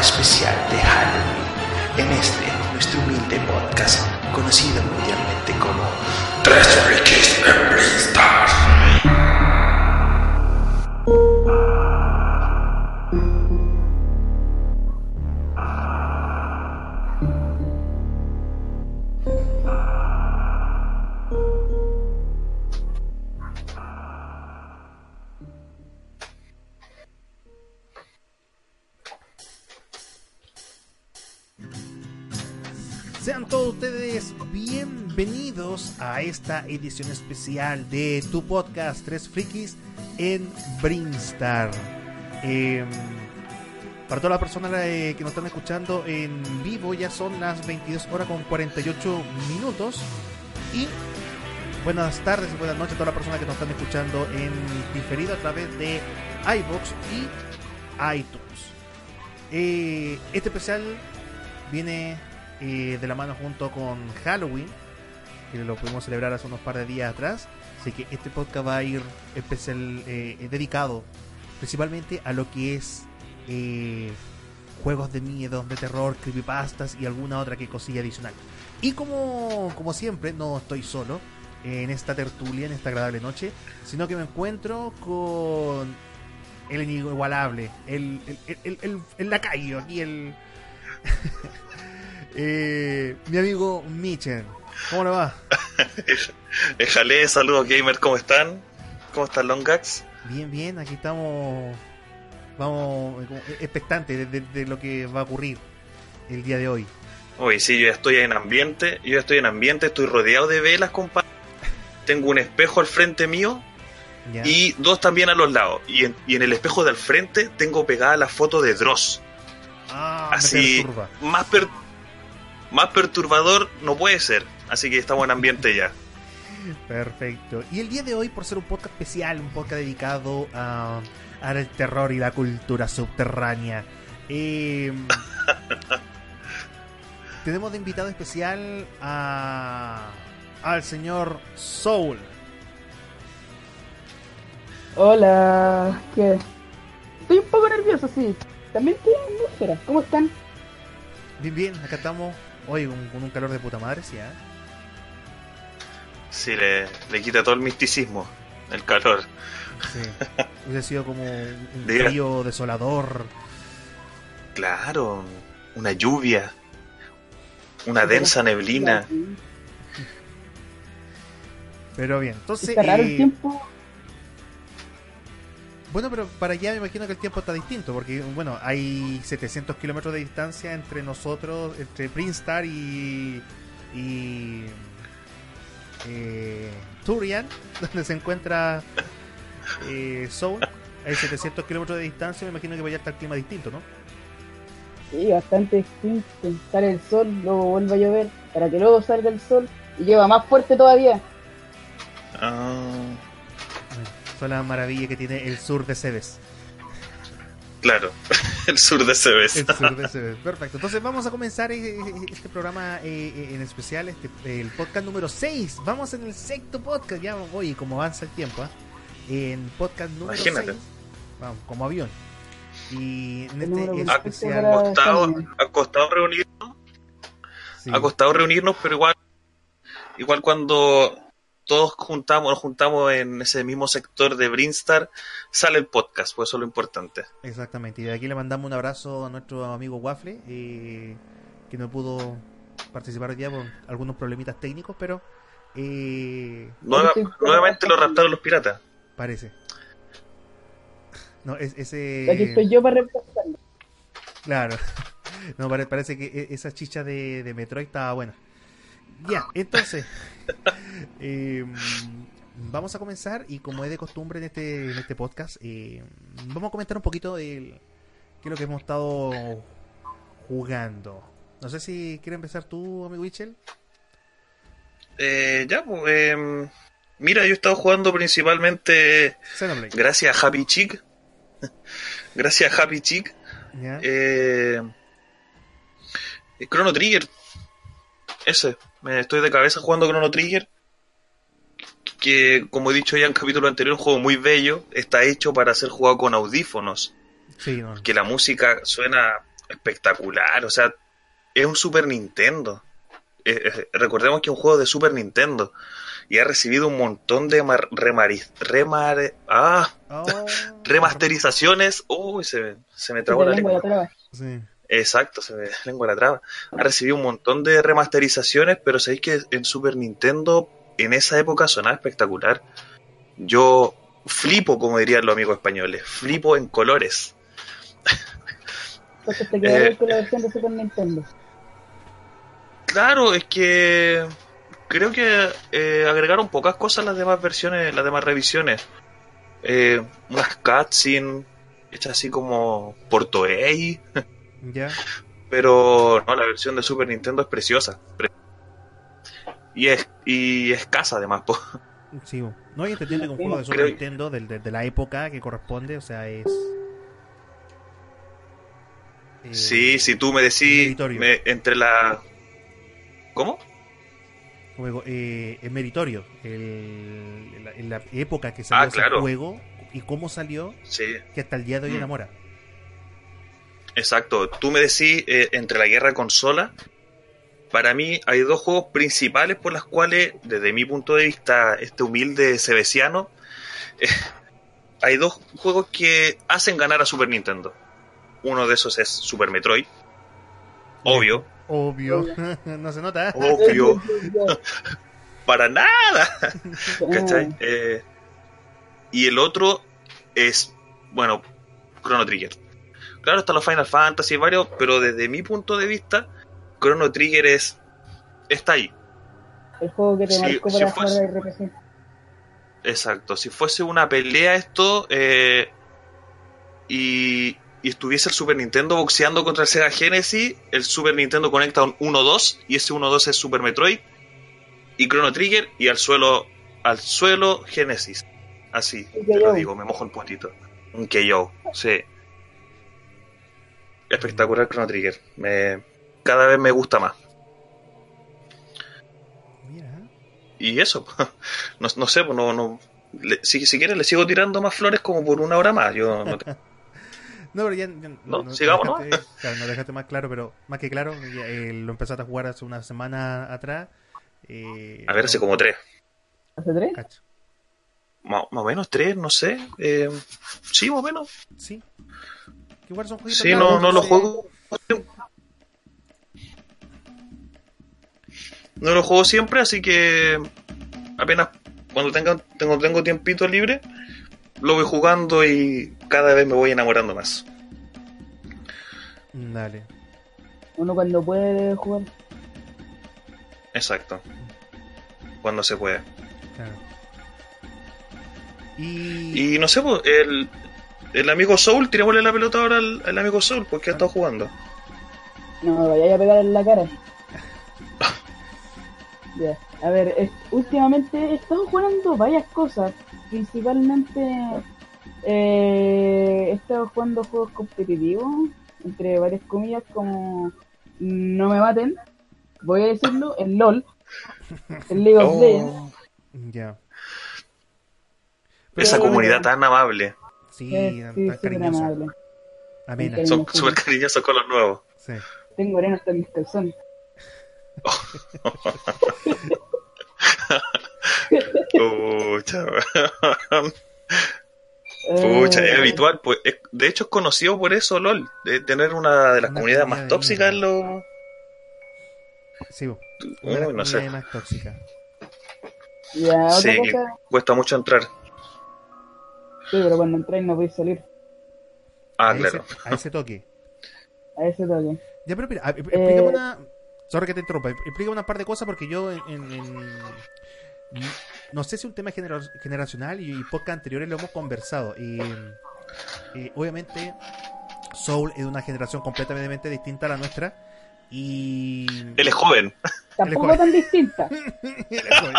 especial de Halloween. En este, nuestro humilde podcast, conocido mundialmente como Tres esta edición especial de tu podcast Tres Frikis en Brinstar. Em, para todas las personas eh, que nos están escuchando en vivo, ya son las 22 horas con 48 minutos. Y buenas tardes y buenas noches a todas las personas que nos están escuchando en diferido a través de iBox y iTunes. Eh, este especial viene eh, de la mano junto con Halloween que lo pudimos celebrar hace unos par de días atrás. Así que este podcast va a ir especial, eh, dedicado principalmente a lo que es eh, juegos de miedo, de terror, creepypastas y alguna otra que cosilla adicional. Y como, como siempre, no estoy solo en esta tertulia, en esta agradable noche, sino que me encuentro con el inigualable, el, el, el, el, lacayo, aquí el... eh, mi amigo Mitchell. ¿Cómo le va? Éjale, saludos gamer, ¿cómo están? ¿Cómo están Longax? Bien, bien, aquí estamos vamos expectantes de, lo que va a ocurrir el día de hoy. Uy, sí, yo ya estoy en ambiente, yo ya estoy en ambiente, estoy rodeado de velas, compadre. Tengo un espejo al frente mío y dos también a los lados. Y en, y en el espejo del frente tengo pegada la foto de Dross. Ah, Así, más, más perturbador no puede ser. Así que estamos en ambiente ya. Perfecto. Y el día de hoy, por ser un podcast especial, un podcast dedicado a, al terror y la cultura subterránea, em, tenemos de invitado especial a, al señor Soul. Hola, ¿qué? Estoy un poco nervioso, sí. También estoy en ¿Cómo están? Bien, bien, acá estamos hoy con, un calor de puta madre, sí, ¿eh? Sí, le, quita todo el misticismo, el calor. Sí. Hubiese sido como un frío desolador. Claro, una lluvia, una densa neblina. Pero bien, entonces. Está raro el eh, tiempo. Bueno, pero para allá me imagino que el tiempo está distinto, porque bueno, hay 700 kilómetros de distancia entre nosotros, entre Prince y, y eh, Turian, donde se encuentra eh, Soul. Hay 700 kilómetros de distancia, me imagino que vaya a estar el clima distinto, ¿no? Sí, bastante distinto. Sale el sol, luego vuelve a llover, para que luego salga el sol y lleva más fuerte todavía. Ah. son las maravillas que tiene el sur de Cebes. Claro, el sur de Cebes. El sur de Cebes, perfecto. Entonces vamos a comenzar eh, eh, este programa eh, en especial, este, el podcast número 6. Vamos en el sexto podcast, ya voy, como avanza el tiempo, en podcast número 6. Vamos, como avión. Y en este especial... Ha costado, ha costado reunirnos. Ha costado reunirnos, pero igual, igual cuando todos juntamos, nos juntamos en ese mismo sector de Brinstar, sale el podcast, pues eso es lo importante. Exactamente, y de aquí le mandamos un abrazo a nuestro amigo Waffle, eh, que no pudo participar hoy día por algunos problemitas técnicos, pero... Eh, nuevamente lo raptaron los piratas. Parece. No, es, ese... Aquí estoy yo para reemplazarlo. Claro. no, parece que e, esa chicha de, de Metroid estaba buena. Ya, entonces, em, vamos a comenzar y como es de costumbre en este, en este podcast, eh, vamos a comentar un poquito de qué es lo que hemos estado jugando. No sé si quiere empezar tú, amigo Wichel. Eh, ya, pues, em, mira, yo he estado jugando principalmente gracias a Happy Chick. gracias a Happy Chick. Eh, Chrono Trigger. Ese. Me estoy de cabeza jugando Chrono Trigger. Que, como he dicho ya en capítulo anterior, un juego muy bello. Está hecho para ser jugado con audífonos. Que la música suena espectacular. O sea, es un Super Nintendo. Eh, eh, recordemos que es un juego de Super Nintendo. Y ha recibido un montón de ah, oh. remasterizaciones. Uy, se, se me trabó la lengua. Exacto, se me lengua la traba. Ha recibido un montón de remasterizaciones, pero sabéis que en Super Nintendo en esa época sonaba espectacular. Yo flipo, como dirían los amigos españoles, flipo en colores. te eh, con la versión de Super Nintendo. Claro, es que creo que eh, agregaron pocas cosas las demás versiones, las demás revisiones. Eh, unas cutscenes hechas así como por Toei. Ya. Pero no, la versión de Super Nintendo es preciosa. Y es y escasa además. Sí, no, y entiende que un juego de Super Nintendo de, la época que corresponde, o sea, es... Eh, sí, si tú me decís entre la... ¿Cómo? Como eh, es meritorio en la época que salió ah, ese juego y cómo salió, que hasta el día de hoy mm. enamora. Exacto. Tú me decís, eh, entre la guerra consola, para mí hay dos juegos principales por las cuales, desde mi punto de vista, este humilde sebesiano, eh, hay dos juegos que hacen ganar a Super Nintendo. Uno de esos es Super Metroid. Obvio. Obvio. no se nota. Obvio. para nada. ¿Cachai? Eh, y el otro es, bueno, Chrono Trigger. Claro, están los Final Fantasy y varios, pero desde mi punto de vista, Chrono Trigger es está ahí. El juego que te marcó para fuese, Exacto, si fuese una pelea esto eh, y, y, estuviese el Super Nintendo boxeando contra el Sega Genesis, el Super Nintendo conecta un 1-2 y ese 1-2 es Super Metroid y Chrono Trigger y al suelo al suelo Genesis. Así, te lo digo, me mojo el puntito. Un KO, sí espectacular Chrono Trigger. Me, cada vez me gusta más. Y eso, no, no sé, pues no, no si, si quieres le sigo tirando más flores como por una hora más. Yo no, pero ya, no, sigamos, ¿no? no dejaste más claro, pero más que claro, eh, lo empezaste a jugar hace una semana atrás. Eh, a ver, hace como tres. ¿Hace tres? Más, o menos tres, no sé. Eh, sí, más o menos. Sí, son Sí, no, no lo juego. No lo juego siempre, así que apenas cuando tenga, tengo, tengo tiempito libre, lo voy jugando y cada vez me voy enamorando más. Dale. Uno cuando puede jugar. Exacto. Cuando se puede. Claro. Y... y no sé, pues, el, el amigo Soul, tirémosle la pelota ahora al, amigo Soul, porque ha estado jugando. No me vayáis a pegar en la cara. ya. A ver, últimamente he estado jugando varias cosas. Principalmente eh, he estado jugando juegos competitivos, entre varias comillas como No me maten, voy a decirlo, el LOL, el League of oh. Legends. Ya. Esa comunidad tan amable. Sí, sí cariñoso. Amena. Son súper cariñosos con los nuevos. Sí. Tengo arena hasta en mis calzones. Pucha, Pucha, es eh. habitual. Pues, de hecho, es conocido por eso, LOL. De tener una de las comunidades más tóxicas en los. Sí, una no sé. más tóxica. sí, cuesta mucho entrar. Sí, pero cuando entráis no podéis salir. Ah, claro. a ese toque. A ese toque. Ya, pero mira, explícame eh, una. Sorry que te interrumpa. Explícame una par de cosas porque yo en, no sé si es un tema generacional y, y podcast anteriores lo hemos conversado. Y, obviamente Soul es de una generación completamente distinta a la nuestra. Y. Él es joven. Tampoco tan distinta. Él es joven.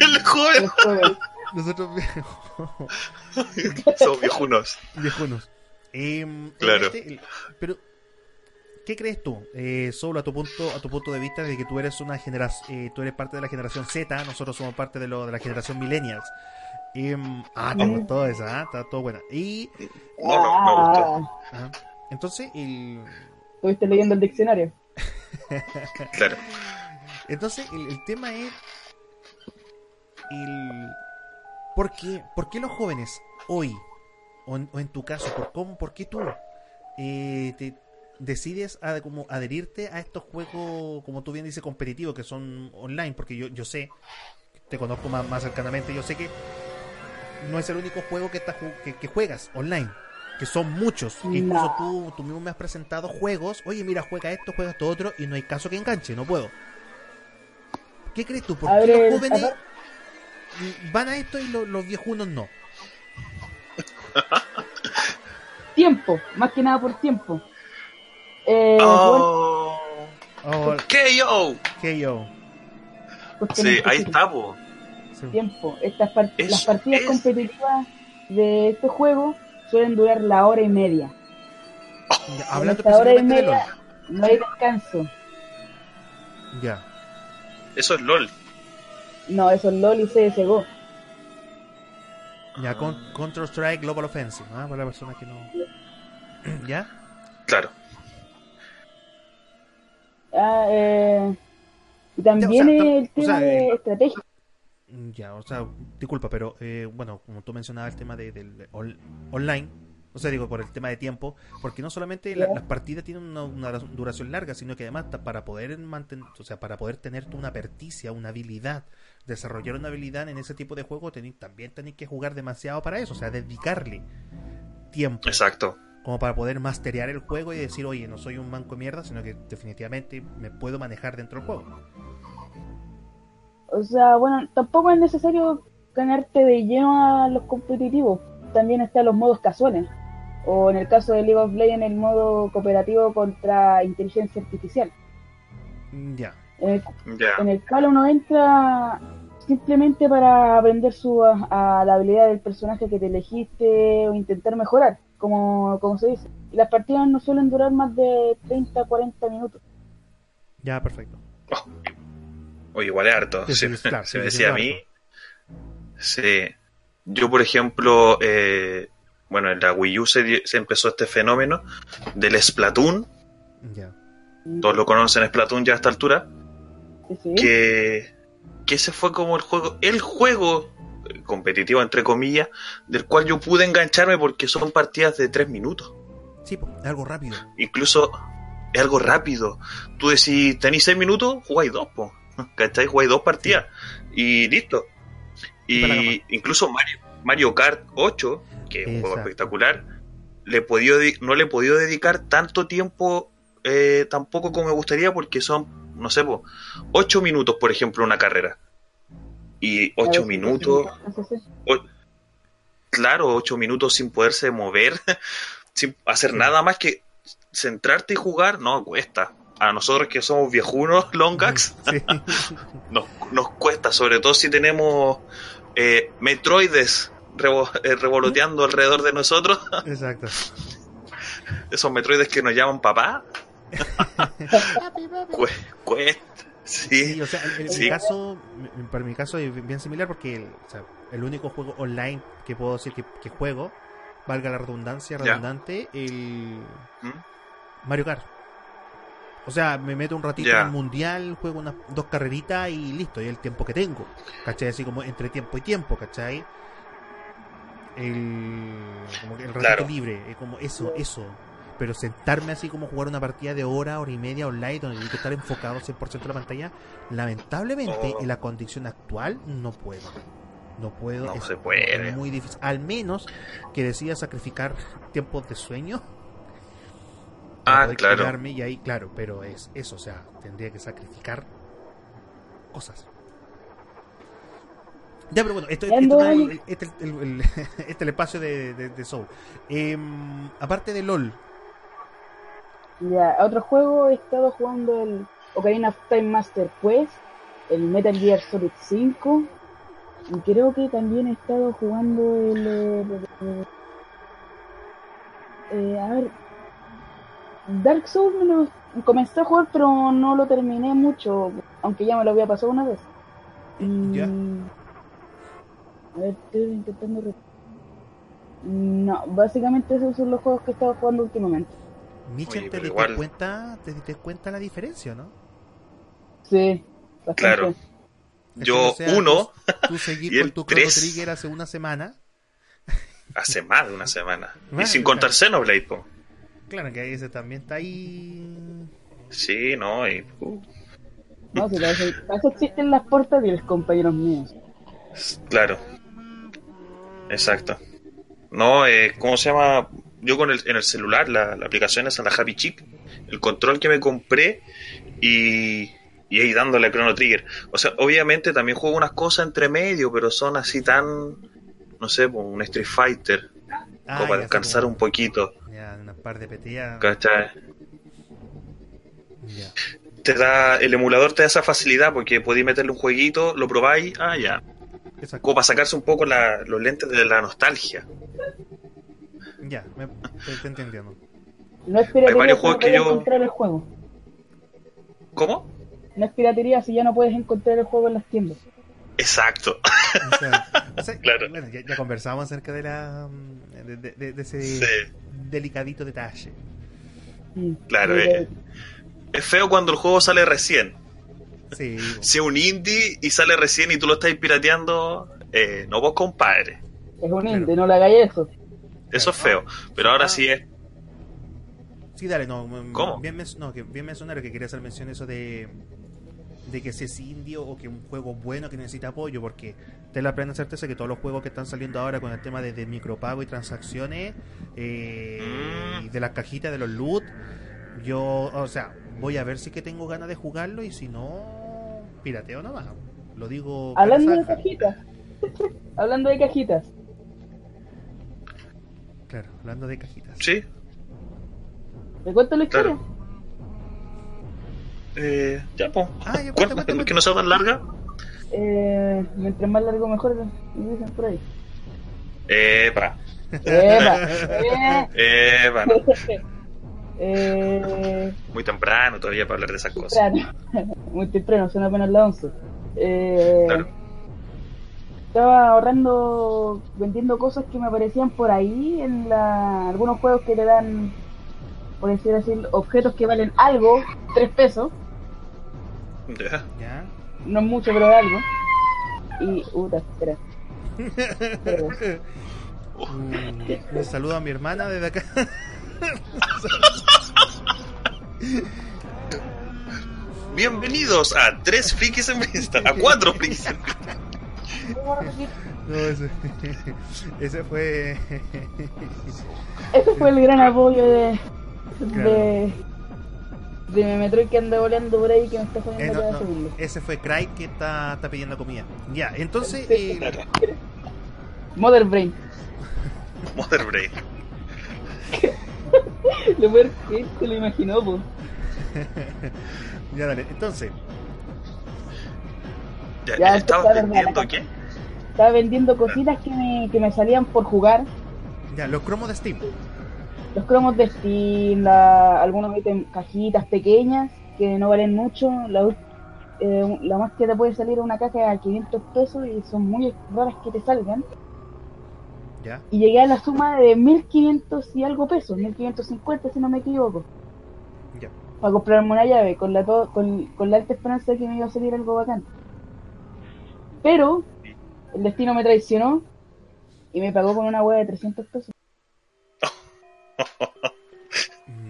Él es joven. Nosotros somos viejunos. Viejunos. Em, claro. pero, ¿qué crees tú? Eh, solo a tu punto, a tu punto de vista de que tú eres una generación, eh, tú eres parte de la generación Z, nosotros somos parte de lo de la generación millennials. Em, ah, te gustó esa, ¿ah? está todo buena. Y no, no, me gustó. Ah, entonces, el Estuviste leyendo el diccionario. claro. Entonces, el, tema es el ¿por qué, ¿por qué los jóvenes hoy o en, tu caso, ¿por, cómo, por qué tú eh, te decides a, como adherirte a estos juegos, como tú bien dices, competitivos, que son online? Porque yo, yo sé, te conozco más, más cercanamente, yo sé que no es el único juego que, estás, que juegas online que son muchos. Incluso tú, tú mismo me has presentado juegos. Oye, mira, juega esto, juega esto otro, y no hay caso que enganche, no puedo. ¿Qué crees tú? ¿Por qué los jóvenes van a esto y los, los viejunos no? tiempo, más que nada por tiempo. Eh, oh. oh. KO. KO. Sí, ahí está, Tiempo. Estas las partidas competitivas de este juego suelen durar la hora y media. Hablando la hora y media no hay descanso. Ya. Eso es LOL. No, eso es LOL y CSGO. Ya, con, Counter Strike Global Offensive, ¿no? Para la persona que no. ¿Ya? Claro. Ah, eh, y también el tema de estrategia. Ya, o sea, disculpa, pero eh, bueno, como tú mencionabas el tema de, del online, o sea, digo, por el tema de tiempo, porque no solamente las partidas tienen una, duración larga, sino que además para poder mantener, o sea, para poder tener una perticia, una habilidad, desarrollar una habilidad en ese tipo de juego, también tenéis que jugar demasiado para eso, o sea, dedicarle tiempo. Exacto. Como para poder masterear el juego y decir, oye, no soy un manco de mierda, sino que definitivamente me puedo manejar dentro del juego. O sea, bueno, tampoco es necesario ganarte de lleno a los competitivos. También están los modos casuales. O en el caso de League of Legends, el modo cooperativo contra inteligencia artificial. Mm, ya. En, el, cual uno entra simplemente para aprender su, a, la habilidad del personaje que te elegiste o intentar mejorar, como, como se dice. Y las partidas no suelen durar más de 30 40 minutos. Ya, perfecto. Oh, o igual es harto. se, me decía a mí. Sí. Yo, por ejemplo, eh, bueno, en la Wii U se, empezó este fenómeno del Splatoon. Todos lo conocen Splatoon ya a esta altura. Que, que ese fue como el juego, el juego eh, competitivo, entre comillas, del cual yo pude engancharme porque son partidas de tres minutos. Sí, es algo rápido. Incluso es algo rápido. Tú decís, tenéis seis minutos, jugáis dos, po. ¿Cachai? Jugué dos partidas y listo. Y incluso Mario, Mario Kart 8, que es un juego espectacular, le no le he podido dedicar tanto tiempo eh, tampoco como me gustaría porque son, no sé, 8 minutos, por ejemplo, una carrera. Y 8 minutos... claro, 8 minutos sin poderse mover, sin hacer nada más que centrarte y jugar, no, cuesta a nosotros que somos viejunos, Longax, nos, cuesta, sobre todo si tenemos eh, Metroides eh, revoloteando alrededor de nosotros. Exacto. Esos Metroides que nos llaman papá. Cuesta. Sí, o sea, en, mi caso, para mi caso es bien similar porque el, único juego online que puedo decir que, juego, valga la redundancia, redundante, el ¿Mm? Mario Kart. O sea, me meto un ratito en el mundial, juego unas dos carreritas y listo, y el tiempo que tengo. ¿Cachai? Así como entre tiempo y tiempo, ¿cachai? El, como el ratito libre, es como eso, eso. Pero sentarme así como jugar una partida de hora, hora y media online, donde tengo que estar enfocado 100% en la pantalla, lamentablemente oh. en la condición actual no puedo. No puedo. No se puede. Es muy difícil. Al menos que decida sacrificar tiempos de sueño para ah, claro. y ahí, claro, pero es eso, o sea, tendría que sacrificar cosas. Ya, pero bueno, esto, este, este, el, este es el espacio de, de, Soul. Em, aparte de LOL. Ya, otro juego he estado jugando el Ocarina of Time Master Quest, el Metal Gear Solid 5, y creo que también he estado jugando el... Eh, eh, a ver, Dark Souls me lo comencé a jugar, pero no lo terminé mucho, aunque ya me lo había pasado una vez. ¿Ya? A ver, estoy intentando... No, básicamente esos son los juegos que he estado jugando últimamente. Michel, ¿te diste cuenta, te diste cuenta la diferencia, no? Sí, Claro. Yo, uno. Tú, seguí con tu Chrono Trigger hace una semana. Hace más de una semana. y sin contar Xenoblade, po. Claro, que ese también está ahí. Sí, no, y. Uh. No, si para eso existen las portátiles, compañeros míos. Claro. Exacto. No, eh, ¿cómo se llama? Yo con el, en el celular, la, la aplicación es la Happy Chip, el control que me compré y y ahí dándole a Chrono Trigger. O sea, obviamente también juego unas cosas entre medio, pero son así tan, no sé, un Street Fighter, ah, como para descansar un poquito. Ya, una par de petillas. ¿Cachai? Te da, el emulador te da esa facilidad porque podéis meterle un jueguito, lo probáis, ah, ya. Como para sacarse un poco los lentes de la nostalgia. Ya, me estoy entendiendo. No es Hay varios juegos que yo. El juego. ¿Cómo? no es piratería si ya no puedes encontrar el juego en las tiendas. Exacto. claro. Bueno, ya, conversamos acerca de la de, ese delicadito detalle. claro, eh, es, feo cuando el juego sale recién. Sí, si es un indie y sale recién y tú lo estás pirateando, eh, no vos compadre. Es un indie, no le hagáis eso. Eso es feo, pero ahora sí es Sí, dale, no. ¿Cómo? Bien, no, que bien mencionar que quería hacer mención eso de de que si es indio o que un juego bueno que necesita apoyo, porque te la plena certeza que todos los juegos que están saliendo ahora con el tema de, micropago y transacciones eh, y de las cajitas de los loot, yo, o sea, voy a ver si que tengo ganas de jugarlo y si no, pirateo nomás. Lo digo. Hablando de cajitas. hablando de cajitas. Claro, hablando de cajitas. Sí. ¿Me cuento la historia? Eh, ya, pues. Ah, Cuéntame, que no sea tan larga. Eh, mientras más largo, mejor. Dicen por ahí. Epa. Epa. Epa. eh, Muy temprano todavía para hablar de esas cosas. Muy temprano, son apenas las 11. Eh, claro. Estaba ahorrando, vendiendo cosas que me aparecían por ahí en la, algunos juegos que le dan, por decir así, objetos que valen algo, 3 pesos. Ya. No es mucho, pero es algo. Y, puta, espera. Uh, un saludo a mi hermana desde acá. Bienvenidos a tres frikis en vista, a cuatro frikis en No, ese, ese fue. ese fue el gran apoyo de, de de Metroid que anda volando por ahí que me está jodiendo eh, no, Ese fue Cry que está, está pidiendo comida. Ya, entonces. Eh... Mother Brain. Mother Brain. lo peor que se lo imaginó, pues. ya, dale. Entonces. Ya, ya ¿Estabas vendiendo qué? Estaba vendiendo cositas que me, que me salían por jugar. Ya, los cromos de Steam los cromos de Steam, algunos meten cajitas pequeñas que no valen mucho. La, eh, la más que te puede salir una caja a 500 pesos y son muy raras que te salgan. ¿Ya? Y llegué a la suma de 1500 y algo pesos, 1550 si no me equivoco. Ya. Para comprarme una llave con la, con, con la alta esperanza de que me iba a salir algo bacán. Pero el destino me traicionó y me pagó con una hueá de 300 pesos.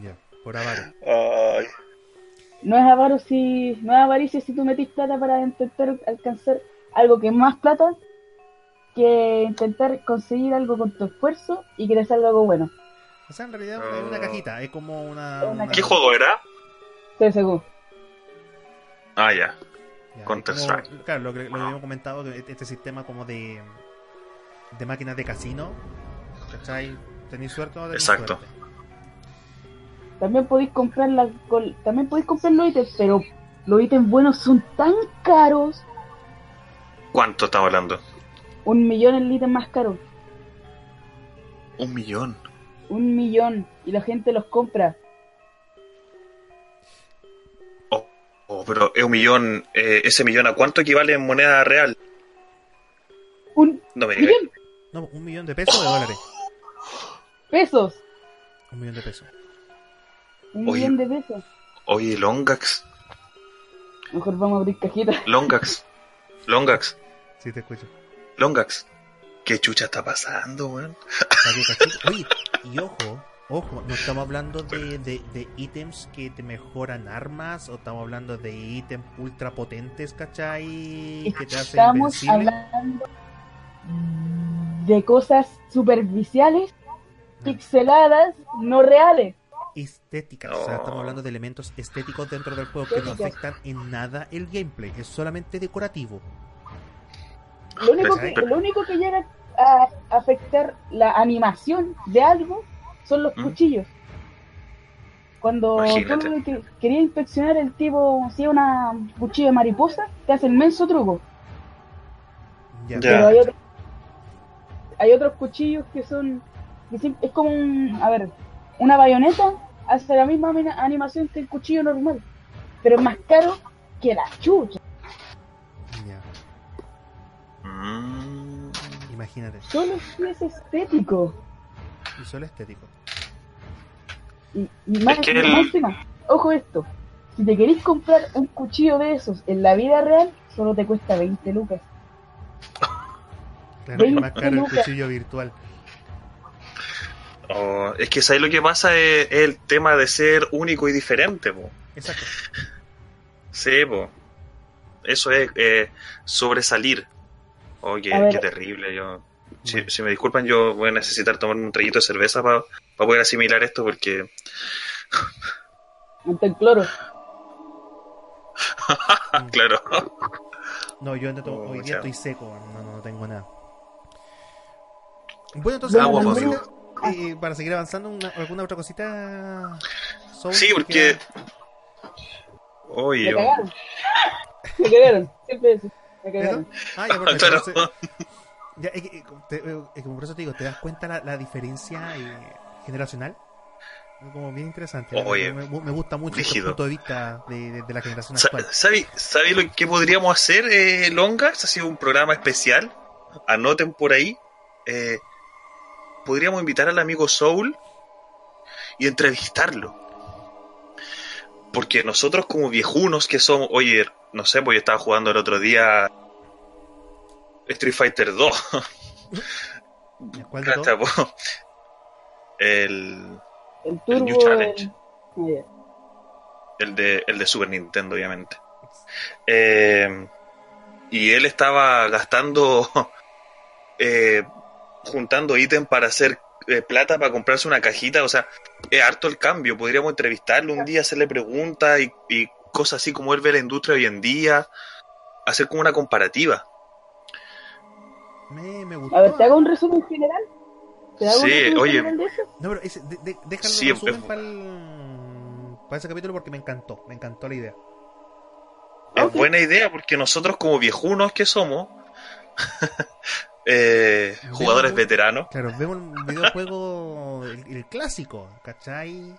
ya, por avaro. No es avaro si. No es avaricia si tú metís plata para intentar alcanzar algo que es más plata que intentar conseguir algo con tu esfuerzo y que te salga algo bueno. O sea, en realidad es una Oh. cajita, es como una. Una una- ¿Qué juego era? CSGO. Ah, ya. Ya, Counter es como- Strike. Claro, lo que, lo que habíamos comentado, que este sistema como de. de máquinas de casino. ¿Cachai? ¿Tenéis suerte o no tenéis Exacto. suerte? También podéis comprar las también podéis comprar los ítems, pero los ítems buenos son tan caros. ¿Cuánto estamos hablando? Un millón es el ítem más caro. Un millón. Un millón. Y la gente los compra. Pero es un millón. eh, ¿Ese millón a cuánto equivale en moneda real? Un No me digas. millón No, un millón de pesos o de dólares. pesos. Un millón de pesos. Un Oye. millón de pesos. Oye, Longax. Mejor vamos a abrir cajita. Longax. Longax. Sí, te escucho. Longax. ¿Qué chucha está pasando, weón? Oye, y ojo, ojo, no estamos hablando de, de, de ítems que te mejoran armas o estamos hablando de ítems ultra potentes, ¿cachai? Que te hacen Estamos invencible. hablando de cosas superficiales, pixeladas, no reales. estéticas. O sea, estamos hablando de elementos estéticos dentro del juego que no afectan en nada el gameplay. Es solamente decorativo. Lo único, que, lo único que llega a afectar la animación de algo son los ¿Mm? cuchillos. Cuando Imagínate. tú que- querías inspeccionar el tipo, si es una cuchillo de mariposa, te hace el menso truco. Ya. Pero hay, otro- hay otros cuchillos que son. que es como un. A ver, una bayoneta hace la misma ani- animación que el cuchillo normal. Pero es más caro que la chucha. Ya. Mm, Imagínate. Solo si es estético. Y solo estético. Y, y más, Es que más el- encima, ojo esto. Si te queréis comprar un cuchillo de esos en la vida real, solo te cuesta 20 lucas. Claro, es más caro el cuchillo virtual. oh, es que ¿sabes lo que pasa? Es, es el tema de ser único y diferente, po. Exacto. Sí, po. Eso es eh, sobresalir. Oh, qué, A ver. qué terrible. Yo, si, Bueno. si me disculpan, yo voy a necesitar tomar un traguito de cerveza para poder asimilar esto porque Ante el cloro. claro. No, yo ando- Oh, hoy día estoy seco, no, no, no tengo nada. Bueno, entonces, Agua, ¿alguna por cosita, eh, para seguir avanzando, una- ¿alguna otra cosita? Soul, Sí, que porque Oye, Me cagaron. Me cagaron. Siempre eso. Me ¿Eso? cagaron. Ah, ya, perfecto. Claro. Entonces, ya, es que- es que por eso te digo, ¿te das cuenta la, la diferencia eh, generacional? Como bien interesante. Oye, me, me gusta mucho el rígido. punto de vista de, de- de la generación actual. ¿Sabe, sabe lo que podríamos hacer, eh, Longax? Ha sido un programa especial. Anoten por ahí. Eh, podríamos invitar al amigo Soul y entrevistarlo. Porque nosotros como viejunos que somos, oye, no sé, pues yo estaba jugando el otro día Street Fighter 2. Ya, ¿Cuál de todos? El, El el New. Challenge. el- de, el de Super Nintendo, obviamente. Eh, y él estaba gastando, eh, juntando ítems para hacer eh, plata para comprarse una cajita. O sea, es harto el cambio. Podríamos entrevistarlo un día, hacerle preguntas y, y cosas así como él ve la industria hoy en día. Hacer como una comparativa. Me, me gustó. A ver, ¿te hago un resumen general? ¿Te hago un Sí, resumen oye. general de eso? No, pero ese, de, de- déjalo Sí, resumen para, el- para ese capítulo porque me encantó. Me encantó la idea. Es buena idea porque nosotros como viejunos que somos, eh, jugadores Vemos- veteranos, Claro, vemos un videojuego, el, el clásico, ¿cachai?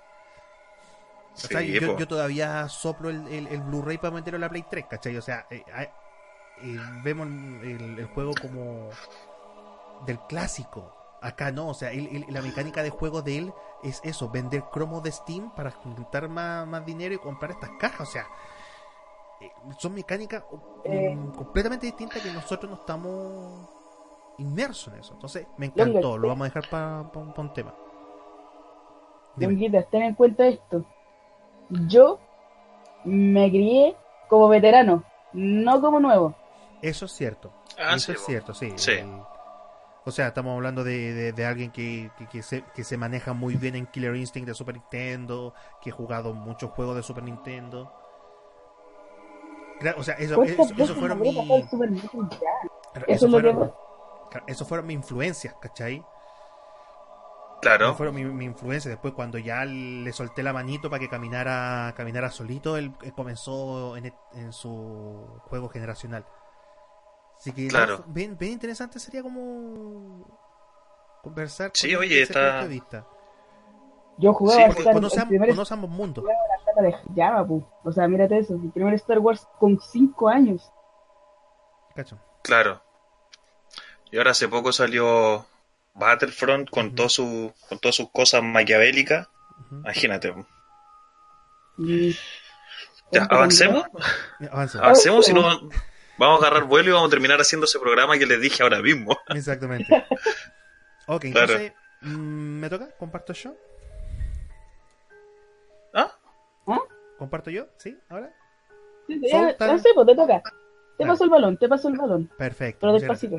O sea, Sí, yo, yo todavía soplo el, el, el Blu-ray para meterlo en la Play 3, ¿cachai? O sea, eh, eh, vemos el, el juego como del clásico. Acá no, o sea, él- él- la mecánica de juego de él es eso, vender cromos de Steam para juntar más, más dinero y comprar estas cajas. O sea, eh, son mecánicas Eh. mm, completamente distintas que nosotros no estamos inmersos en eso. Entonces, me encantó, lo vamos a dejar para un tema. Longuitas, ten en cuenta esto. Yo me crié como veterano, no como nuevo. Eso es cierto. Ah, Eso sí, es cierto, sí. O sea, estamos hablando de, de, alguien que, que, se, que se maneja muy bien en Killer Instinct de Super Nintendo, que ha jugado muchos juegos de Super Nintendo. O sea, eso, eso, fueron mi... Eso, fueron, eso fueron mis influencias, ¿cachai? Claro. fueron mi, mi, influencia. Después, cuando ya le solté la manito para que caminara, caminara solito, él, comenzó en, en, su juego generacional. Así que claro. bien, bien interesante sería como conversar sí, con oye, está... Yo jugaba sí, Star Wars. Conoce ambos mundos. De Java, o sea, mírate eso. El primer Star Wars con 5 años. Cacho. Claro. Y ahora hace poco salió Battlefront con, todo su, con todas sus cosas maquiavélicas. Imagínate. Ya, avancemos. Avancemos, si no vamos a agarrar vuelo y vamos a terminar haciendo ese programa que les dije ahora mismo. Exactamente. ok, entonces, mm, ¿me toca? ¿Comparto yo? ¿Ah? ¿Ah? ¿Comparto yo? ¿Sí? ¿Ahora? Sí, sí, ya, pues te toca. Te paso el balón, te paso el balón. Perfecto. Pero despacito.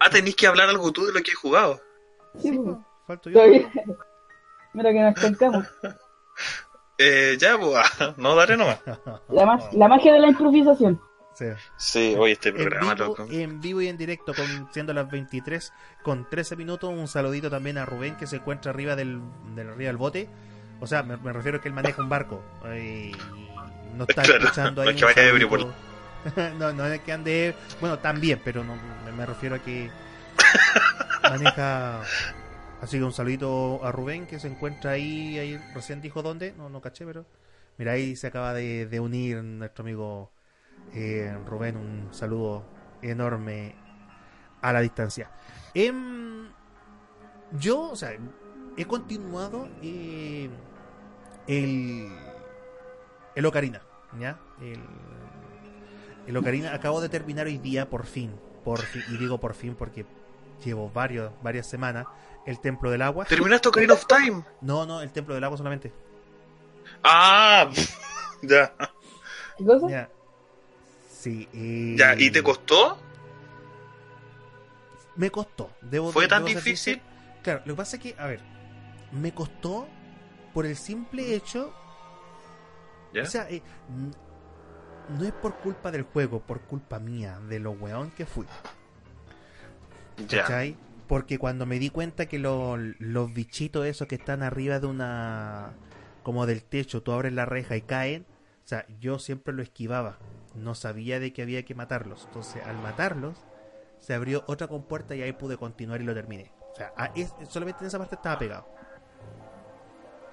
Ah, tenés que hablar algo tú de lo que he jugado. Sí, pues. falto yo. Mira que nos contamos. Eh, ya, pues, no daré nomás. La, la magia de la improvisación. Sí. sí, hoy este programa, en vivo, loco. En vivo y en directo, con, siendo las 23 con 13 minutos. Un saludito también a Rubén que se encuentra arriba del, del arriba del bote. O sea, me, refiero a que él maneja un barco. Y no está escuchando ahí. No, no, es que ande. Bueno, también, pero no, me refiero a que maneja. Así que un saludito a Rubén que se encuentra ahí, ahí recién dijo dónde, no, no caché, pero mira ahí se acaba de, de unir nuestro amigo eh, Rubén, un saludo enorme a la distancia. Em, yo, o sea, he continuado eh, el, el Ocarina, ¿ya? El, el Ocarina acabo de terminar hoy día por fin, por fin, y digo por fin porque llevo varios, varias semanas, el Templo del Agua. ¿Terminaste Ocarina of Time? No, no, el Templo del Agua solamente. Ah, ya. ¿Qué cosa? Ya. Sí. Eh... Ya, ¿y te costó? Me costó. Debo, ¿Fue tan difícil? Claro, lo que pasa es que, a ver, me costó por el simple hecho. ¿Ya? O sea, eh, no es por culpa del juego, por culpa mía, de lo weón que fui. ¿Cachai? Porque cuando me di cuenta que los bichitos esos que están arriba de una... como del techo, tú abres la reja y caen, o sea, yo siempre lo esquivaba. No sabía de que había que matarlos. Entonces, al matarlos, se abrió otra compuerta y ahí pude continuar y lo terminé. O sea, solamente en esa parte estaba pegado.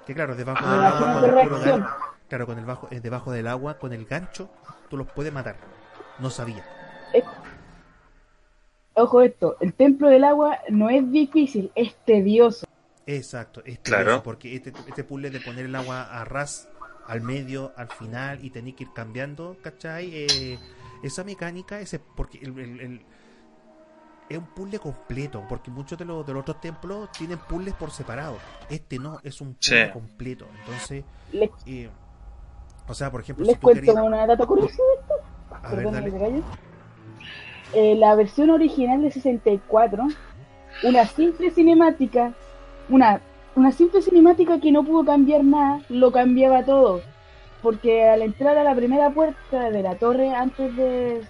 Que claro, debajo ah, del agua, claro, con el bajo, eh, debajo del agua, con el gancho, tú los puedes matar. No sabía. Eh, ojo esto, el templo del agua no es difícil, es tedioso. Exacto, es tedioso porque este, este puzzle de poner el agua a ras al medio, al final y tener que ir cambiando, ¿cachai? Eh, esa mecánica, ese porque el, es un puzzle completo, porque muchos de los, de los otros templos tienen puzzles por separado. Este no, es un puzzle completo. Entonces, eh, o sea, por ejemplo, les cuento una data curiosa de eh, la versión original de 64, una simple cinemática, una una simple cinemática que no pudo cambiar nada, lo cambiaba todo. Porque al entrar a la primera puerta de la torre antes de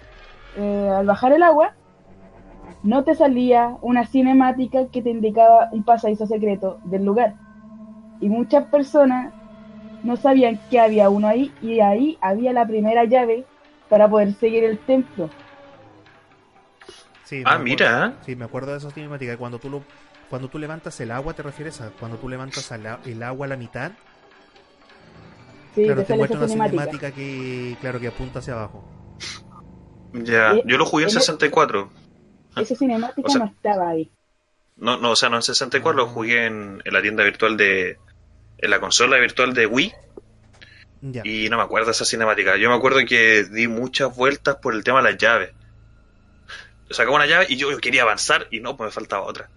eh, al bajar el agua, no te salía una cinemática que te indicaba un pasadizo secreto del lugar. Y muchas personas no sabían que había uno ahí y ahí había la primera llave para poder seguir el templo. Sí, ah, mira. Sí, me acuerdo de esa cinemática. Cuando tú lo cuando tú levantas el agua, ¿te refieres a cuando tú levantas el agua a la mitad? Sí, claro, te, muestra una cinemática. que, claro, que apunta hacia abajo. Ya, yo lo jugué en 64. Esa cinemática no estaba ahí. No, no, o sea, no en 64, lo jugué en, la tienda virtual de. en la consola virtual de Wii. Y no me acuerdo de esa cinemática. Yo me acuerdo que di muchas vueltas por el tema de las llaves. Sacaba una llave y yo quería avanzar y no, pues me faltaba otra.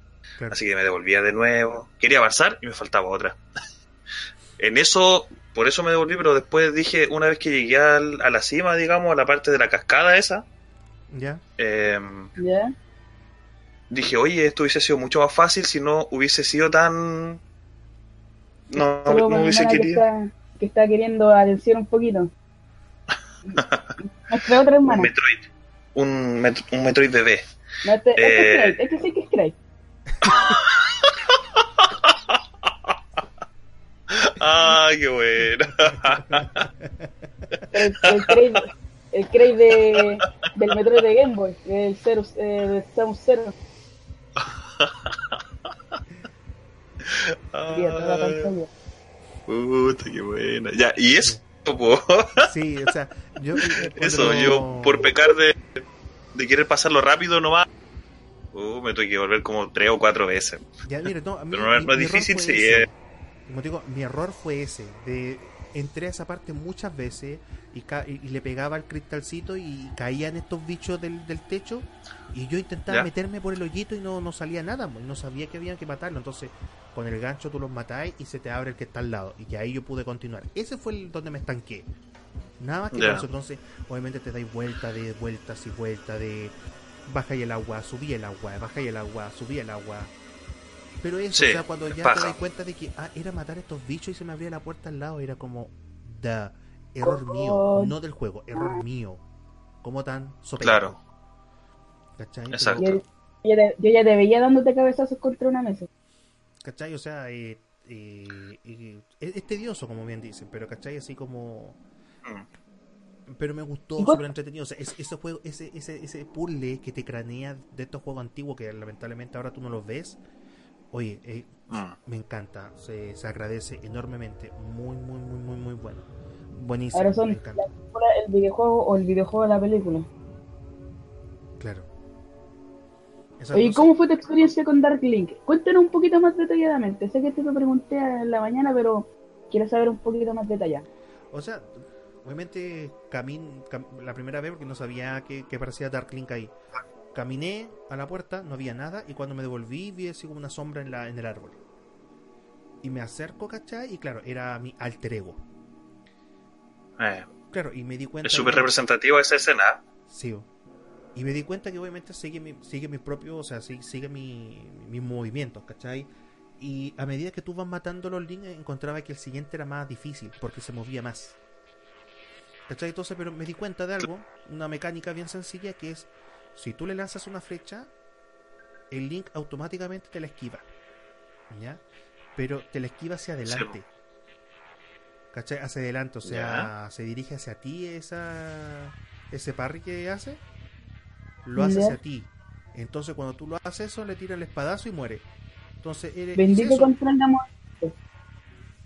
Así que me devolvía de nuevo. Quería avanzar y me faltaba otra. en eso, por eso me devolví, pero después dije, una vez que llegué a la cima, digamos, a la parte de la cascada esa. Ya. Em, dije, oye, esto hubiese sido mucho más fácil si no hubiese sido tan... No, no hubiese querido... Que está, queriendo atención un poquito. Nuestra otra hermana. Un Metroid. Un, un Metroid bebé. No, este, este, eh... este sí que es Craig. ¡Ay, qué bueno! el, el, Craig, el Craig de, del Metroid de Game Boy, el Zero, eh, de Samus Zero. Puta, qué buena. Ya, y eso, Sí, o sea, yo. Eso, yo por pecar de, de querer pasarlo rápido nomás. Uh, me tuve que volver como tres o cuatro veces. Ya, mire, no, Pero no, no es difícil, sí. Eh. Como digo, mi error fue ese. De entré a esa parte muchas veces y, y, le pegaba el cristalcito y caían estos bichos del, del techo y yo intentaba meterme por el hoyito y no, no salía nada, pues, no sabía que había que matarlo. Entonces, con el gancho tú los matáis y se te abre el que está al lado. Y que ahí yo pude continuar. Ese fue el donde me estanqué. Nada más que eso. Entonces, obviamente te dais vuelta de vueltas y vueltas de baja y el agua, subí el agua, baja y el agua, subí el agua. Pero eso, o sea, cuando ya te das cuenta de que ah, era matar a estos bichos y se me abría la puerta al lado, era como, da, error mío, no del juego, error mío. ¿Cómo tan Claro. ¿Cachai? Exacto. Yo, yo, ya te veía dándote cabezazos contra una mesa. ¿Cachai? O sea, eh, eh, eh, es, tedioso, como bien dicen, pero ¿cachai? Así como... Mm. Pero me gustó, súper entretenido. O sea, ese, juego, ese, ese, ese puzzle que te cranea de estos juegos antiguos que lamentablemente ahora tú no los ves. Oye, eh, mm. me encanta, se, se agradece enormemente. Muy, muy, muy, muy, muy bueno. Buenísimo. Ahora son el videojuego o el videojuego de la película. Claro. ¿Y ¿cómo fue tu experiencia con Dark Link? Cuéntanos un poquito más detalladamente. Sé que te lo pregunté en la mañana, pero quiero saber un poquito más detallado. O sea, obviamente camin, la primera vez porque no sabía que, que parecía Dark Link ahí. Caminé a la puerta, no había nada, y cuando me devolví vi así como una sombra en, la, en el árbol. Y me acerco, ¿cachai? Y claro, era mi alter ego. Eh, claro, y me di cuenta... Es súper representativo esa escena. Sí, y me di cuenta que obviamente sigue mi, sigue mis propios, o sea, sigue, sigue mi, mis movimientos, ¿cachai? Y a medida que tú vas matando los links, encontraba que el siguiente era más difícil, porque se movía más. ¿Cachai? Entonces, pero me di cuenta de algo, una mecánica bien sencilla, que es, si tú le lanzas una flecha, el link automáticamente te la esquiva. ¿Ya? Pero te la esquiva hacia adelante. ¿Cachai? Hacia adelante, o sea, se dirige hacia ti esa ese parry que hace lo hace hacia ti. Entonces cuando tú lo haces eso, le tira el espadazo y muere. Entonces, Bendito contra el amor.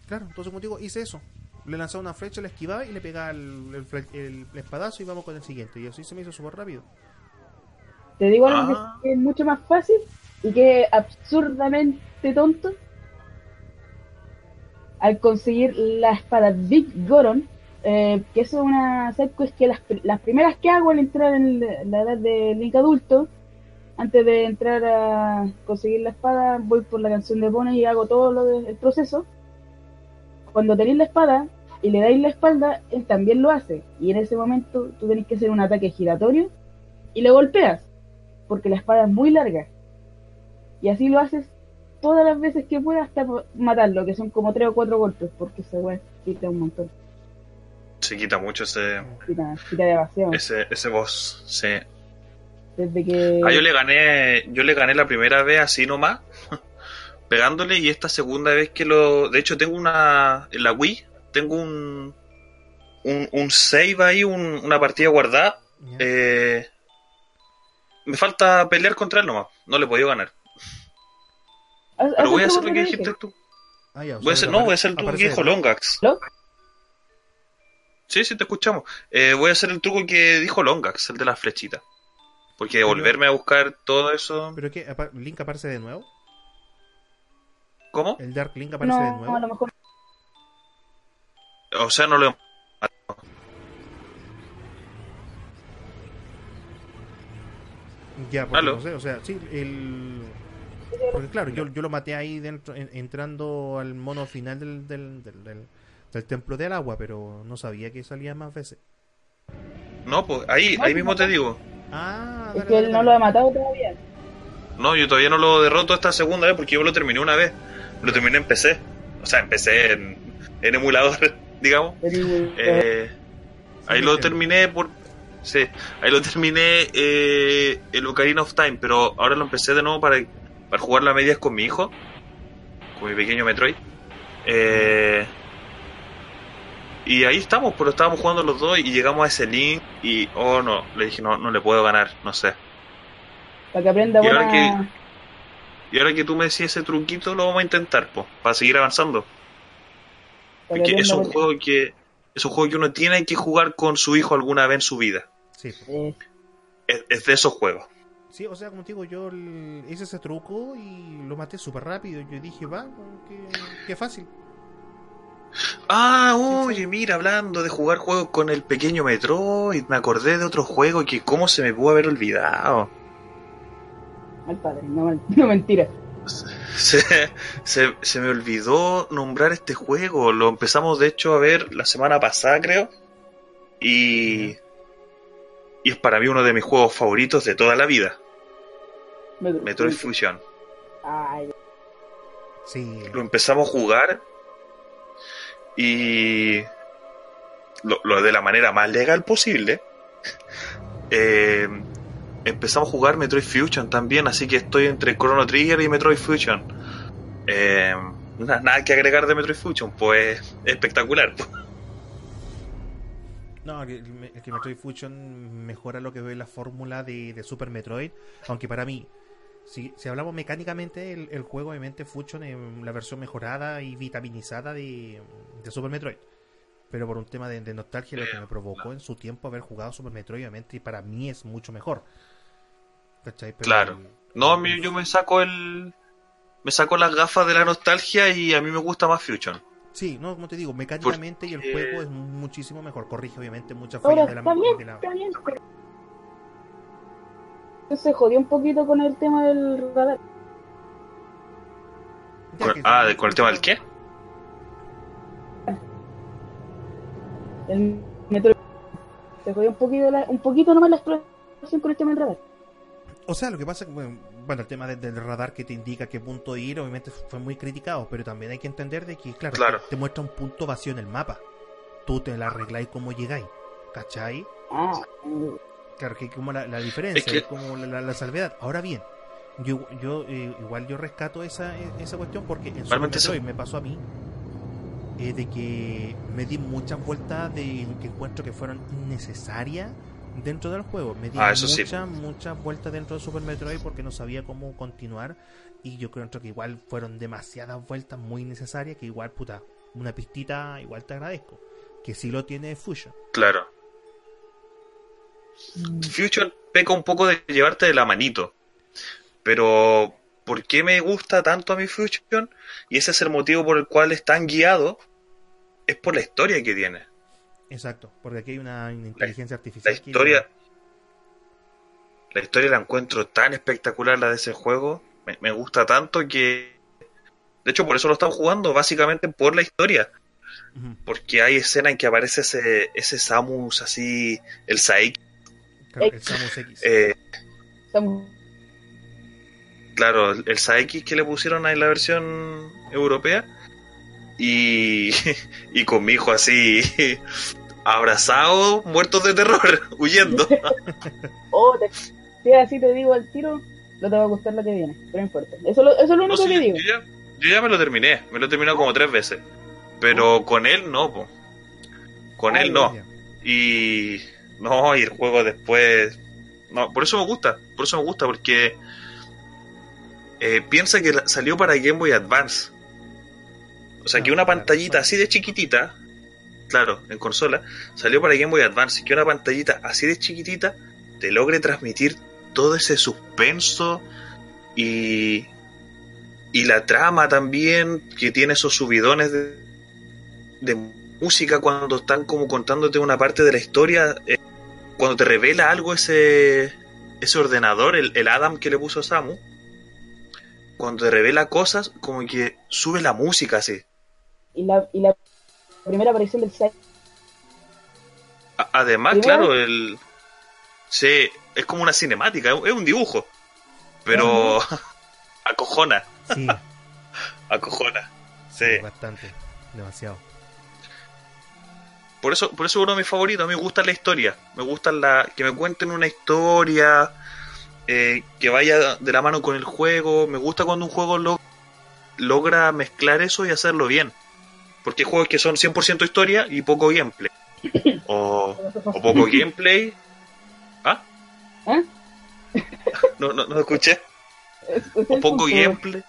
Claro, entonces como digo, hice eso. Le lanzaba una flecha, le esquivaba y le pegaba el, el, espadazo y vamos con el siguiente. Y así se me hizo súper rápido. Te digo algo ah. que es mucho más fácil y que es absurdamente tonto. Al conseguir la espada Big Goron, eh, que eso es una es que las, las, primeras que hago al entrar en la edad de Link adulto, antes de entrar a conseguir la espada, voy por la canción de Pony y hago todo lo el proceso. Cuando tenéis la espada y le dais la espalda, él también lo hace. Y en ese momento tú tenés que hacer un ataque giratorio y le golpeas, porque la espada es muy larga. Y así lo haces todas las veces que puedas hasta matarlo, que son como tres o cuatro golpes, porque se weá quita un montón se quita mucho ese. Quita, ese, ese boss, sí. Desde que. Ah, yo le gané. Yo le gané la primera vez así nomás. pegándole y esta segunda vez que lo. De hecho, tengo una. En la Wii, tengo un. Un, un save ahí, una partida guardada. Eh, me falta pelear contra él nomás. No le he podido ganar. Pero voy a hacer lo que dijiste tú. Ah, ya, voy a hacer, no, voy a hacer el truco que dijo Longax. Sí, sí, te escuchamos. Eh, voy a hacer el truco que dijo Longax, el de las flechitas. Porque volverme a buscar todo eso. ¿Pero qué? ¿Link aparece de nuevo? ¿Cómo? ¿El Dark Link aparece de nuevo? No, a lo mejor. O sea, no lo. Ya, porque no sé, o sea, sí, el. Porque claro, yo, yo lo maté ahí dentro, entrando al mono final del, del, del del templo del agua, pero no sabía que salía más veces. No, pues ahí, ahí mismo te digo. Ah, es que él no lo ha matado todavía. No, yo todavía no lo derroto esta segunda vez porque yo lo terminé una vez. Lo terminé en PC. O sea, en PC, en, emulador, digamos. Eh, ahí lo terminé por... Sí, ahí lo terminé eh, el Ocarina of Time, pero ahora lo empecé de nuevo para, para jugar la medias con mi hijo, con mi pequeño Metroid. Eh, y ahí estamos, pero estábamos jugando los dos y llegamos a ese link y, oh no, le dije, no, no le puedo ganar, no sé. Para que aprenda y ahora que, y ahora que tú me decís ese truquito, lo vamos a intentar, pues, para seguir avanzando. Porque es un juego que es un juego que uno tiene que jugar con su hijo alguna vez en su vida. Sí. Es, de esos juegos. Sí, o sea, como te digo, yo hice ese truco y lo maté súper rápido. Yo dije, va, qué fácil. Ah, oye, mira, hablando de jugar juegos con el pequeño Metroid, me acordé de otro juego que cómo se me pudo haber olvidado. Mal padre, no, no mentira. Se, se, me olvidó nombrar este juego. Lo empezamos, de hecho, a ver la semana pasada, creo. Y. Y es para mí uno de mis juegos favoritos de toda la vida. Metroid, Fusion. Ay. Sí. Lo empezamos a jugar y lo, de la manera más legal posible. Eh, empezamos a jugar Metroid Fusion también, así que estoy entre Chrono Trigger y Metroid Fusion. Eh, nada, que agregar de Metroid Fusion, pues espectacular. No, que, que Metroid Fusion mejora lo que ve la fórmula de, de Super Metroid, aunque para mí si, si hablamos mecánicamente, el, juego obviamente Fusion es la versión mejorada y vitaminizada de, Super Metroid. Pero por un tema de, nostalgia, lo que me provocó en su tiempo haber jugado Super Metroid, obviamente, y para mí es mucho mejor. Claro. No, a mí yo me saco el. Me saco las gafas de la nostalgia y a mí me gusta más Fusion. Sí, no, como te digo, mecánicamente y el juego es muchísimo mejor. Corrige, obviamente, muchas fallas de la, se jodió un poquito con el tema del radar. ah, ¿con el tema del qué? El metro se jodió un poquito, un poquito nomás la exploración con el tema del radar. O sea, lo que pasa es que, bueno, el tema del radar que te indica qué punto ir, obviamente fue muy criticado, pero también hay que entender de que, claro, Te, muestra un punto vacío en el mapa. Tú te la arregláis como llegáis, ¿cachai? Ah, Claro, que como la, diferencia, es como la, salvedad. Ahora bien, yo, yo eh, igual yo rescato esa, esa cuestión porque en Super Metroid me pasó a mí eh, de que me di muchas vueltas de que encuentro que fueron innecesarias dentro del juego. Me di ah, muchas, muchas vueltas dentro de Super Metroid porque no sabía cómo continuar y yo creo que igual fueron demasiadas vueltas muy necesarias que igual, puta, una pistita igual te agradezco. Que sí lo tiene Fusion. Claro. Future peca un poco de llevarte de la manito. Pero, ¿por qué me gusta tanto a mi Fusion? Y ese es el motivo por el cual es tan guiado. Es por la historia que tiene. Exacto, porque aquí hay una, inteligencia artificial. La historia. La historia la encuentro tan espectacular, la de ese juego. Me, gusta tanto que. De hecho, por eso lo estamos jugando, básicamente por la historia. Porque hay escenas en que aparece ese, ese Samus así, el Saiki el Samus X. Eh, claro, el Sax que le pusieron ahí en la versión europea. Y, y con mi hijo así abrazado, muertos de terror, huyendo. oh, si así te digo al tiro, no te va a gustar lo que viene, pero no importa. Eso, eso es lo único que digo. Yo ya, me lo terminé, me lo he terminado como tres veces. Pero con él no, con él no. Y no, y el juego después. No, por eso me gusta. Por eso me gusta, porque. Eh, piensa que salió para Game Boy Advance. O sea, que una pantallita así de chiquitita. Claro, en consola. Salió para Game Boy Advance. Que una pantallita así de chiquitita te logre transmitir todo ese suspenso. Y. Y la trama también. Que tiene esos subidones de. música cuando están como contándote una parte de la historia. Eh, cuando te revela algo ese, ese ordenador, el, el, Adam que le puso Samu, cuando te revela cosas, como que sube la música así. Y la, y la primera aparición del set. Además, claro, el. Sí, es como una cinemática, es un dibujo. pero acojona. Sí. acojona. Sí. Bastante. Demasiado. Por eso, por eso uno de mis favoritos. A mí me gusta la historia. Me gusta la, que me cuenten una historia. Eh, que vaya de la mano con el juego. Me gusta cuando un juego lo, logra mezclar eso y hacerlo bien. Porque hay juegos que son 100% historia y poco gameplay. O, o poco gameplay. ¿Ah? ¿Eh? No, no, no escuché. O poco gameplay.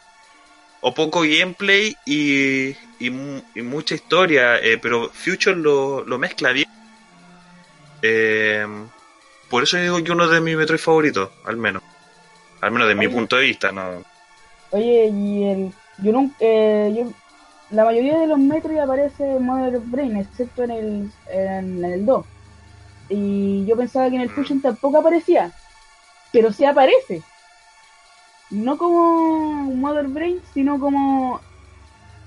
O poco gameplay y, y, y mucha historia. eh, pero Future lo, lo mezcla bien. Eh, por eso digo que uno de mis Metroid favoritos, al menos. Al menos de mi punto de vista, ¿no? Oye, y el. Yo nunca. eh, yo, la mayoría de los Metroid aparece Mother Brain, excepto en el, en, el 2. Y yo pensaba que en el Fusion tampoco aparecía. Pero sí aparece. No como Mother Brain, sino como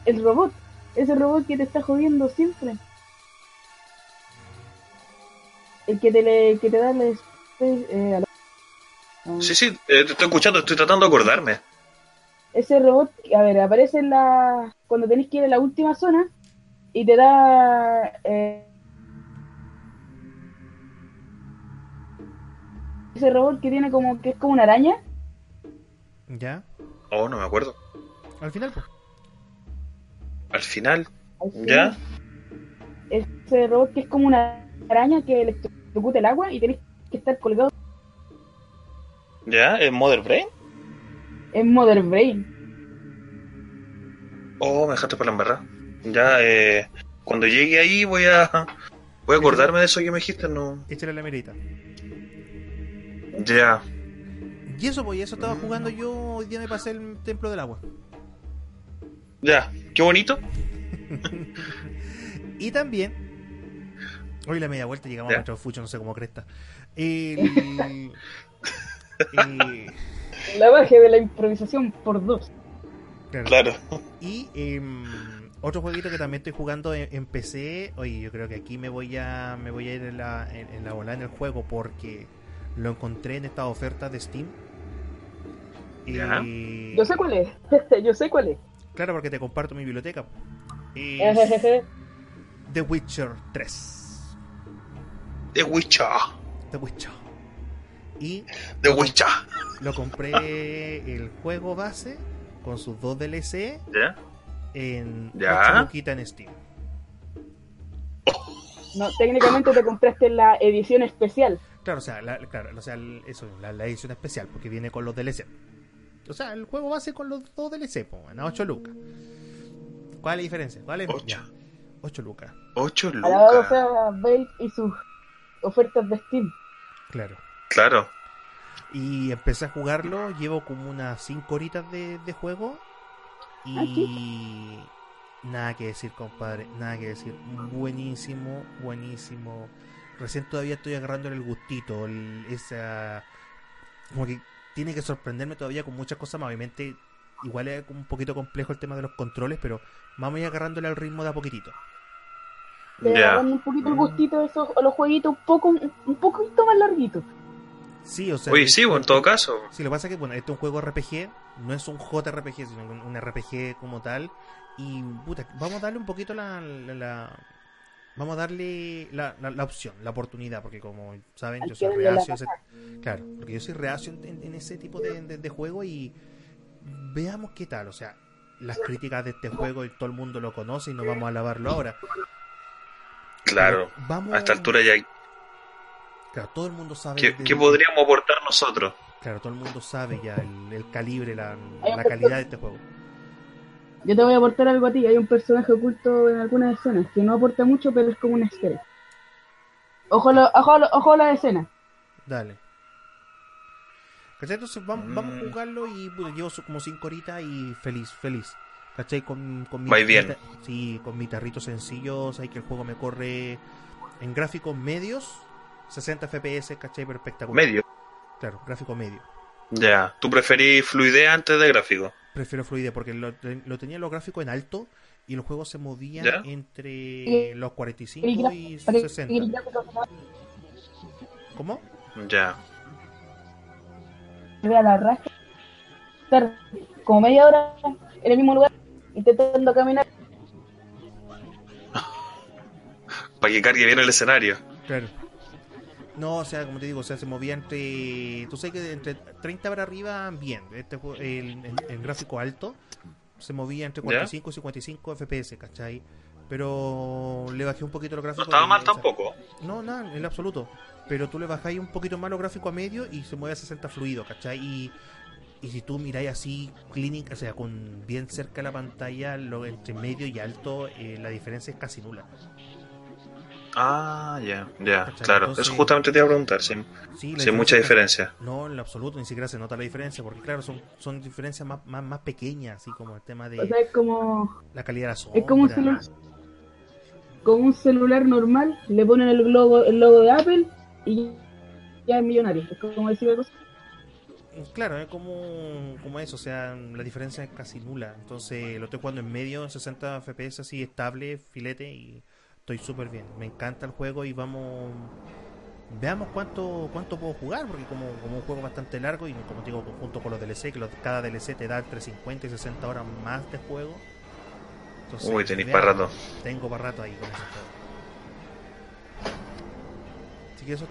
el robot. Ese robot que te está jodiendo siempre. El que te, le, que te da el... eh, la- Sí, sí, eh, te estoy escuchando, estoy tratando de acordarme. Ese robot, a ver, aparece en la cuando tenés que ir a la última zona y te da eh, ese robot que tiene como que es como una araña. ¿Ya? Oh, no me acuerdo. Al final, pues. Al final, al final, ¿ya? Ese robot que es como una araña que electrocuta el agua y tenés que estar colgado ¿Ya? ¿En Mother Brain? En Mother Brain. Oh, me dejaste por la embarrada. Ya, eh, cuando llegue ahí voy a voy a acordarme de eso que me dijiste, no. Échale la mirita. Ya. Y eso, pues, y eso estaba jugando yo. Hoy día me pasé el templo del agua. Ya, qué bonito. Y también. Hoy la media vuelta llegamos Ya. a nuestro fucho, no sé cómo cresta. El. eh, La magia de la improvisación por dos. claro. Claro. Y em, otro jueguito que también estoy jugando en, en PC. Oye, yo creo que aquí me voy a me voy a ir en la, en, en la bola en el juego porque lo encontré en esta oferta de Steam. Ya. Y- Yo sé cuál es. Yo sé cuál es. Claro, porque te comparto mi biblioteca. Es. The Witcher 3. The Witcher. The Witcher. Y The Witcher. lo compré el juego base con sus dos DLC ¿Ya? en Ya. 8 en Steam. No, técnicamente te compraste la edición especial. Claro, o sea, la, claro, o sea, eso, la, la edición especial, porque viene con los DLC. O sea, el juego base con los dos DLC, pues, a 8 lucas. ¿Cuál es la diferencia? ¿Cuál es? Ocho. Ya, 8 lucas, 8 Alabado lucas. sea Valve y sus ofertas de Steam. claro. Claro. Y empecé a jugarlo, llevo como unas 5 horitas de, de juego. Ah, Y nada que decir, compadre, nada que decir. Buenísimo, buenísimo. Recién todavía estoy agarrando el gustito, el- esa... Como que tiene que sorprenderme todavía con muchas cosas más. Obviamente, igual es un poquito complejo el tema de los controles, pero vamos a ir agarrándole al ritmo de a poquitito. Ya. dan un poquito el gustito de esos, a los jueguitos un poco, un, un poquito más larguitos. Sí, o sea... Oye, sí, bueno, en todo caso. Sí, lo que pasa es que, bueno, este es un juego RPG, no es un JRPG, sino un, un RPG como tal. Y, puta, vamos a darle un poquito la. la- la- vamos a darle la, la- la opción, la oportunidad, porque como saben, Hay yo soy reacio. a ese- claro, porque yo soy reacio en, en- en ese tipo de, de- de juego y veamos qué tal. O sea, las críticas de este juego y todo el mundo lo conoce y no vamos a alabarlo ahora. Claro. Vamos, A esta altura ya. Claro, todo el mundo sabe. ¿Qué, de- qué podríamos aportar nosotros? Claro, todo el mundo sabe ya el, el calibre, la, calidad de este juego. Yo te voy a aportar algo a ti. Hay un personaje oculto en algunas escenas que no aporta mucho, pero es como una estrella. Ojo, a lo- ojo, lo- ojo a la escena. Dale. ¿Cachai? Entonces vamos, vamos a Mm. jugarlo y llevo como 5 horitas y feliz, feliz. ¿Cachai? Con, con mi bien. Sí, con mi tarrito sencillo, hay que el juego me corre en gráficos medios, 60 FPS, ¿cachai? Pero espectacular. Medio. Claro, gráfico medio. Ya. ¿Tú preferís fluidez antes de gráfico? Prefiero fluidez porque lo, lo tenía los gráficos en alto y el juego se movía ¿Ya? entre los El 45 gra- y para que- 60. el gráfico ¿Cómo? Ya. se vea la raja. estar como media hora en el mismo lugar intentando caminar. Para que cargue bien el escenario. Claro. No, o sea, como te digo, o sea, se movía entre. Tú sabes que entre 30 para arriba, bien. Este, el, el, gráfico alto se movía entre 45 y 55 FPS, ¿cachai? Pero le bajé un poquito los gráficos. No estaba mal tampoco. No, nada, en absoluto. Pero tú le bajáis un poquito más los gráficos a medio y se mueve a 60 fluido, ¿cachai? Y, y si tú miráis así, clínica, o sea, con bien cerca la pantalla, lo entre medio y alto, eh, la diferencia es casi nula. Ah, ya, ya, claro. Eso justamente te iba a preguntar, sin, mucha diferencia. No, en absoluto, ni siquiera se nota la diferencia, porque claro, son, son diferencias más, más, más pequeñas, así como el tema de o sea, es como, la calidad de la sombra. Es como un, celular, como un celular normal, le ponen el, logo, el logo de Apple y ya es millonario. Es como decir algo Claro, es como, como eso, o sea, la diferencia es casi nula. Entonces lo estoy jugando en medio, en 60 FPS, así estable, filete y estoy súper bien. Me encanta el juego y vamos. Veamos cuánto cuánto puedo jugar, porque como, como un juego bastante largo y como digo, junto con los DLC, que cada DLC te da entre 50 y 60 horas más de juego. Uy, tenéis para rato. Tengo para rato ahí con ese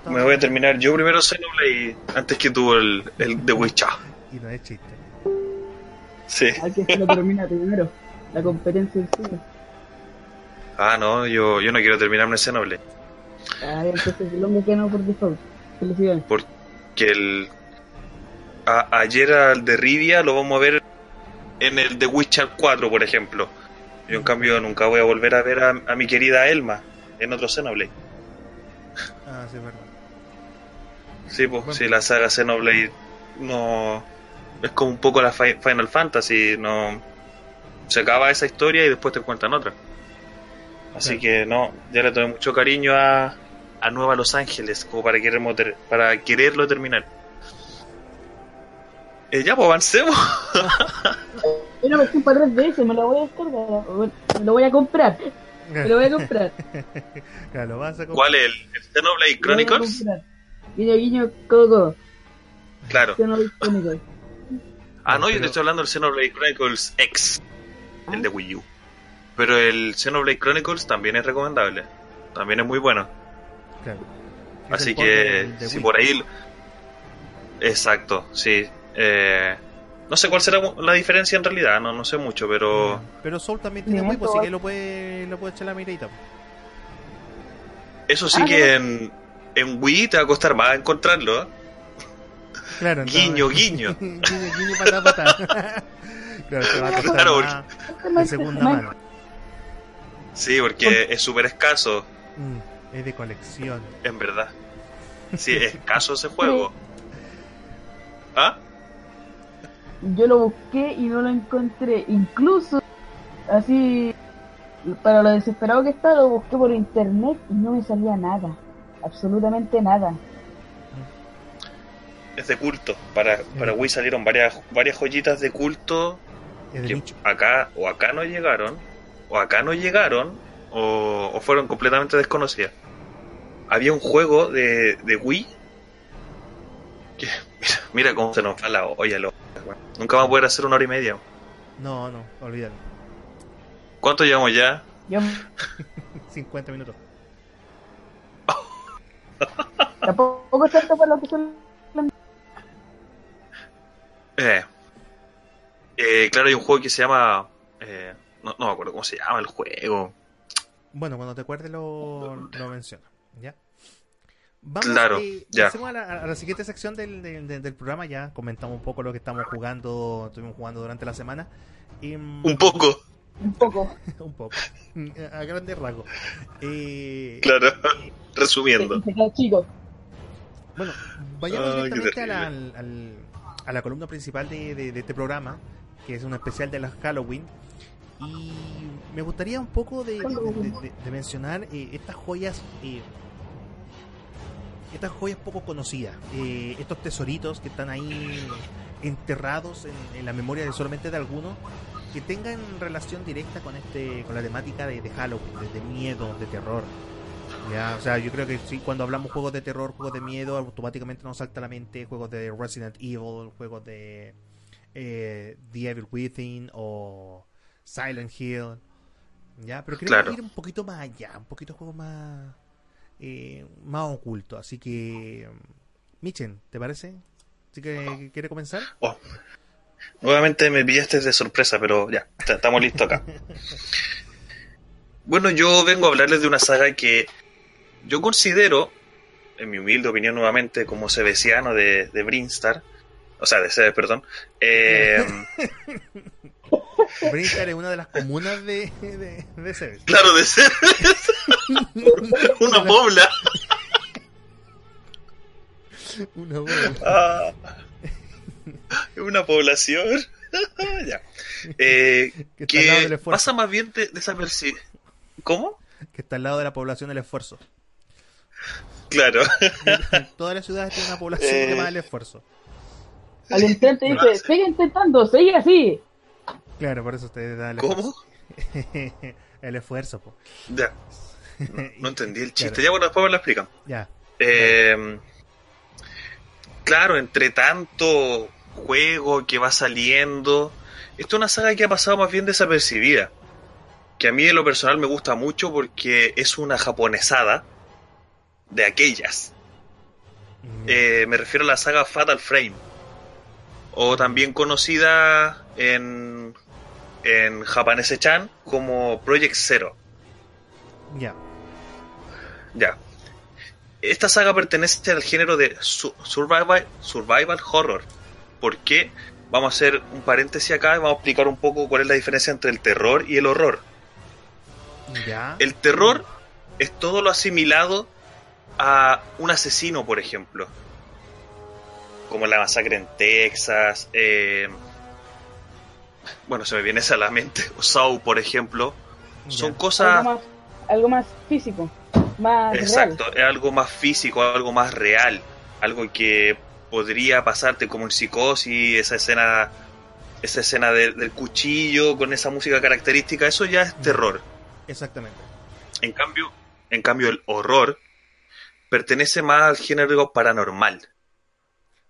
juego. Me voy a terminar yo primero Xenoblade antes que tú el, el The Witcher. Y no es chiste. Sí. Hay que lo termina primero. La competencia suya. Ah, no, yo, yo no quiero terminarme Xenoblade. Ah, entonces el hombre que no por default. Felicidades. Porque el. ayer al de Rivia lo vamos a ver en el The Witcher 4, por ejemplo. Yo, en cambio, nunca voy a volver a ver a, mi querida Elma en otro Xenoblade. Ah, sí, es verdad. Sí, pues, sí, la saga Xenoblade no. Es como un poco la Final Fantasy, no. Se acaba esa historia y después te cuentan otra. Así que no, ya le tomé mucho cariño a, a Nueva Los Ángeles, como para, quererlo, para quererlo terminar. Eh, ya, pues avancemos. Una versión para 3DS, me la voy a descargar. Me lo voy a comprar. Me lo voy a comprar. claro, vas a comprar. ¿Cuál es? ¿El, el Xenoblade Chronicles? Guiño, guiño, coco. Claro. Xenoblade Chronicles. Ah, no, yo te estoy hablando del Xenoblade Chronicles X, el de Wii U. Pero el Xenoblade Chronicles también es recomendable. También es muy bueno. Así que, si por ahí. Exacto, sí. Eh, no sé cuál será la diferencia en realidad, no, no sé mucho, pero. Pero Soul también tiene muy, pues, así que lo puede, lo puede echar la miradita. Eso sí ah, que en, en Wii te va a costar más encontrarlo. ¿eh? Claro, guiño, guiño. guiño, guiño, pata, pata. claro, te va a costar claro, más de segunda mano. Sí, porque es súper escaso. Mm, es de colección. En verdad. Sí, es escaso ese juego. ¿Ah? Yo lo busqué y no lo encontré. Incluso, así, para lo desesperado que está, lo busqué por internet y no me salía nada. Absolutamente nada. Es de culto. Para, para Wii salieron varias, varias joyitas de culto que acá o acá no llegaron o acá no llegaron o, fueron completamente desconocidas. Había un juego de, de Wii que, mira, mira cómo se nos va la olla. Lo, nunca vamos a poder hacer una hora y media. No, no, olvídalo. ¿Cuánto llevamos ya? 50 minutos. Tampoco es tanto para lo que son. Eh, eh, claro, hay un juego que se llama eh, no, no me acuerdo cómo se llama el juego. Bueno, cuando te acuerdes lo, lo menciono. ¿Ya? Vamos claro, eh, ya. a la, siguiente sección del, del, programa. Ya comentamos un poco lo que estamos jugando, estuvimos jugando durante la semana. Mm, un poco. Un poco. un poco. A grandes rasgos. Eh, claro, resumiendo. Bueno, vayamos directamente a la, a la columna principal de, de, este programa, que es un especial de la Halloween. Y me gustaría un poco de, mencionar eh, estas joyas, eh, estas joyas poco conocidas, eh, estos tesoritos que están ahí enterrados en, la memoria de solamente de algunos, que tengan relación directa con este, con la temática de, Halloween, de, miedo, de terror. Ya, o sea, yo creo que sí, cuando hablamos juegos de terror, juegos de miedo, automáticamente nos salta a la mente juegos de Resident Evil, juegos de eh, The Evil Within o Silent Hill. ¿Ya? Pero queremos ir un poquito más allá, un poquito juego más, eh, más oculto. Así que, Michen, ¿te parece? ¿Sí que quiere comenzar? Oh. Nuevamente me pillaste de sorpresa, pero ya, estamos listos acá. bueno, yo vengo a hablarles de una saga que yo considero, en mi humilde opinión nuevamente, como sebesiano de, de Brinstar, o sea, de Sebes, perdón, eh, Brinstar es una de las comunas de, de, de Claro, de Sebes. una pobla. una pobla. Ah, una población. ya. Eh, que, pasa más bien de, desapercibido. ¿Cómo? Que está al lado de la población del esfuerzo. Claro. Todas las ciudades tienen una población que va el esfuerzo. Al intento dice, sigue intentando, sigue así. Claro, por eso usted da el ¿Cómo? el esfuerzo, po. Ya. No, entendí el chiste. Ya, bueno, después me lo explican. Ya. Eh, claro, entre tanto juego que va saliendo, esto es una saga que ha pasado más bien desapercibida. Que a mí, en lo personal, me gusta mucho porque es una japonesada de aquellas. Mm. Eh, me refiero a la saga Fatal Frame. O también conocida en en Japanese-chan como Project Zero. Ya. Ya. Esta saga pertenece al género de survival, survival horror. ¿Por qué? Vamos a hacer un paréntesis acá y vamos a explicar un poco cuál es la diferencia entre el terror y el horror. Ya. El terror es todo lo asimilado a un asesino, por ejemplo. Como la masacre en Texas, eh, bueno, se me viene esa a la mente, o por ejemplo, son cosas... Algo más, físico, más Exacto, es algo más físico, algo más real, algo que podría pasarte como en psicosis, esa escena esa escena del cuchillo con esa música característica, eso ya es terror. Exactamente. En cambio, en cambio el horror pertenece más al género paranormal.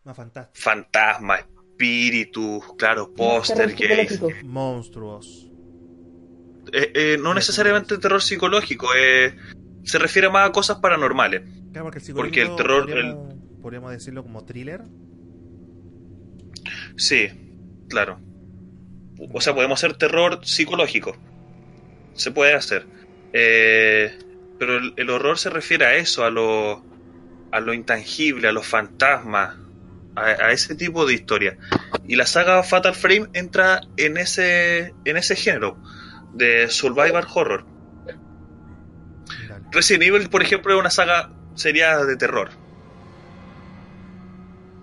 Más fantástico. Fantasma, espíritus, claro, póster, Monstruos. Eh, eh, no necesariamente terror psicológico, eh, se refiere más a cosas paranormales. porque, el, terror. Podríamos, decirlo como thriller. Sí, claro. O sea, podemos hacer terror psicológico. Se puede hacer. pero el, el, horror se refiere a eso, a lo, a lo intangible, a los fantasmas, a, ese tipo de historia. Y la saga Fatal Frame entra en ese, en ese género de survival horror. Resident Evil, por ejemplo, es una saga sería de terror.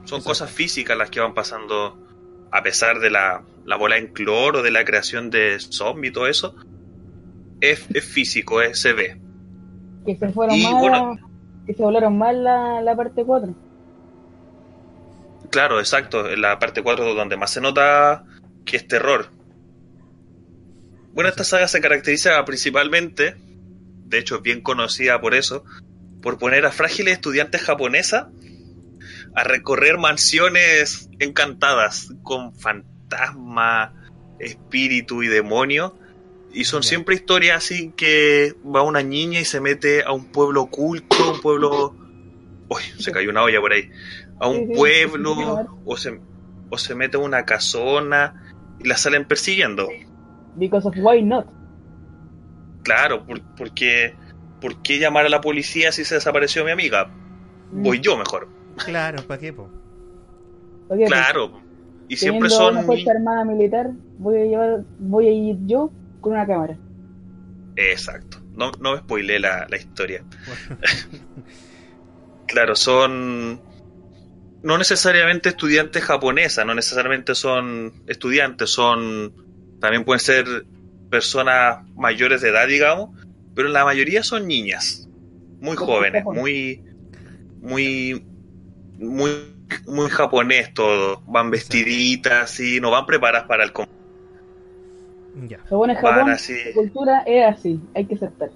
Son cosas físicas las que van pasando a pesar de la, la bola en cloro, de la creación de zombies y todo eso. Es, físico, se ve. Que se fueron mal, que se volaron mal la, la parte 4. Claro, exacto. En la parte 4 donde más se nota que es terror. Bueno, esta saga se caracteriza principalmente, de hecho es bien conocida por eso, por poner a frágiles estudiantes japonesas a recorrer mansiones encantadas con fantasma, espíritu y demonio. Y son siempre historias así que va una niña y se mete a un pueblo oculto, un pueblo... Uy, se cayó una olla por ahí a un pueblo o se, o se mete a una casona y la salen persiguiendo. Because of why not? Claro, porque ¿por qué llamar a la policía si se desapareció mi amiga? Mm. Voy yo mejor. Claro, ¿para qué? Po? Claro. Y siempre son una fuerza armada militar, voy a llevar voy a ir yo con una cámara. Exacto. No, no me spoilé la, la historia. claro, son no necesariamente estudiantes japonesas, no necesariamente son estudiantes, son también pueden ser personas mayores de edad, digamos, pero la mayoría son niñas, muy jóvenes, muy muy muy muy japonés todo, van vestiditas y no van preparadas para el ya. Lo bueno es Japón, la cultura es así, hay que aceptar.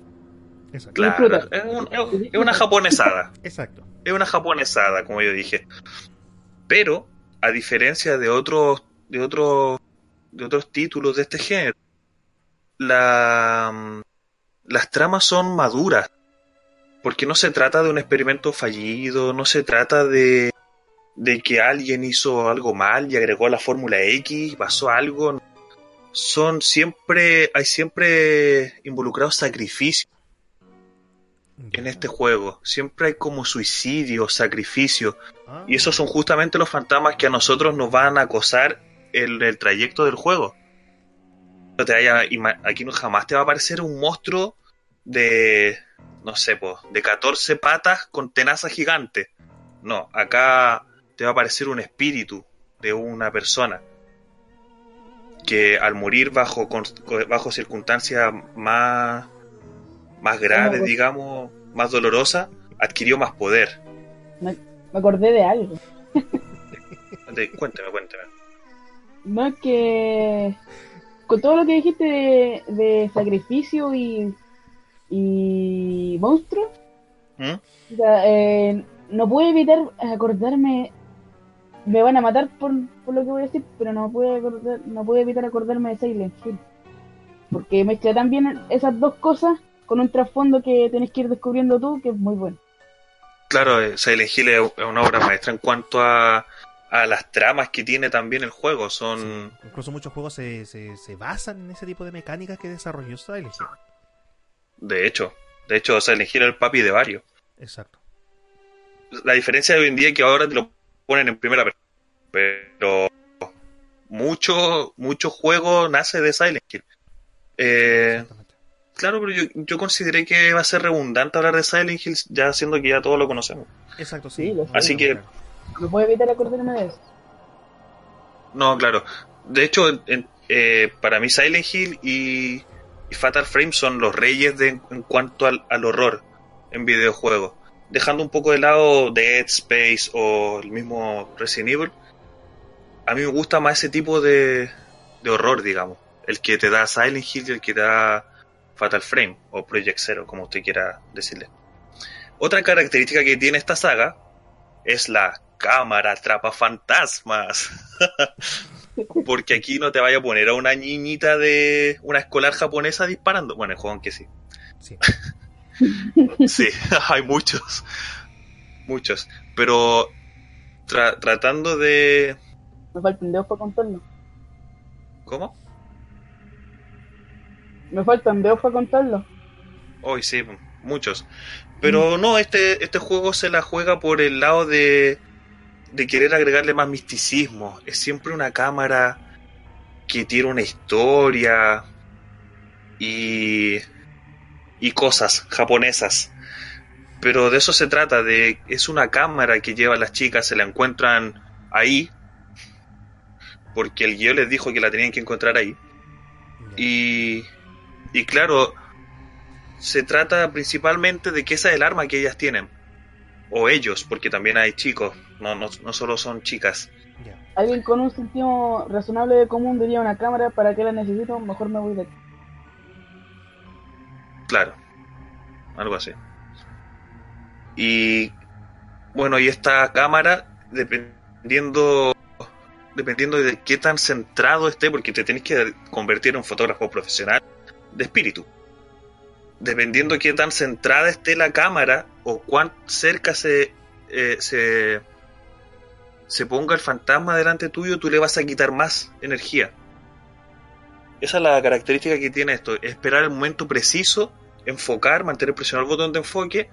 Claro, es, una japonesada. Exacto. Es una japonesada, como yo dije. Pero, a diferencia de otros de otros de otros títulos de este género, la, las tramas son maduras, porque no se trata de un experimento fallido, no se trata de, de que alguien hizo algo mal y agregó la fórmula X, pasó algo. Son siempre, hay siempre involucrados sacrificios en este juego. Siempre hay como suicidio, sacrificio. Ah. Y esos son justamente los fantasmas que a nosotros nos van a acosar en el trayecto del juego. No te ima- aquí no jamás te va a aparecer un monstruo de, no sé, po, de 14 patas con tenaza gigante. No, acá te va a aparecer un espíritu de una persona que al morir bajo, bajo circunstancias más, más graves, digamos, más dolorosas, adquirió más poder. Me, me acordé de algo. De- cuéntame, cuéntame. No es que con todo lo que dijiste de, de sacrificio y, y monstruo, ¿Mm? o sea, eh, no puedo evitar acordarme. Me van a matar por, por lo que voy a decir, pero no puedo, acordar- no puedo evitar acordarme de Silent Hill. Porque mezcla también esas dos cosas con un trasfondo que tenés que ir descubriendo tú, que es muy bueno. Claro, eh, Silent Hill es una obra maestra en cuanto a, a las tramas que tiene también el juego. Son. Incluso muchos juegos se, se, se basan en ese tipo de mecánicas que desarrolló Silent Hill. De hecho, de hecho, Silent Hill es el papi de varios. Exacto. La diferencia de hoy en día es que ahora te lo ponen en primera persona. Pero mucho, mucho juego nace de Silent Hill. Eh. Claro, pero yo, yo consideré que va a ser redundante hablar de Silent Hill, ya siendo que ya todos lo conocemos. Exacto, Sí, sí. lo sé. Así que- No puedo evitar acordarme de eso. No, claro. De hecho, en- eh, para mí Silent Hill y, y Fatal Frame son los reyes de, en cuanto al, al horror en videojuegos. Dejando un poco de lado Dead Space o el mismo Resident Evil, a mí me gusta más ese tipo de, de horror, digamos. El que te da Silent Hill y el que te da Fatal Frame o Project Zero, como usted quiera decirle. Otra característica que tiene esta saga es la cámara atrapa fantasmas. Porque aquí no te vaya a poner a una niñita de una escolar japonesa disparando. Bueno, el juego aunque sí. Sí. Sí, hay muchos. Muchos. Pero tra- tratando de... Me faltan dedos para contarlo. ¿Cómo? Me faltan dedos para contarlo. Hoy sí, muchos. Pero no, este, este juego se la juega por el lado de, de querer agregarle más misticismo. Es siempre una cámara que tiene una historia y, y cosas japonesas. Pero de eso se trata, de es una cámara que lleva a las chicas, se la encuentran ahí, porque el guion les dijo que la tenían que encontrar ahí. Y, y claro, se trata principalmente de que esa es el arma que ellas tienen. O ellos, porque también hay chicos, no, no, no solo son chicas. Alguien con un sentido razonable de común diría una cámara, ¿para qué la necesito? Mejor me voy de aquí. Claro, algo así. Y bueno, y esta cámara, dependiendo dependiendo de qué tan centrado esté, porque te tienes que convertir en un fotógrafo profesional de espíritu. Dependiendo de qué tan centrada esté la cámara o cuán cerca se, eh, se, se ponga el fantasma delante tuyo, tú le vas a quitar más energía. Esa es la característica que tiene esto, esperar el momento preciso, enfocar, mantener presionado el botón de enfoque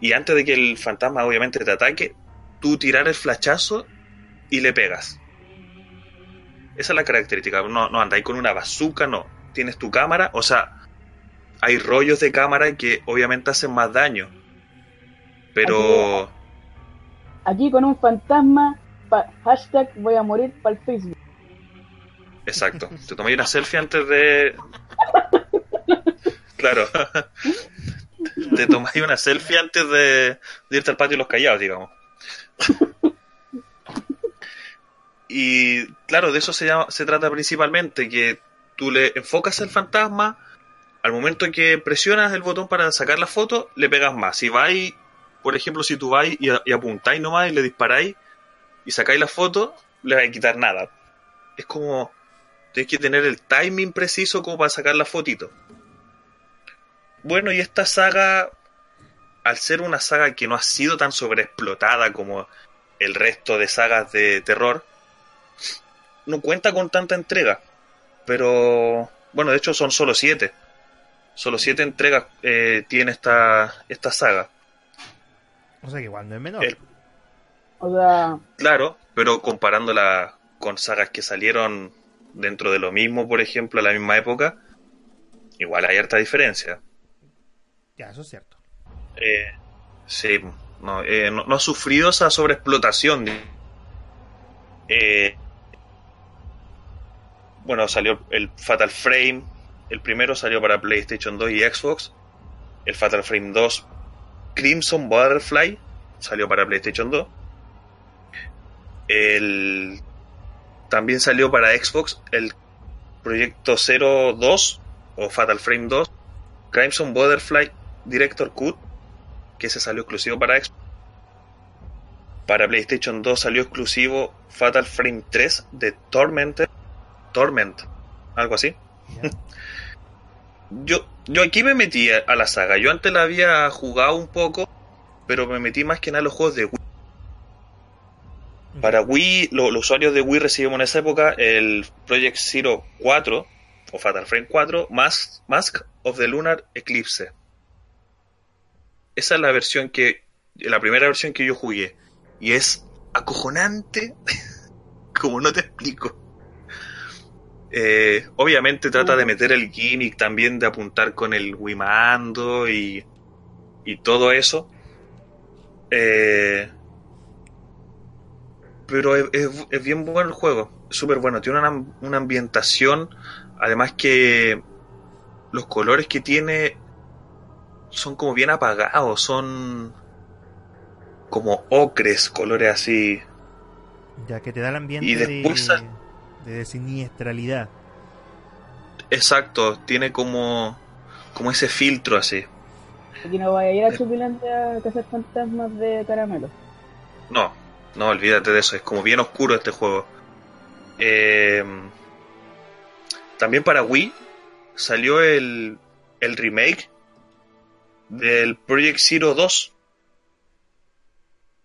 y antes de que el fantasma obviamente te ataque, tú tirar el flachazo y le pegas. Esa es la característica. No, no andáis con una bazooka, no. Tienes tu cámara, o sea, hay rollos de cámara que obviamente hacen más daño. Pero, Aquí con un fantasma, pa- hashtag voy a morir para el Facebook. exacto. Te tomáis una selfie antes de. Claro. Te tomáis una selfie antes de, de irte al patio de los callados, digamos. Y claro, de eso se, llama, se trata principalmente, que tú le enfocas al fantasma, al momento que presionas el botón para sacar la foto, le pegas más. Si vais, por ejemplo, si tú vais y, y apuntáis nomás y le disparáis y sacáis la foto, le vais a quitar nada. es como tienes que tener el timing preciso como para sacar la fotito. Bueno, y esta saga, al ser una saga que no ha sido tan sobreexplotada como el resto de sagas de terror, no cuenta con tanta entrega. Pero, bueno, de hecho son solo siete. Solo siete entregas eh, tiene esta, esta saga. O sea que igual no es menor. O sea... Claro, pero comparándola con sagas que salieron dentro de lo mismo, por ejemplo, a la misma época, igual hay harta diferencia. Ya, eso es cierto. Eh, sí, no, eh, no, no, ha sufrido esa sobreexplotación. Eh, bueno, salió el Fatal Frame, el primero salió para PlayStation 2 y Xbox, el Fatal Frame 2 Crimson Butterfly salió para PlayStation 2. El también salió para Xbox el Proyecto 02 o Fatal Frame 2 Crimson Butterfly Director Cut que se salió exclusivo para Xbox. Para PlayStation 2 salió exclusivo Fatal Frame 3 de Torment Torment, algo así. yo, yo aquí me metí a la saga. Yo antes la había jugado un poco, pero me metí más que nada a los juegos de Wii. Para Wii, lo, los usuarios de Wii recibimos en esa época el Project Zero 4 o Fatal Frame 4 más Mask of the Lunar Eclipse. Esa es la versión que, la primera versión que yo jugué. Y es acojonante, como no te explico. Eh, obviamente trata de meter el gimmick también de apuntar con el Wimando y, y todo eso. Eh, pero es, es, es, bien bueno el juego, súper bueno. Tiene una, una, ambientación, además que los colores que tiene son como bien apagados, son como ocres, colores así. Ya que te da el ambiente y después, de, de siniestralidad. Exacto, tiene como, como ese filtro así. Aquí no vaya a ir a Chupilante a cazar fantasmas de caramelo. No, no, olvídate de eso, es como bien oscuro este juego. Eh, también para Wii salió el, el remake del Project Zero 2.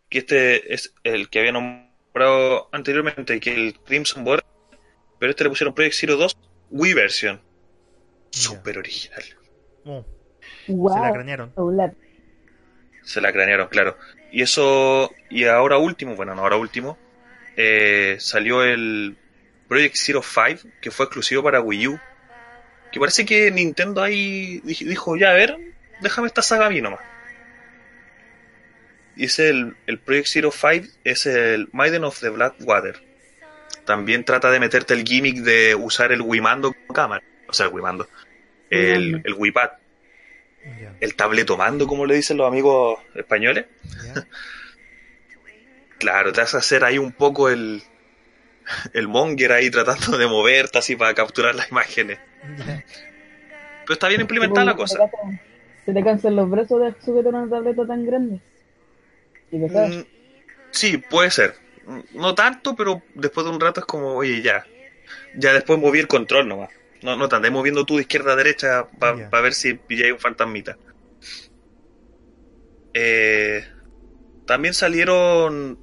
Que este es el que había nombrado anteriormente, que el Crimson Border. Pero este le pusieron Project Zero 2 Wii version. Súper original. Oh. Wow. Se la cranearon. Se la cranearon, claro. Y eso, y ahora último, bueno, no ahora último, eh, salió el Project Zero 5, que fue exclusivo para Wii U. Que parece que Nintendo ahí dijo, ya a ver, déjame esta saga a mí nomás. Y es el, el Project Zero 5, es el Maiden of the Black Water. También trata de meterte el gimmick de usar el Wimando como cámara. O sea, el Wimando. El, el Wipad. El tabletomando, como le dicen los amigos españoles. Claro, te hace hacer ahí un poco el, el monger ahí tratando de moverte así para capturar las imágenes. Pero está bien implementada la cosa. Se te cansan los brazos de sujetar una tableta tan grande. Y pesada. Mm, sí, puede ser. No tanto, pero después de un rato es como, oye, ya. Ya después moví el control nomás. No, no te moviendo tú de izquierda a derecha para ver si pilláis un fantasmita. Eh, también salieron.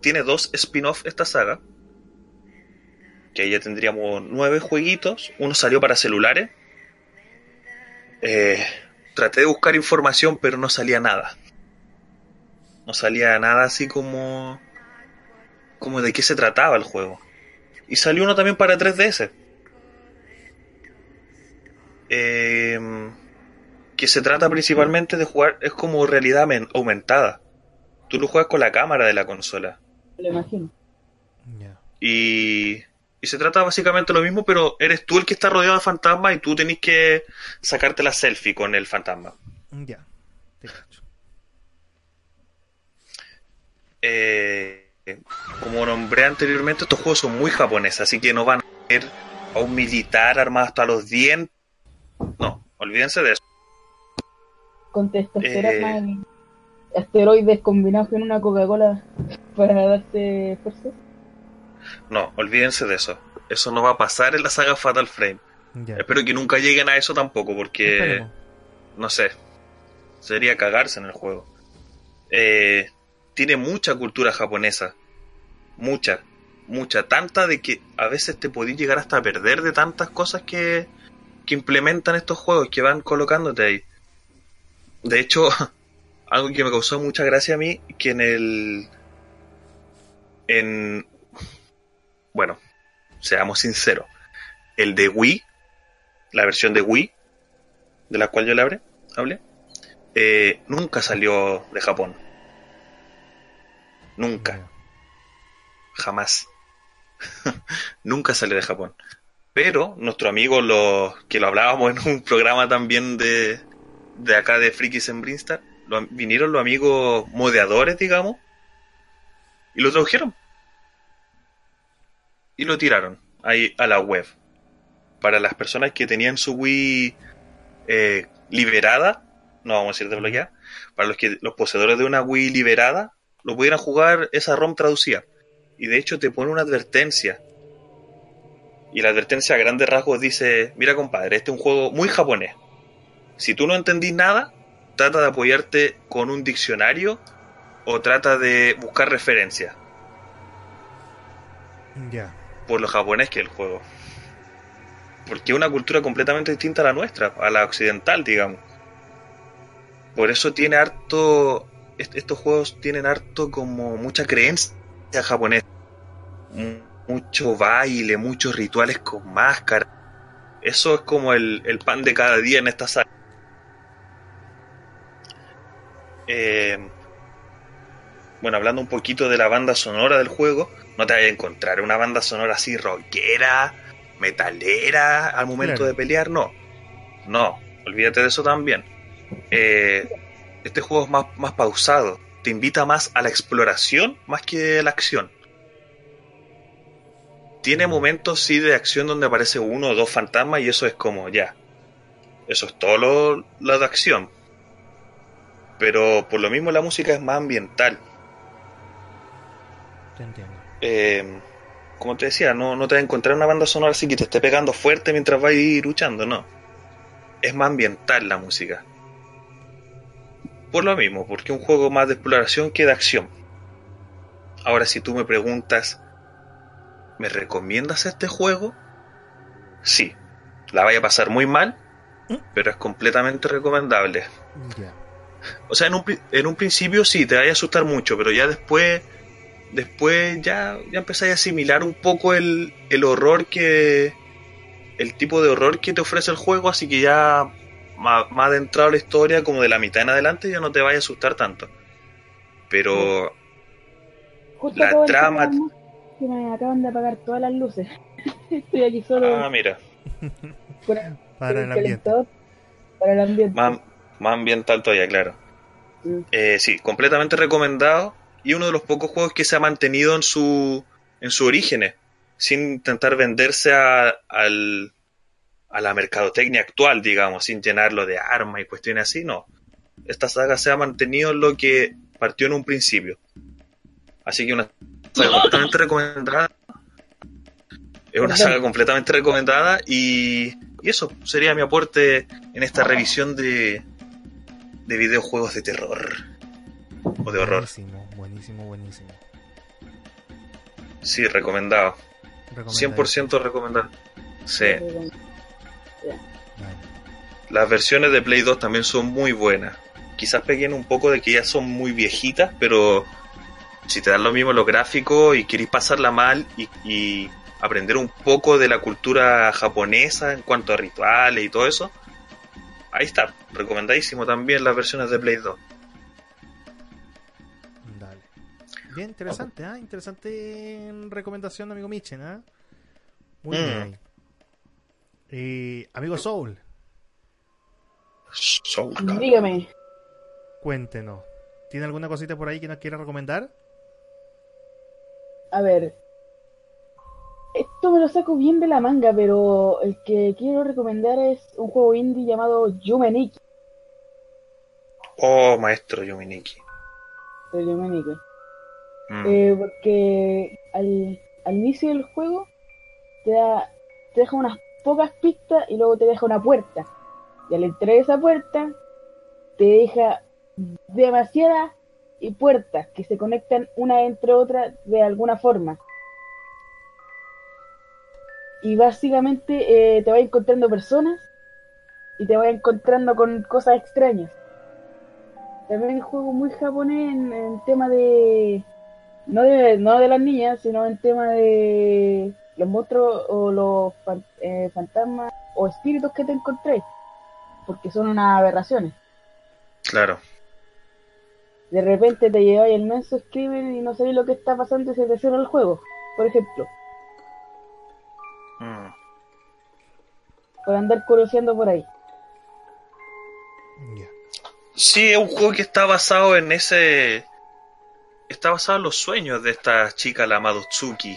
Tiene dos spin-off esta saga. Que ahí ya tendríamos nueve jueguitos. Uno salió para celulares. Eh, traté de buscar información, pero no salía nada. No salía nada así como. Como de qué se trataba el juego. Y salió uno también para 3DS. Eh, que se trata principalmente de jugar, es como realidad aumentada. Tú lo juegas con la cámara de la consola. Lo imagino. Ya. Y, y se trata básicamente lo mismo, pero eres tú el que está rodeado de fantasmas y tú tenés que sacarte la selfie con el fantasma. Ya. Te cacho. Eh, como nombré anteriormente, estos juegos son muy japoneses, así que no van a ver a un militar armado hasta los dientes. No, olvídense de eso. Con testosterona Eh. asteroides combinados con una Coca-Cola para darte fuerza. No, olvídense de eso. Eso no va a pasar en la saga Fatal Frame. Espero que nunca lleguen a eso tampoco, porque. No sé. Sería cagarse en el juego. Eh, tiene mucha cultura japonesa. Mucha. Mucha. Tanta de que a veces te podís llegar hasta a perder de tantas cosas que, que implementan estos juegos, que van colocándote ahí. De hecho, algo que me causó mucha gracia a mí, que en el... En... Bueno, seamos sinceros. El de Wii, la versión de Wii, de la cual yo le hablé, eh, nunca salió de Japón. Nunca. Jamás. nunca salió de Japón. Pero nuestro amigo, lo, que lo hablábamos en un programa también de, de acá de Frikis en Brinstar, vinieron los amigos modeadores, digamos, y lo tradujeron. Y lo tiraron ahí a la web. Para las personas que tenían su Wii eh, liberada, no vamos a decir desbloqueada, para los que los poseedores de una Wii liberada lo pudieran jugar esa ROM traducida. Y de hecho te pone una advertencia. Y la advertencia a grandes rasgos dice, mira compadre, este es un juego muy japonés. Si tú no entendís nada, trata de apoyarte con un diccionario o trata de buscar referencias. Ya. Por lo japonés que es el juego. Porque es una cultura completamente distinta a la nuestra, a la occidental, digamos. Por eso tiene harto. Estos juegos tienen harto como mucha creencia japonesa. Mucho baile, muchos rituales con máscara. Eso es como el, el pan de cada día en esta sala. Eh, bueno, hablando un poquito de la banda sonora del juego, no te vayas a encontrar una banda sonora así rockera, metalera al momento de pelear, no. No, olvídate de eso también. Eh, este juego es más, más pausado, te invita más a la exploración más que a la acción. Tiene momentos sí de acción donde aparece uno o dos fantasmas y eso es como ya. Eso es todo lo, lo de acción pero por lo mismo la música es más ambiental. Te entiendo. Eh, como te decía, no, no te vas a encontrar una banda sonora así que te esté pegando fuerte mientras vas a ir luchando, no. Es más ambiental la música. Por lo mismo, porque es un juego más de exploración que de acción. Ahora, si tú me preguntas, ¿me recomiendas este juego? Sí. La vaya a pasar muy mal, ¿Mm? pero es completamente recomendable. O sea, en un, en un principio sí, te vaya a asustar mucho, pero ya después, después ya, ya empezáis a asimilar un poco el, el horror que, el tipo de horror que te ofrece el juego, así que ya más, más adentrado la historia, como de la mitad en adelante, ya no te vaya a asustar tanto. Pero la trama... Que me acaban de apagar todas las luces. Estoy aquí solo. Ah, mira. para, el ambiente. para el ambiente más ambiental todavía, claro. Mm. Eh, sí, completamente recomendado y uno de los pocos juegos que se ha mantenido en su en su orígenes, sin intentar venderse a, al, a la mercadotecnia actual, digamos, sin llenarlo de armas y cuestiones así, no. Esta saga se ha mantenido en lo que partió en un principio. Así que una saga completamente recomendada. Es una saga completamente recomendada y, y eso sería mi aporte en esta revisión de, de videojuegos de terror. O de horror. Buenísimo, buenísimo, buenísimo. Sí, recomendado. 100% recomendado. Sí. Las versiones de Play 2 también son muy buenas. Quizás peguen un poco de que ya son muy viejitas, pero si te dan lo mismo los gráficos y queréis pasarla mal y, y aprender un poco de la cultura japonesa en cuanto a rituales y todo eso, ahí está, recomendadísimo también las versiones de Play 2. Dale. Bien, interesante, ¿ah? Interesante recomendación, amigo Michen, ¿ah? Muy mm. bien. Eh, amigo Soul. Soul. Dígame. Cuéntenos. ¿Tiene alguna cosita por ahí que nos quiera recomendar? A ver, esto me lo saco bien de la manga, pero el que quiero recomendar es un juego indie llamado Yumeniki. Oh, maestro Yumeniki. Yumeniki. Mm. Eh, porque al, al inicio del juego te, da, te deja unas pocas pistas y luego te deja una puerta. Y al entrar a esa puerta, te deja demasiadas puertas que se conectan una entre otra de alguna forma. Y básicamente eh, te vas encontrando personas y te vas encontrando con cosas extrañas. También juego muy japonés en, tema de no, de no de las niñas, sino en tema de los monstruos o los eh, fantasmas o espíritus que te encontré, porque son unas aberraciones. Claro. De repente te lleváis el menso escriben y no sabéis lo que está pasando y se te cierra el juego, por ejemplo. Mm. Por andar curioseando por ahí. Sí, es un juego que está basado en ese. Está basado en los sueños de esta chica, la Madotsuki.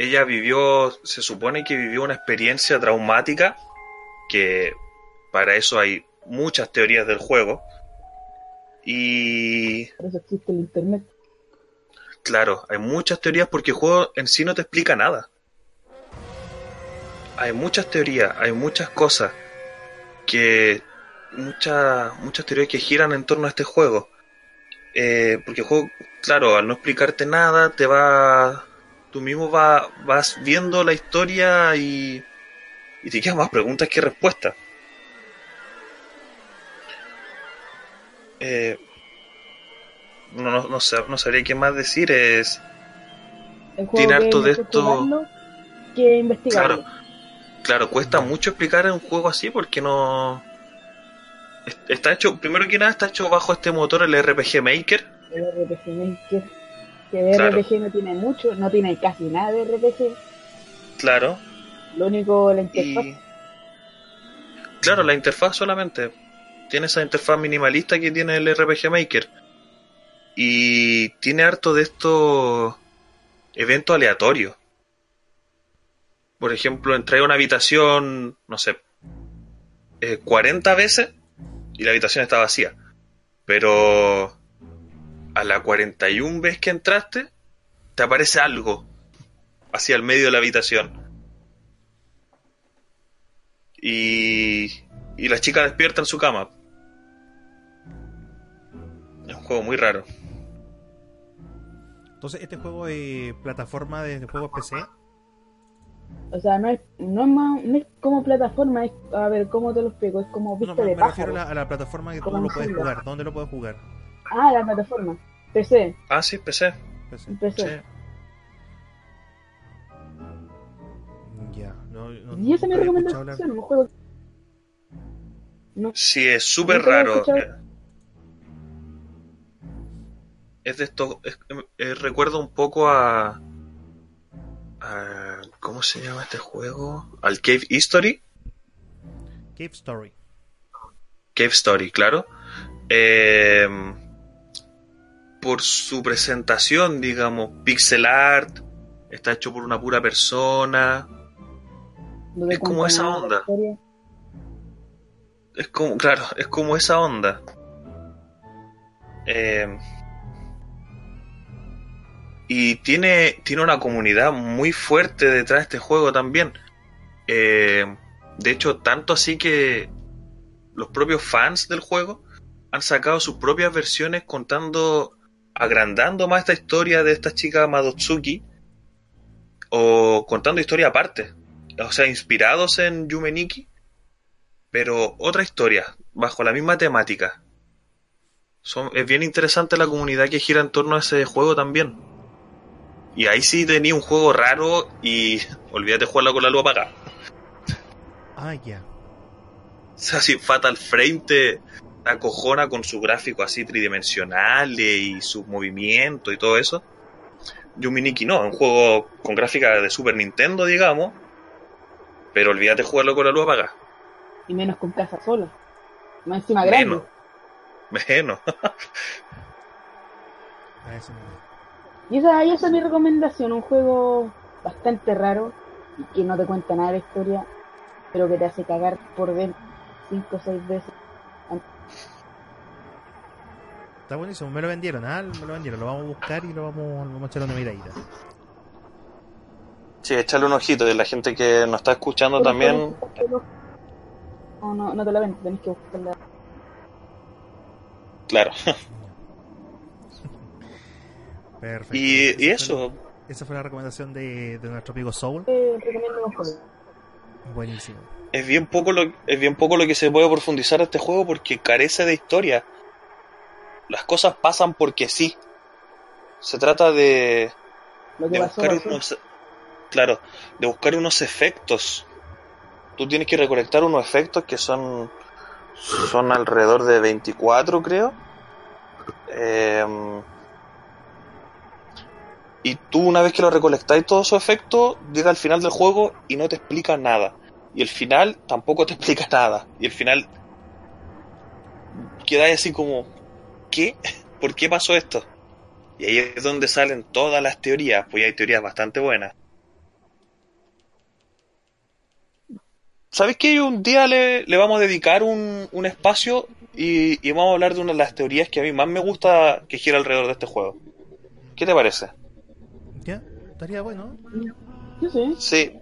Ella vivió, se supone que vivió una experiencia traumática, que para eso hay muchas teorías del juego. Y. Por eso existe el internet. Claro, hay muchas teorías porque el juego en sí no te explica nada. Hay muchas teorías, hay muchas cosas que. Muchas, muchas teorías que giran en torno a este juego. Eh, porque el juego, claro, al no explicarte nada, te va. Tú mismo va, vas viendo la historia y. Y te quedan más preguntas que respuestas. Eh, no, no, no, no sabría qué más decir. Es. Tiene harto de esto. Que. Claro, claro, cuesta mucho explicar un juego así porque no. Está hecho, primero que nada, está hecho bajo este motor, el RPG Maker. El RPG Maker. Que de RPG no tiene mucho, no tiene casi nada de RPG. Claro. Lo único, la interfaz. Claro, la interfaz solamente tiene esa interfaz minimalista que tiene el RPG Maker. Y tiene harto de estos eventos aleatorios. Por ejemplo, entré a una habitación, no sé, 40 eh, veces y la habitación está vacía. Pero a la 41 vez que entraste, te aparece algo hacia el medio de la habitación. Y, y la chica despierta en su cama. Es un juego muy raro. Entonces, ¿este juego es plataforma de juego PC? O sea, no es, no es, más, no es como plataforma, es, a ver, ¿cómo te lo explico? Es como vista no, me, de me refiero a la, plataforma que tú lo puedes jugar. ¿Dónde lo puedes jugar? Ah, la plataforma. PC. Ah, sí, PC. PC. PC. Ya, no, no, y esa es mi recomendación, un juego... No. Sí, es súper raro es de esto. recuerdo un poco a, ¿Cómo se llama este juego? Al Cave History. Cave Story. Cave Story, claro. Em, por su presentación, digamos, pixel art, está hecho por una pura persona. es como esa onda. Es como, claro, es como esa onda. Eh, y tiene, tiene una comunidad muy fuerte detrás de este juego también. Eh, de hecho, tanto así que los propios fans del juego han sacado sus propias versiones contando, agrandando más esta historia de esta chica Madotsuki o contando historia aparte. O sea, inspirados en Yumeniki, pero otra historia, bajo la misma temática. Son, es bien interesante la comunidad que gira en torno a ese juego también. Y ahí sí tenía un juego raro y olvídate jugarlo con la luz apagada. Ah, ya. O sea, si Fatal Frame te acojona con su gráfico así tridimensional y su movimiento y todo eso. Yuminiki no, un juego con gráfica de Super Nintendo, digamos. Pero olvídate jugarlo con la luz apagada. Y menos con casa sola. Más encima grande. Menos. Menos. Y esa, esa es mi recomendación, un juego bastante raro y que no te cuenta nada de historia, pero que te hace cagar por ver cinco o seis veces. Está buenísimo, me lo vendieron, ¿ah? Me lo vendieron, lo vamos a buscar y lo vamos, vamos a echar una miradita. Sí, echarle un ojito de la gente que nos está escuchando también. No, no, no te la ven, tenés que buscarla. Claro. Perfecto. Y, y Esa eso, fue- esa fue la recomendación de, de nuestro amigo Soul. Eh. Buenísimo. es bien poco lo es bien poco lo que se puede profundizar a este juego porque carece de historia. Las cosas pasan porque sí. Se trata de, de pasó, buscar pasó. unos claro, de buscar unos efectos. Tú tienes que recolectar unos efectos que son son alrededor de 24, creo. Em, y tú una vez que lo recolectáis todos esos efectos, llega al final del juego y no te explica nada. Y el final tampoco te explica nada. Y el final queda así como, ¿qué? ¿Por qué pasó esto? Y ahí es donde salen todas las teorías, pues hay teorías bastante buenas. ¿Sabes qué? Un día le, le vamos a dedicar un, un espacio y, y vamos a hablar de una de las teorías que a mí más me gusta que gira alrededor de este juego. ¿Qué te parece? ¿Ya? Estaría bueno. Sí, sí. Sí,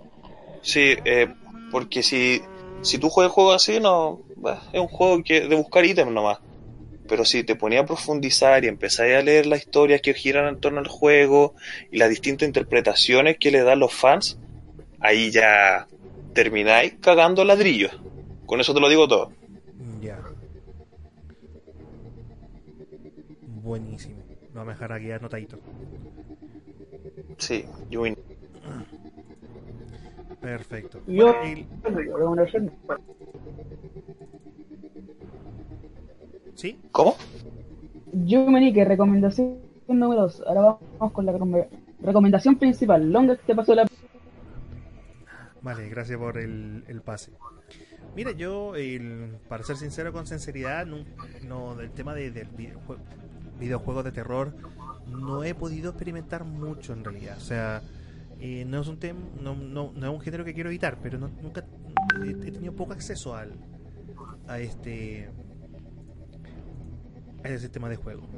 sí, eh, porque si, si tú juegas juegos así, no, es un juego que de buscar ítems nomás. Pero si te ponía a profundizar y empezáis a leer las historias que giran en torno al juego y las distintas interpretaciones que le dan los fans, ahí ya termináis cagando ladrillos. Con eso te lo digo todo. Ya. Buenísimo. Lo vamos a dejar aquí anotadito. Sí, yo. Perfecto. Yo, Bueno. ¿Sí? ¿Cómo? Yo me que recomendación número 2. Ahora vamos con la recom- recomendación principal. Longest te pasó la. Vale, gracias por el, el pase. Mira, yo, el- para ser sincero con sinceridad, no, no del tema de, del videojue- videojuegos de terror, no he podido experimentar mucho en realidad. O sea, eh, no es un tema, no, no, no es un género que quiero evitar, pero no- nunca he, he tenido poco acceso al a este ese sistema de juego.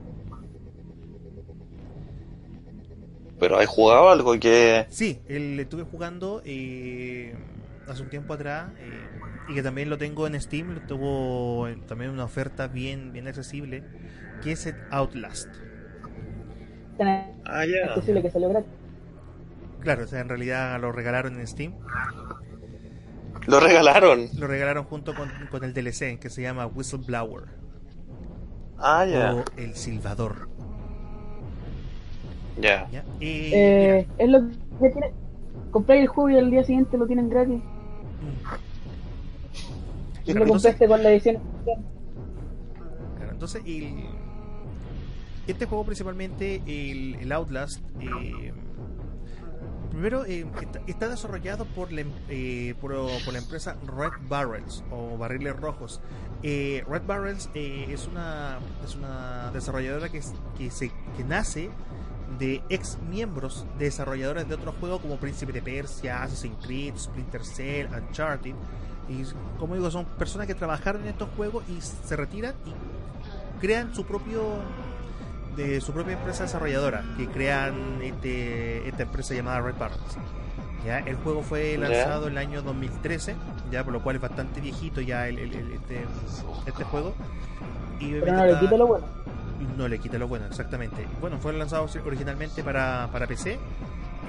Pero hay jugado algo que... Sí, el, estuve jugando eh, hace un tiempo atrás eh, y que también lo tengo en Steam, lo tuvo en- también una oferta bien bien accesible, que es el Outlast. Ah, Es ya. posible que salió gratis. Claro, o sea, en realidad lo regalaron en Steam, Lo regalaron. lo regalaron junto con, con el DLC que se llama Whistleblower Ah, ya. o El Silbador. Ya. ¿ya? Eh, Eh, es lo que tiene. Compráis el juego y al día siguiente lo tienen gratis. mira, Y lo compraste con la edición. Claro, entonces, el- este juego principalmente, el, el Outlast, eh, primero eh, está, desarrollado por la, em- eh, por, la empresa Red Barrels o Barriles Rojos. Eh, Red Barrels eh, es una es una desarrolladora que, es- que se que nace de ex miembros de desarrolladores de otros juegos como Príncipe de Persia, Assassin's Creed, Splinter Cell, Uncharted. Y como digo, son personas que trabajaron en estos juegos y se retiran y crean su propio de su propia empresa desarrolladora que crean este, esta empresa llamada Red Barrels ya el juego fue lanzado en el año 2013 ya por lo cual es bastante viejito ya el, el- el- este, este juego y Pero no le quita lo bueno. no le quita lo bueno, exactamente. Bueno, fue lanzado originalmente para, para PC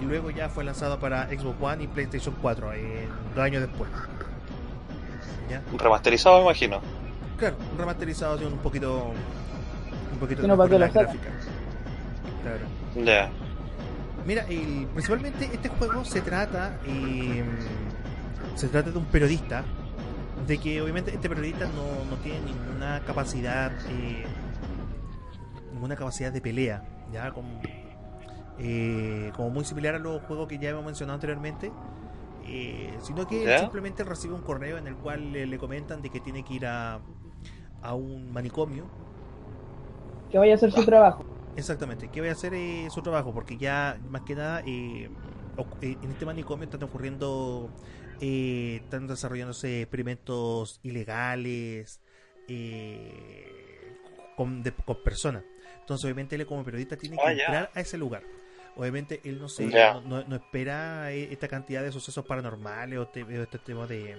y luego ya fue lanzado para Xbox One y PlayStation 4, eh, dos años después. ¿Ya? Remasterizado, me imagino. Claro, un remasterizado un poquito. Un poquito no, ¿para qué mejor las gráficas. Claro. Ya. Mira, el- principalmente este juego se trata. eh, se trata de un periodista. De que obviamente este periodista no, no tiene ninguna capacidad. eh, ninguna capacidad de pelea. Ya como. eh, como muy similar a los juegos que ya hemos mencionado anteriormente. eh, sino que simplemente recibe un correo en el cual le, le comentan de que tiene que ir a, a un manicomio Que vaya a hacer su trabajo. Exactamente, que voy a hacer eh, su trabajo, porque ya más que nada eh, eh, en este manicomio están ocurriendo, eh, están desarrollándose experimentos ilegales eh, con, de- con personas. Entonces, obviamente, él como periodista tiene que ah, entrar a ese lugar. Obviamente, él no se no, espera eh, esta cantidad de sucesos paranormales o, este tema de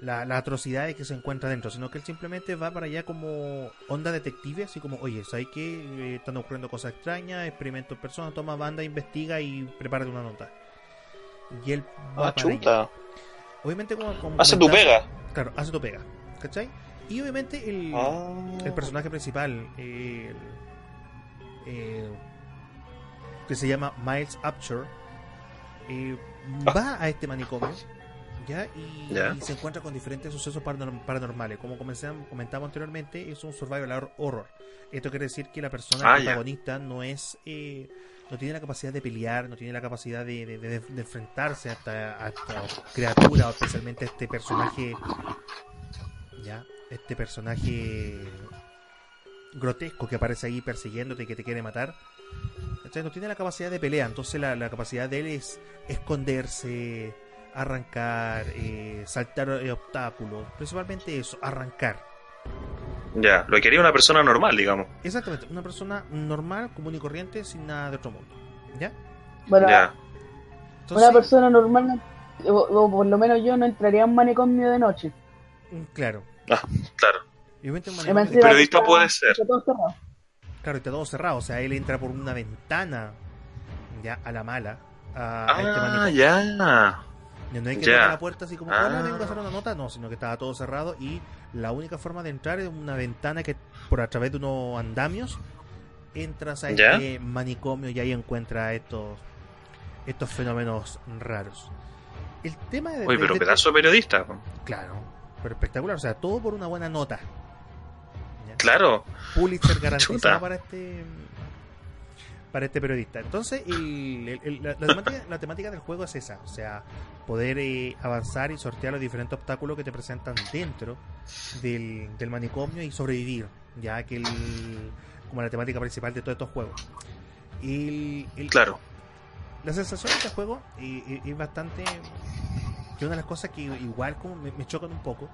la, la atrocidad que se encuentra dentro, sino que él simplemente va para allá como onda detective, así como, oye, ¿sabes que eh, están ocurriendo cosas extrañas? Experimento en persona, toma banda, investiga y prepara una nota. Y él va ah, chuta. Obviamente, como, hace tu pega. Claro, hace tu pega, ¿cachai? Y obviamente el, ah. el personaje principal, el, que se llama Miles Upshur, eh, ah. va a este manicomio ¿ya? Y, se encuentra con diferentes sucesos paranormales. Como comentamos anteriormente, es un survival horror. Esto quiere decir que la persona ah, protagonista no es eh, no tiene la capacidad de pelear, no tiene la capacidad de, enfrentarse a esta, criatura, o especialmente a este personaje, ya, este personaje grotesco que aparece ahí persiguiéndote y que te quiere matar. no tiene la capacidad de pelea, entonces la, la capacidad de él es esconderse, arrancar, eh, saltar eh, obstáculos, principalmente eso, arrancar. Ya, lo que quería una persona normal, digamos. Exactamente, una persona normal, común y corriente, sin nada de otro mundo. ¿Ya? Bueno, una persona normal, o, por lo menos yo, no entraría a un manicomio de noche. Mm, claro. Ah, claro. El periodista puede ser. Claro, está todo cerrado. O sea, él entra por una ventana, ya, a la mala. A, ah, este ya. No hay que yeah. la puerta así como, hola, vengo a hacer una nota. No, sino que estaba todo cerrado y la única forma de entrar es una ventana que por a través de unos andamios entras a este manicomio y ahí encuentras estos estos fenómenos raros. El tema de... Uy, pero pedazo de periodista. Claro, pero espectacular. O sea, todo por una buena nota. Claro. Pulitzer garantizado para este para este periodista. Entonces, la, temática, del juego es esa, o sea, poder eh, avanzar y sortear los diferentes obstáculos que te presentan dentro del, manicomio y sobrevivir, ya que el, como la temática principal de todos estos juegos. Claro. La sensación de este juego eh, eh, es bastante... Que una de las cosas que igual como me, me chocan un poco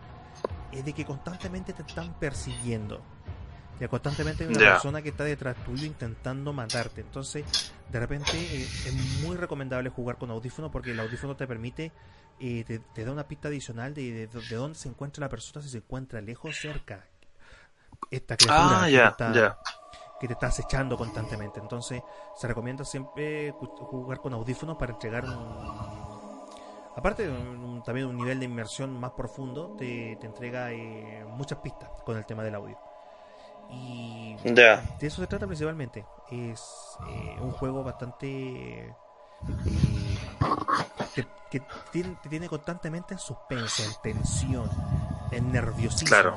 es de que constantemente te están persiguiendo constantemente hay una persona que está detrás tuyo intentando matarte. Entonces, de repente eh, es muy recomendable jugar con audífono porque el audífono te permite, eh, te, da una pista adicional de, de, dónde se encuentra la persona, si se encuentra lejos, cerca. Esta criatura ah, que, te está acechando constantemente. Entonces, se recomienda siempre jugar con audífonos para entregar un, aparte también un nivel de inmersión más profundo te, te entrega eh, muchas pistas con el tema del audio y de eso se trata principalmente. Es eh, un juego bastante... Eh, que, tiene, te tiene constantemente en suspenso, en tensión, en nerviosismo.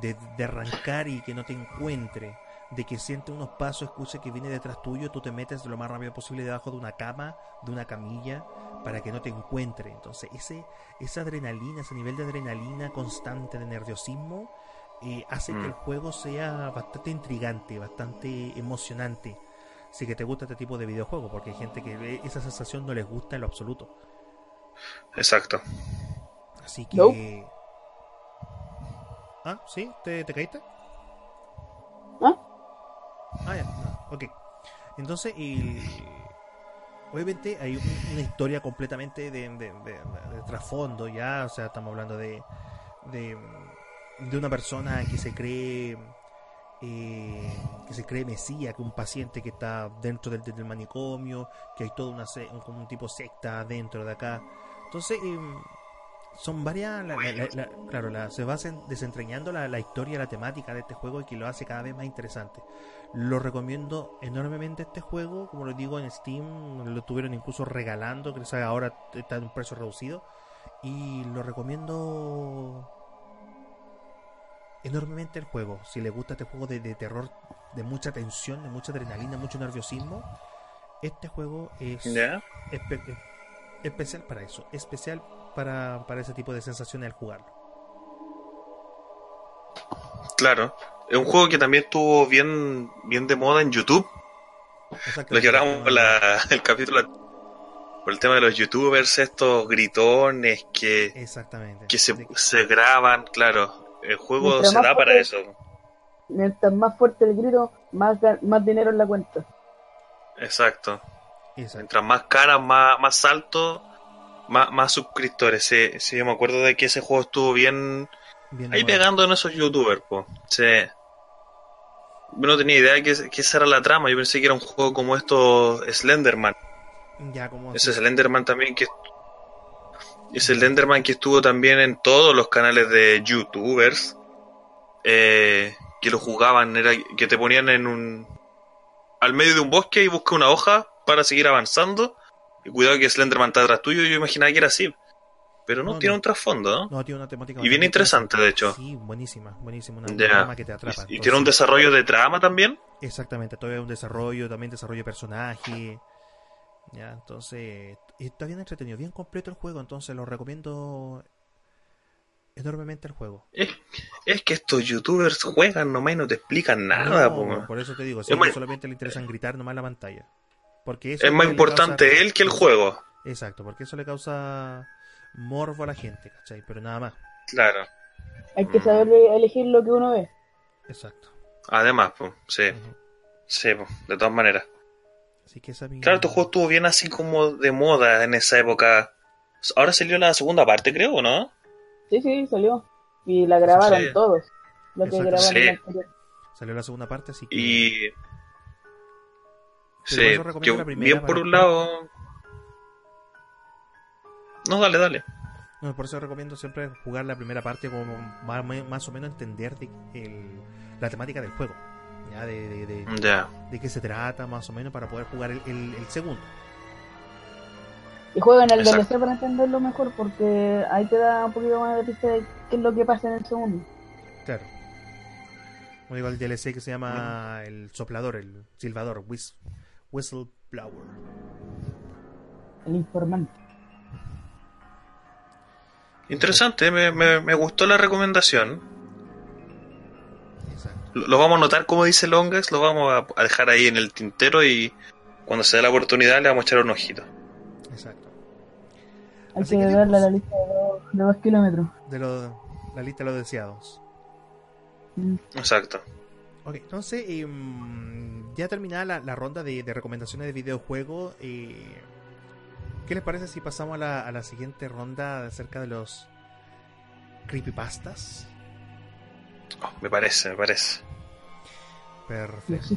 De, de, arrancar y que no te encuentre. De que siente unos pasos, escuche que viene detrás tuyo, tú te metes lo más rápido posible debajo de una cama, de una camilla, para que no te encuentre. Entonces, ese, esa adrenalina, ese nivel de adrenalina constante, de nerviosismo, hace que el mm. juego sea bastante intrigante, bastante emocionante. Si que te gusta este tipo de videojuego, porque hay gente que esa sensación no les gusta en lo absoluto. Exacto. Así que. ¿Ah? ¿Sí? ¿Te, te caíste? ¿Ah? Ah, ya. ok. Entonces, y... obviamente hay una historia completamente de, de, de, trasfondo, ya. O sea, estamos hablando de, de de una persona que se cree eh, que se cree mesía, que un paciente que está dentro del, del manicomio, que hay todo una un, como un tipo secta dentro de acá. Entonces, em, son varias, claro, se va desentrañando la, la, historia, la temática de este juego y que lo hace cada vez más interesante. Lo recomiendo enormemente este juego, como lo digo en Steam, lo tuvieron incluso regalando, que ahora está en un precio reducido y lo recomiendo enormemente el juego. Si le gusta este juego de, terror, de mucha tensión, de mucha adrenalina, mucho nerviosismo, este juego es especial para eso, especial para, para ese tipo de sensaciones al jugarlo. Claro, es un juego que también estuvo bien, bien de moda en YouTube. Lo que hablamos el capítulo por el tema de los youtubers, estos gritones que, Exactamente. que se, se graban, claro, el juego se da para eso. mientras más fuerte el grito, más, más dinero en la cuenta. Exacto. Mientras más caras, más, más alto, más, más suscriptores. Sí, sí, me acuerdo de que ese juego estuvo bien, ahí pegando en esos youtubers, pues. Sí. Yo no tenía idea de que, esa era la trama. Yo pensé que era un juego como estos Slenderman. Ya, como ese Slenderman también que ese Slenderman que estuvo también en todos los canales de youtubers eh, que lo jugaban era que te ponían en un al medio de un bosque y busca una hoja para seguir avanzando y cuidado que Slenderman está atrás tuyo yo imaginaba que era así pero no, tiene un trasfondo, ¿no? No, tiene una temática. Y bien interesante, de hecho. Sí, buenísima, buenísima. Una trama que te atrapa. ¿Y, tiene un desarrollo de trama también? Exactamente, todavía un desarrollo, también desarrollo de personaje. Ya, entonces, está bien entretenido, bien completo el juego, entonces lo recomiendo enormemente el juego. Es, es que estos youtubers juegan nomás y no te explican nada. por eso te digo, si solamente le interesan gritar nomás en la pantalla. Porque es más importante él que el juego. Exacto, porque eso le causa morbo a la gente, ¿cachai? Pero nada más. Claro. Hay que saber elegir lo que uno ve. Exacto. Además, pues, sí. Sí, pues, de todas maneras. Así que esa Claro, tu juego estuvo bien así como de moda en esa época. Ahora salió la segunda parte, creo, ¿no? Sí, sí, salió. Y la grabaron todos. Lo que grabaron Salió la segunda parte, así que... Y... sí, que bien por un lado no, dale, dale. por eso recomiendo siempre jugar la primera parte como más, o menos entender la temática del juego. ¿Ya? De, de, qué se trata más o menos para poder jugar el, segundo. Y juegan el DLC para entenderlo mejor porque ahí te da un poquito más de pista de qué es lo que pasa en el segundo. Claro. Como digo, el DLC que se llama el soplador, el silbador, whistleblower. El informante. Interesante, me, me, gustó la recomendación. Lo, vamos a notar como dice Longas, lo vamos a, dejar ahí en el tintero y cuando se dé la oportunidad le vamos a echar un ojito. Exacto. Hay que, darle la lista de dos, kilómetros. De la lista de los deseados. Mm. Exacto. Ok, entonces, em, ya terminada la, ronda de, recomendaciones de videojuegos. Eh, ¿Qué les parece si pasamos a la, a la siguiente ronda acerca de los creepypastas? Oh, me parece, me parece. Perfecto.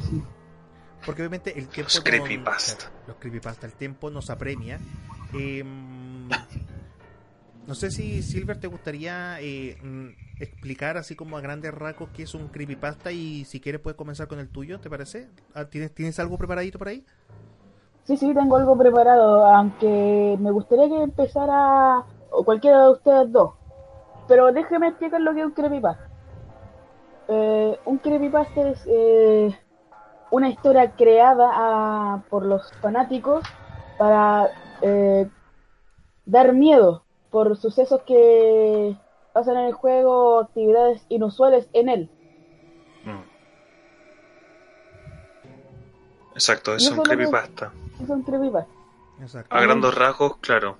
Porque obviamente el tiempo. Los creepypasta. los creepypasta, el tiempo nos apremia. Em, no sé si Silver te gustaría eh, mm, explicar así como a grandes rasgos qué es un creepypasta y si quieres puedes comenzar con el tuyo, ¿te parece? Ah, ¿Tienes, ¿tienes algo preparadito por ahí? Sí, sí, tengo algo preparado, aunque me gustaría que empezara o cualquiera de ustedes dos. Pero déjeme explicar lo que es un creepypasta. Eh, un creepypasta es eh, una historia creada ah, por los fanáticos para eh, dar miedo por sucesos que pasan en el juego o actividades inusuales en él. Mm. Exacto, es un creepypasta son creepypasta. A grandes rasgos, claro.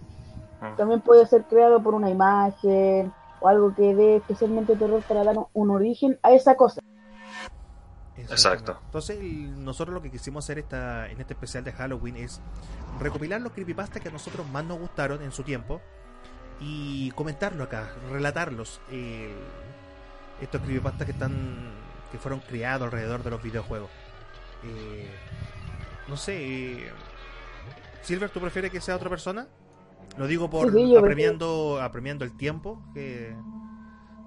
Ah. También puede ser creado por una imagen o algo que dé especialmente terror para dar un origen a esa cosa. Exacto. Entonces, nosotros lo que quisimos hacer esta, en este especial de Halloween es recopilar los creepypastas que a nosotros más nos gustaron en su tiempo y comentarlo acá, relatarlos. Eh, estos creepypastas que están que fueron creados alrededor de los videojuegos. Eh, no sé, eh, Silver, ¿tú prefieres que sea otra persona? Lo digo por apremiando, apremiando el tiempo, que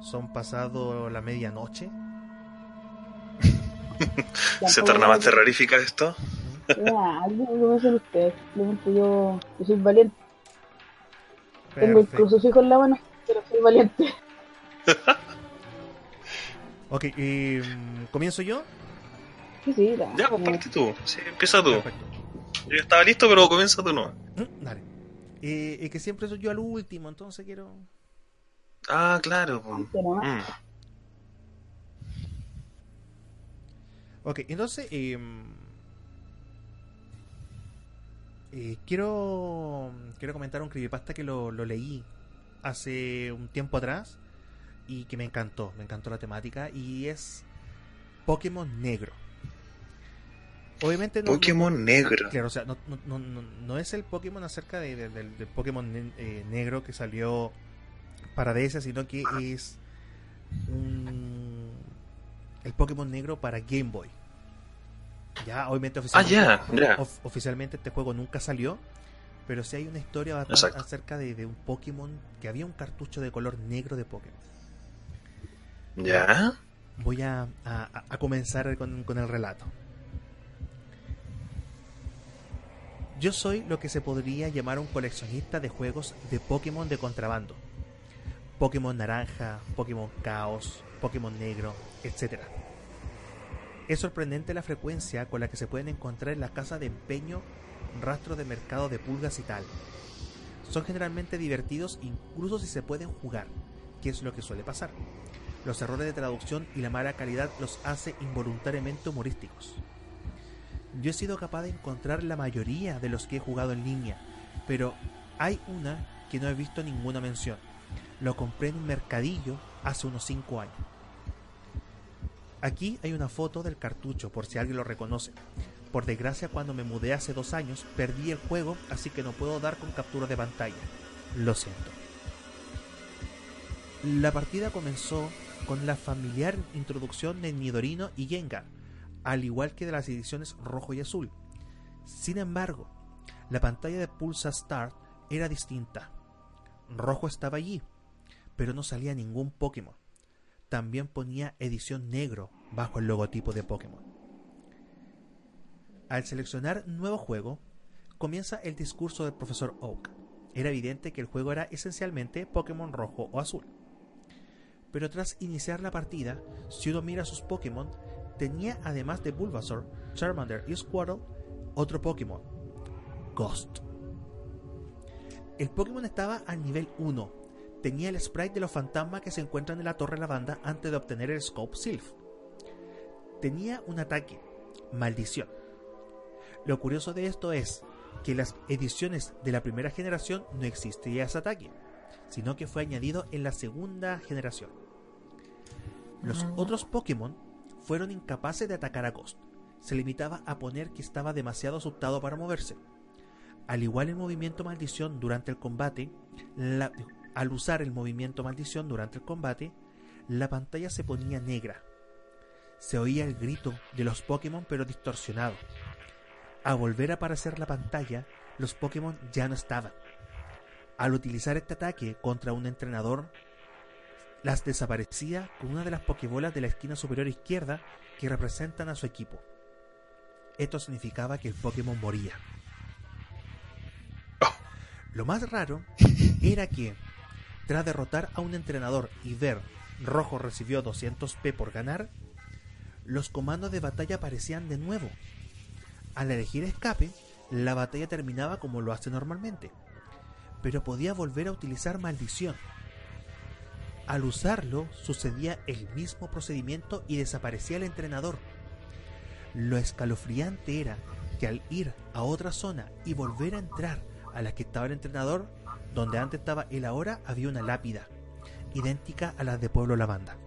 son pasado la medianoche. ¿Se torna más terrorífica esto? Ya, algo hacen ustedes. Yo, yo soy valiente. Tengo el crucifijo en la mano, pero soy valiente. ok, mm, ¿comienzo yo? Sí, sí, ya, pues tú. Sí, empieza tú. Perfecto. Yo estaba listo, pero comienza tú no. Mm, dale. Eh, que siempre soy yo al último, entonces quiero. Ah, claro. Mm. Ok, entonces. Em, eh, quiero. Quiero comentar un creepypasta que lo, lo leí hace un tiempo atrás y que me encantó. Me encantó la temática y es Pokémon Negro. Obviamente no. Pokémon Negro. Claro, o sea, no, es el Pokémon acerca de, del Pokémon eh, Negro que salió para DS, sino que es un, el Pokémon Negro para Game Boy. Ya, obviamente oficialmente, ah, oficialmente este juego nunca salió, pero sí hay una historia bastante acerca de, un Pokémon que había un cartucho de color negro de Pokémon. Ya. Voy a, a, comenzar con, con el relato. Yo soy lo que se podría llamar un coleccionista de juegos de Pokémon de contrabando. Pokémon naranja, Pokémon caos, Pokémon negro, etc. Es sorprendente la frecuencia con la que se pueden encontrar en la casa de empeño rastros de mercado de pulgas y tal. Son generalmente divertidos incluso si se pueden jugar, que es lo que suele pasar. Los errores de traducción y la mala calidad los hace involuntariamente humorísticos. Yo he sido capaz de encontrar la mayoría de los que he jugado en línea, pero hay una que no he visto ninguna mención. Lo compré en un mercadillo hace unos 5 años. Aquí hay una foto del cartucho por si alguien lo reconoce. Por desgracia cuando me mudé hace dos años perdí el juego así que no puedo dar con captura de pantalla. Lo siento. La partida comenzó con la familiar introducción de Nidorino y Gengar, al igual que de las ediciones rojo y azul. Sin embargo, la pantalla de Pulsa Start era distinta. Rojo estaba allí, pero no salía ningún Pokémon. También ponía edición negro bajo el logotipo de Pokémon. Al seleccionar nuevo juego, comienza el discurso del profesor Oak. Era evidente que el juego era esencialmente Pokémon rojo o azul. Pero tras iniciar la partida, si uno mira sus Pokémon, tenía además de Bulbasaur, Charmander y Squirtle, otro Pokémon, Ghost. El Pokémon estaba al nivel 1. Tenía el sprite de los fantasmas que se encuentran en la Torre Lavanda antes de obtener el Scope Sylph. Tenía un ataque, Maldición. Lo curioso de esto es que en las ediciones de la primera generación no existía ese ataque, sino que fue añadido en la segunda generación. Los otros Pokémon fueron incapaces de atacar a Ghost. Se limitaba a poner que estaba demasiado asustado para moverse. Al igual el movimiento maldición durante el combate, al usar el movimiento maldición durante el combate, la pantalla se ponía negra. Se oía el grito de los Pokémon pero distorsionado. A volver a aparecer la pantalla, los Pokémon ya no estaban. Al utilizar este ataque contra un entrenador, las desaparecía con una de las pokebolas de la esquina superior izquierda que representan a su equipo. Esto significaba que el Pokémon moría. Lo más raro era que, tras derrotar a un entrenador y ver Rojo recibió 200p por ganar, los comandos de batalla aparecían de nuevo. Al elegir escape, la batalla terminaba como lo hace normalmente, pero podía volver a utilizar maldición al usarlo sucedía el mismo procedimiento y desaparecía el entrenador. Lo escalofriante era que al ir a otra zona y volver a entrar a la que estaba el entrenador, donde antes estaba él ahora, había una lápida, idéntica a la de Pueblo Lavanda.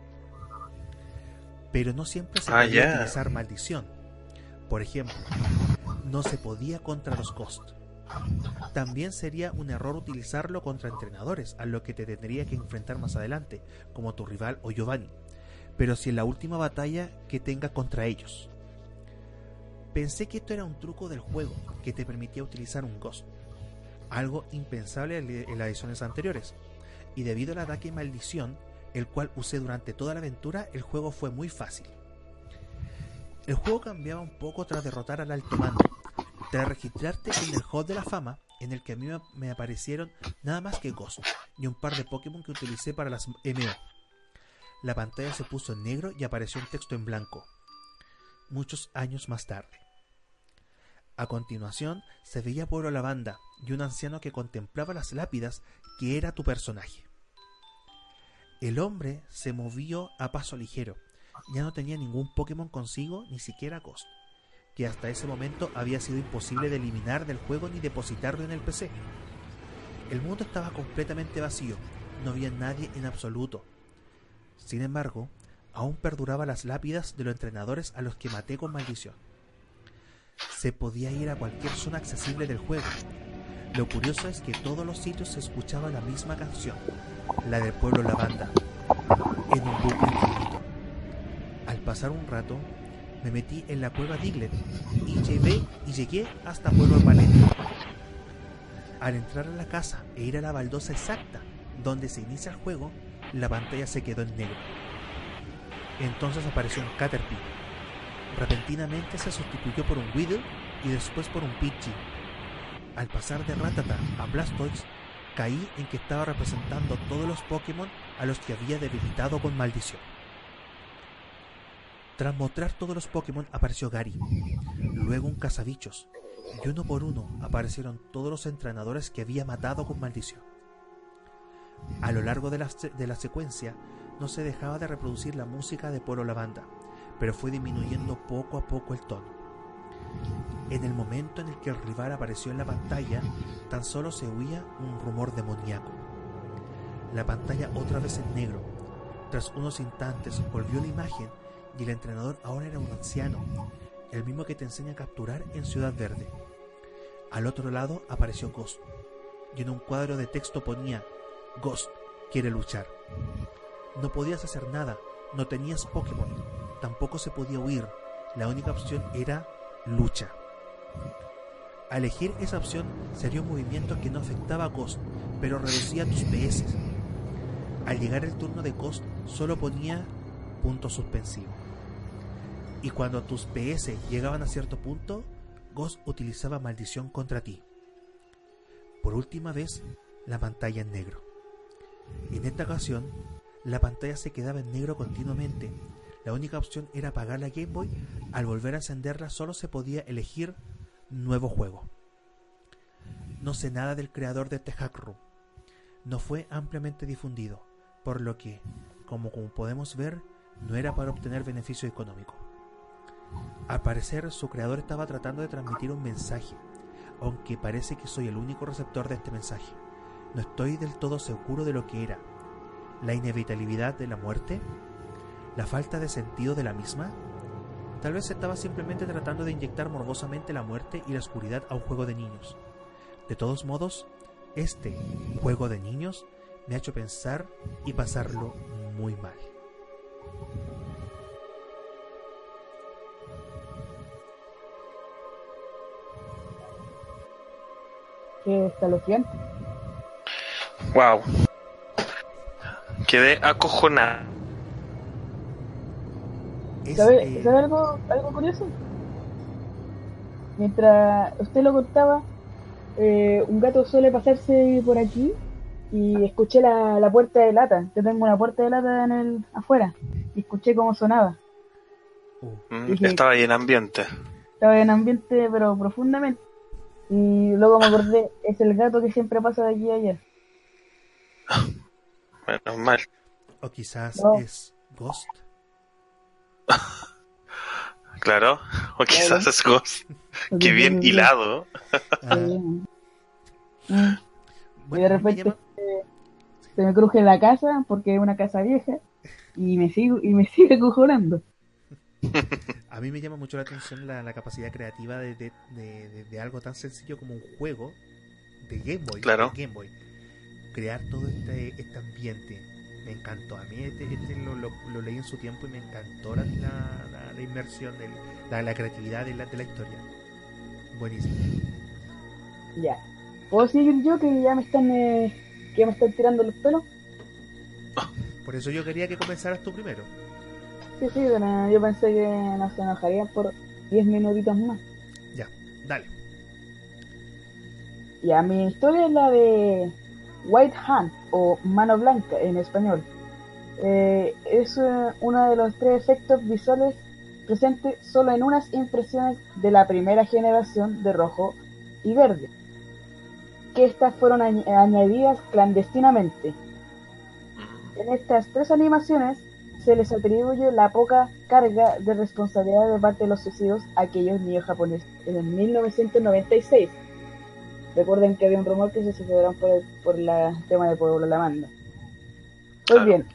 Pero no siempre se ah, podía utilizar maldición. Por ejemplo, no se podía contra los Ghost. También sería un error utilizarlo contra entrenadores, a lo que te tendría que enfrentar más adelante, como tu rival o Giovanni, pero si en la última batalla que tenga contra ellos. Pensé que esto era un truco del juego que te permitía utilizar un Ghost, algo impensable en las ediciones anteriores, y debido al ataque maldición, el cual usé durante toda la aventura, el juego fue muy fácil. El juego cambiaba un poco tras derrotar al alto mando, tras registrarte en el Hall de la Fama, en el que a mí me aparecieron nada más que Ghost y un par de Pokémon que utilicé para las MO. La pantalla se puso en negro y apareció un texto en blanco. Muchos años más tarde. A continuación se veía Pueblo Lavanda y un anciano que contemplaba las lápidas que era tu personaje. El hombre se movió a paso ligero. Ya no tenía ningún Pokémon consigo, ni siquiera Ghost que hasta ese momento había sido imposible de eliminar del juego ni depositarlo en el PC. El mundo estaba completamente vacío, no había nadie en absoluto. Sin embargo, aún perduraba las lápidas de los entrenadores a los que maté con maldición. Se podía ir a cualquier zona accesible del juego. Lo curioso es que todos los sitios se escuchaba la misma canción, la del pueblo Lavanda, en un bucle infinito. Al pasar un rato, me metí en la cueva Diglett y llegué, y llegué hasta Pueblo Valente. Al entrar a la casa e ir a la baldosa exacta donde se inicia el juego, la pantalla se quedó en negro. Entonces apareció un Caterpie. Repentinamente se sustituyó por un Weedle y después por un Pidgey. Al pasar de Ratata a Blastoise, caí en que estaba representando todos los Pokémon a los que había debilitado con maldición. Tras mostrar todos los Pokémon apareció Gary, luego un cazabichos, y uno por uno aparecieron todos los entrenadores que había matado con maldición. A lo largo de la, de la secuencia no se dejaba de reproducir la música de Polo Lavanda, pero fue disminuyendo poco a poco el tono. En el momento en el que el rival apareció en la pantalla, tan solo se oía un rumor demoníaco. La pantalla otra vez en negro. Tras unos instantes volvió la imagen y el entrenador ahora era un anciano, el mismo que te enseña a capturar en Ciudad Verde. Al otro lado apareció Ghost, y en un cuadro de texto ponía Ghost quiere luchar. No podías hacer nada, no tenías Pokémon, tampoco se podía huir, la única opción era lucha. Al elegir esa opción sería un movimiento que no afectaba a Ghost, pero reducía tus PS. Al llegar el turno de Ghost solo ponía punto suspensivo. Y cuando tus PS llegaban a cierto punto, Ghost utilizaba maldición contra ti. Por última vez, la pantalla en negro. En esta ocasión, la pantalla se quedaba en negro continuamente. La única opción era apagar la Game Boy. Al volver a encenderla solo se podía elegir nuevo juego. No sé nada del creador de este hack. No fue ampliamente difundido, por lo que, como, como podemos ver, no era para obtener beneficio económico. Al parecer, su creador estaba tratando de transmitir un mensaje, aunque parece que soy el único receptor de este mensaje. No estoy del todo seguro de lo que era. ¿La inevitabilidad de la muerte? ¿La falta de sentido de la misma? Tal vez estaba simplemente tratando de inyectar morbosamente la muerte y la oscuridad a un juego de niños. De todos modos, este juego de niños me ha hecho pensar y pasarlo muy mal. ¿Qué escalofriante? Wow. Quedé acojonada. ¿Sabe, ¿sabe algo, algo curioso? Mientras usted lo contaba, eh, un gato suele pasarse por aquí y escuché la, la, puerta de lata. Yo tengo una puerta de lata en el afuera y escuché cómo sonaba. Mm, dije, estaba ahí en ambiente. Estaba en ambiente, pero profundamente. Y luego me acordé, es el gato que siempre pasa de aquí a allá. Menos mal. O quizás no. es Ghost. claro, o quizás claro. es Ghost. Qué bien hilado. Ah. y de repente se me cruje la casa porque es una casa vieja y me sigo y me sigue cojonando. A mí me llama mucho la atención la, la capacidad creativa de, de, de, de, algo tan sencillo como un juego de Game Boy. Claro. Game Boy. Crear todo este, este ambiente. Me encantó. A mí este, este lo, lo, lo, leí en su tiempo y me encantó la, la, la inmersión, de la, la, creatividad de la, de la historia. Buenísimo. Ya. ¿Puedo seguir yo que ya me están, eh, que ya me están tirando los pelos? Por eso yo quería que comenzaras tú primero. Sí, sí, pero yo pensé que no se enojarían por 10 minutitos más. Ya, dale. Ya, mi historia es la de White Hand o Mano Blanca en español. Eh, es uh, uno de los tres efectos visuales presentes solo en unas impresiones de la primera generación de rojo y verde, que estas fueron añ añadidas clandestinamente. En estas tres animaciones se les atribuye la poca carga de responsabilidad de parte de los suicidios a aquellos niños japoneses en el 1996. Recuerden que había un rumor que se suicidaron por el por la tema de Pueblo la Manda. Pues bien,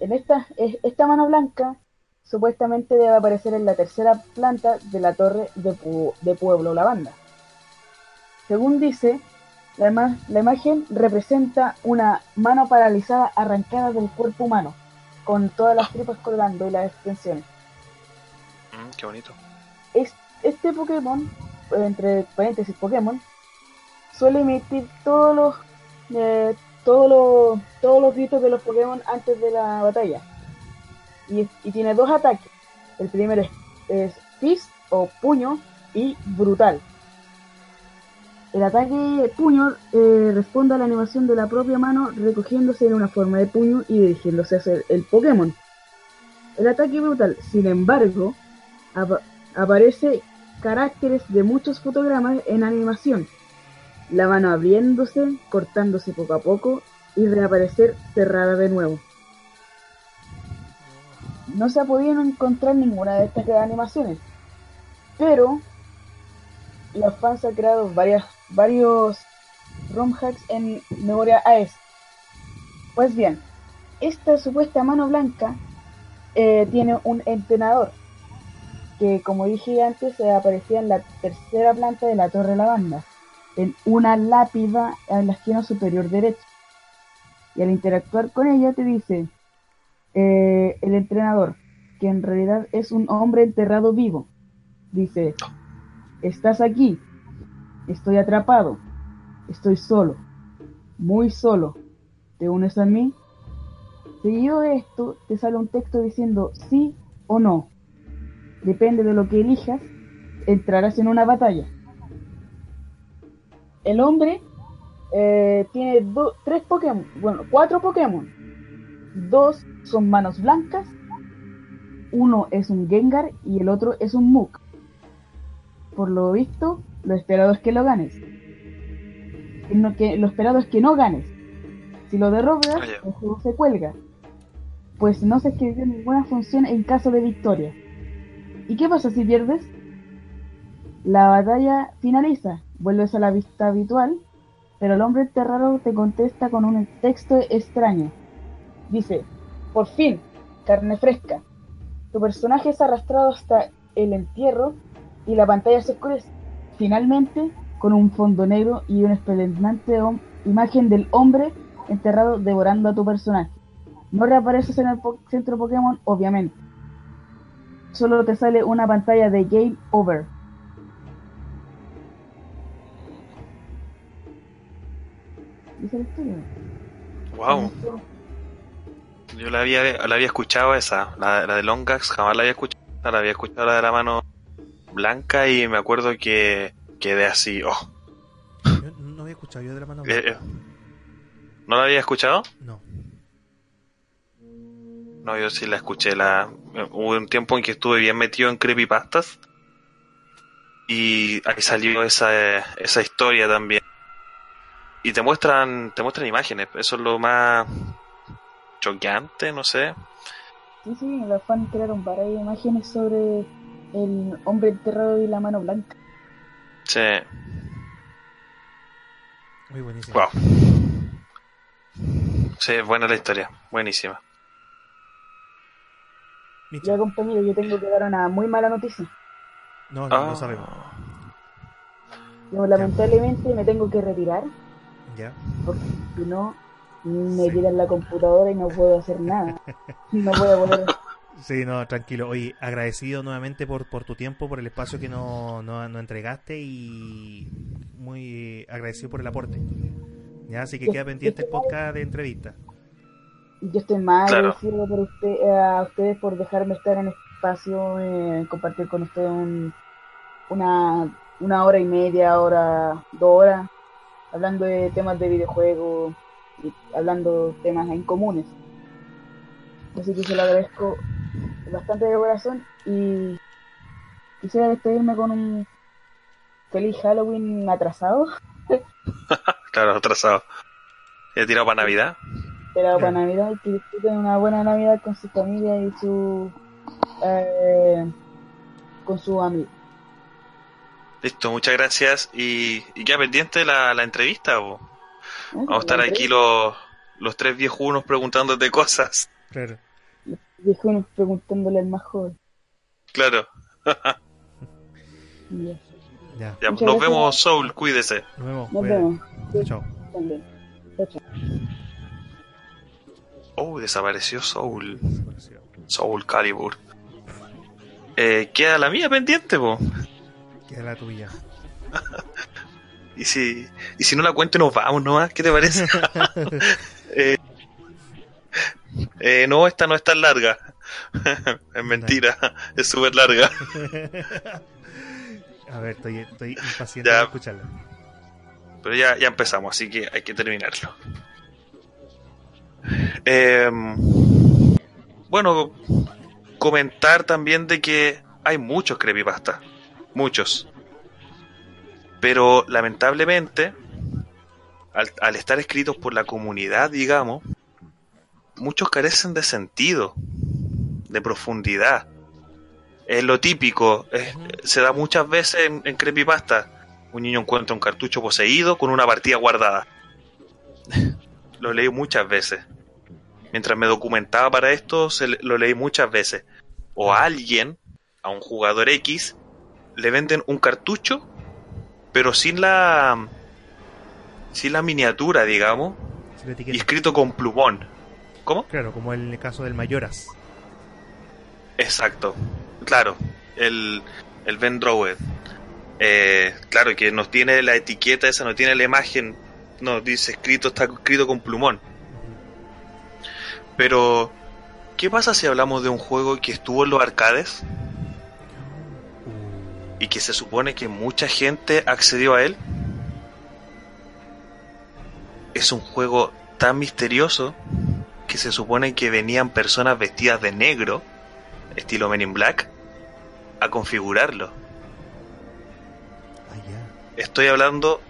en esta, esta mano blanca supuestamente debe aparecer en la tercera planta de la torre de, de Pueblo Lavanda. Según dice, la, la, imagen representa una mano paralizada arrancada del cuerpo humano, con todas las tripas colgando y las extensiones. Mm, qué bonito. este Pokémon, entre paréntesis Pokémon, suele emitir todos los, eh, todos los, todos los gritos de los Pokémon antes de la batalla y, tiene dos ataques. El primero es, Fist o puño y brutal. El ataque puño eh, responde a la animación de la propia mano recogiéndose en una forma de puño y dirigiéndose hacia el, Pokémon. El ataque brutal, sin embargo, aparece caracteres de muchos fotogramas en animación. La mano abriéndose, cortándose poco a poco y reaparecer cerrada de nuevo no se ha podido encontrar ninguna de estas animaciones. Pero los fans han creado varias, varios ROM hacks en memoria AES. Pues bien, esta supuesta mano blanca eh, tiene un entrenador que, como dije antes, se aparecía en la tercera planta de la Torre Lavanda, en una lápida en la esquina superior derecha. Y al interactuar con ella te dice, eh, el entrenador, que en realidad es un hombre enterrado vivo. Dice, estás aquí, estoy atrapado, estoy solo, muy solo, ¿te unes a mí? Seguido de esto, te sale un texto diciendo sí o no. Depende de lo que elijas, entrarás en una batalla. El hombre eh, tiene tres Pokémon, bueno, cuatro Pokémon. Dos son manos blancas uno es un Gengar y el otro es un Muk. Por lo visto, lo esperado es que lo ganes. Lo, que, lo esperado es que no ganes. Si lo derrobas, ah, el juego se cuelga. Pues no se escribió ninguna función en caso de victoria. ¿Y qué pasa si pierdes? La batalla finaliza, vuelves a la vista habitual, pero el hombre enterrado te contesta con un texto extraño. Dice, por fin, carne fresca. Tu personaje es arrastrado hasta el entierro y la pantalla se oscurece. Finalmente, con un fondo negro y una espeluznante imagen del hombre enterrado devorando a tu personaje. No reapareces en el centro Pokémon, obviamente. Solo te sale una pantalla de Game Over. Wow. Yo la había, la había escuchado esa, la, de Longax, jamás la había escuchado. La había escuchado la de la mano blanca y me acuerdo que quedé así, oh. Yo no había escuchado yo de la mano blanca. Eh, eh. ¿No la había escuchado? No. No, yo sí la escuché. La... Hubo un tiempo en que estuve bien metido en creepypastas. Y ahí salió esa, esa historia también. Y te muestran, te muestran imágenes. Eso es lo más choqueante, no sé. Sí, sí, los fans crearon varias imágenes sobre el hombre enterrado y la mano blanca. Sí. Muy buenísimo. Wow. Sí, buena la historia, buenísima. Ya compañero, yo tengo que dar una muy mala noticia. No, no, no ah. sabemos. Yo, lamentablemente me tengo que retirar. Ya. Porque si no, me sí. en la computadora y no puedo hacer nada. No puedo poner... Sí, no, tranquilo. Oye, agradecido nuevamente por, por tu tiempo, por el espacio que nos no, no entregaste y muy agradecido por el aporte. Ya, así que queda pendiente el podcast de entrevista. Yo estoy más agradecido por usted, a ustedes por dejarme estar en este espacio, eh, compartir con ustedes un, una, una hora y media, hora, dos horas, hablando de temas de videojuegos, hablando temas en comunes. Así que se lo agradezco bastante de corazón y quisiera despedirme con un feliz Halloween atrasado. claro, atrasado. ¿Ya tirado para Navidad? Tirado para Navidad y que disfruten una buena Navidad con su familia y su. Eh, con su amigo. Listo, muchas gracias. ¿Y, y queda pendiente la, la entrevista? ¿o? Vamos a estar aquí los, los tres viejunos preguntándote cosas. Claro. Dijo uno preguntándole al más joven. Claro. Ya. Ya. Ya, Muchas nos gracias. vemos, Soul, cuídese. Nos vemos. Nos vemos. Chao. También. Chao, chao. Oh, desapareció Soul. Desapareció. Soul Calibur. Eh, queda la mía pendiente, po. Queda la tuya. Y si, y si no la cuento, nos vamos nomás. ¿Qué te parece? Eh, no, esta no es tan larga. es mentira, es súper larga. A ver, estoy, estoy impaciente de escucharla. Pero ya, ya empezamos, así que hay que terminarlo. Em, bueno, comentar también de que hay muchos creepypasta. Muchos. Pero lamentablemente, al, al estar escritos por la comunidad, digamos, muchos carecen de sentido, de profundidad. Es lo típico, es- se da muchas veces en, en creepypasta. Un niño encuentra un cartucho poseído con una partida guardada. lo leí muchas veces. Mientras me documentaba para esto, se lo leí muchas veces. O a alguien, a un jugador X, le venden un cartucho, pero sin la sin la miniatura, digamos, y escrito con plumón. ¿Cómo? Claro, como en el caso del Mayoras. Exacto. Claro, el, el Ben Drower. Eh, claro, que no tiene la etiqueta esa, no tiene la imagen, no dice escrito, está escrito con plumón. Pero, ¿qué pasa si hablamos de un juego que estuvo en los arcades y que se supone que mucha gente accedió a él? Es un juego tan misterioso que se supone que venían personas vestidas de negro, estilo Men in Black, a configurarlo. ah. Estoy hablando,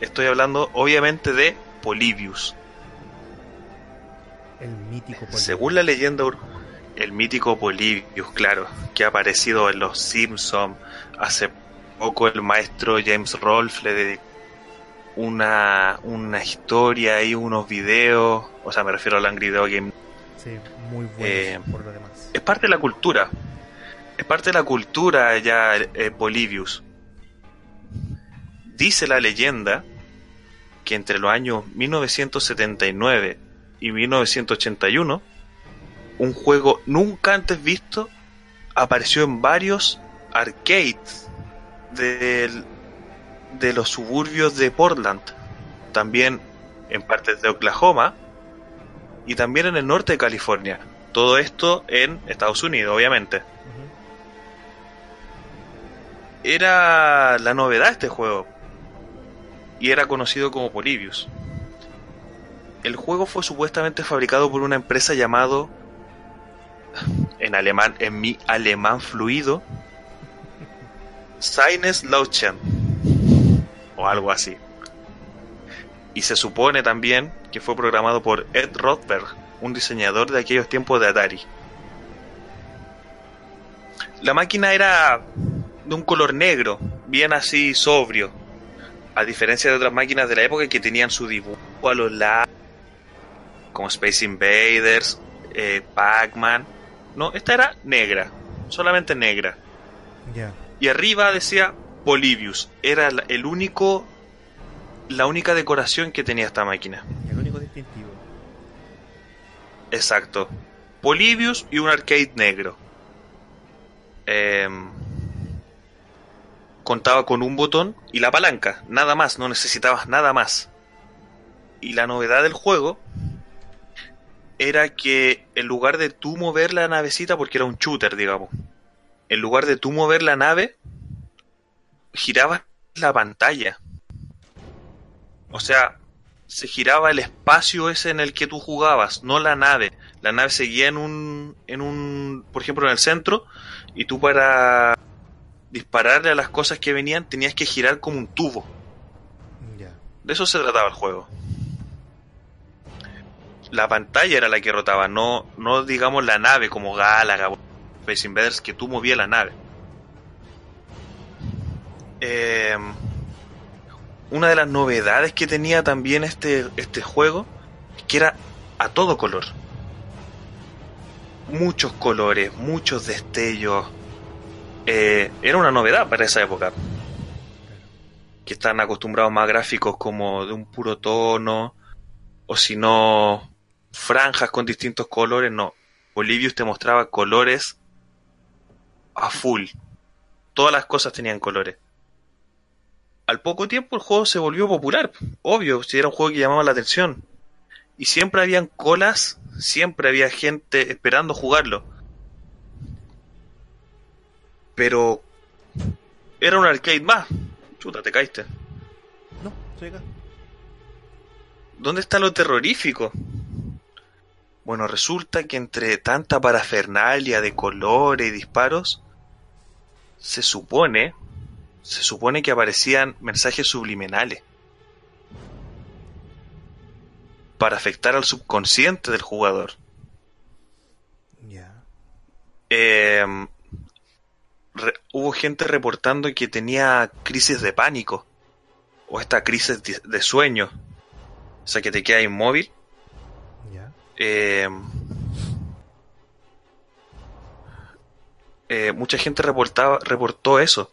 estoy hablando obviamente de Polybius. El mítico Poli. Según la leyenda, ur- el mítico Polybius, claro, que ha aparecido en Los Simpsons. Hace poco el maestro James Rolfe le dedicó una, una historia y unos videos. O sea, me refiero al Angry Video Game. Sí, muy bueno Eh, por lo demás. Es parte de la cultura. Es parte de la cultura ya eh, Polybius. Dice la leyenda que entre los años 1979 y 1981, un juego nunca antes visto apareció en varios arcades del- de los suburbios de Portland, también en partes de Oklahoma y también en el norte de California. Todo esto en Estados Unidos, obviamente. Era la novedad este juego. Y era conocido como Polybius. El juego fue supuestamente fabricado por una empresa llamado en alemán, en mi alemán fluido, Seines Lauchen o algo así. Y se supone también que fue programado por Ed Rothberg, un diseñador de aquellos tiempos de Atari. La máquina era de un color negro, bien así sobrio, a diferencia de otras máquinas de la época que tenían su dibujo a los lados, como Space Invaders, eh, Pac-Man. No, esta era negra, solamente negra. Y arriba decía Polybius. Era el único, la única decoración que tenía esta máquina. El único distintivo. Exacto. Polybius y un arcade negro. Em, contaba con un botón y la palanca. Nada más, no necesitabas nada más. Y la novedad del juego era que en lugar de tú mover la navecita, porque era un shooter, digamos, en lugar de tú mover la nave, girabas la pantalla. O sea, se giraba el espacio ese en el que tú jugabas, no la nave. La nave seguía en un, en un, por ejemplo, en el centro, y tú para dispararle a las cosas que venían tenías que girar como un tubo. De eso se trataba el juego. La pantalla era la que rotaba, no, no digamos la nave como Galaga o Space Invaders, que tú movías la nave. Eh, una de las novedades que tenía también este, este juego que era a todo color. muchos colores, muchos destellos. Eh, era una novedad para esa época. Que están acostumbrados más gráficos como de un puro tono, o si no, franjas con distintos colores. No, Bolivius te mostraba colores a full. Todas las cosas tenían colores. Al poco tiempo el juego se volvió popular, obvio, si era un juego que llamaba la atención. Y siempre habían colas, siempre había gente esperando jugarlo. Pero era un arcade más. Chuta, te caíste. No, estoy acá. ¿Dónde está lo terrorífico? Bueno, resulta que entre tanta parafernalia de colores y disparos, se supone, se supone que aparecían mensajes subliminales para afectar al subconsciente del jugador. Ya. Eh, hubo gente reportando que tenía crisis de pánico o esta crisis de sueño, o sea que te queda inmóvil. Ya. Eh, eh, mucha gente reportaba, reportó eso.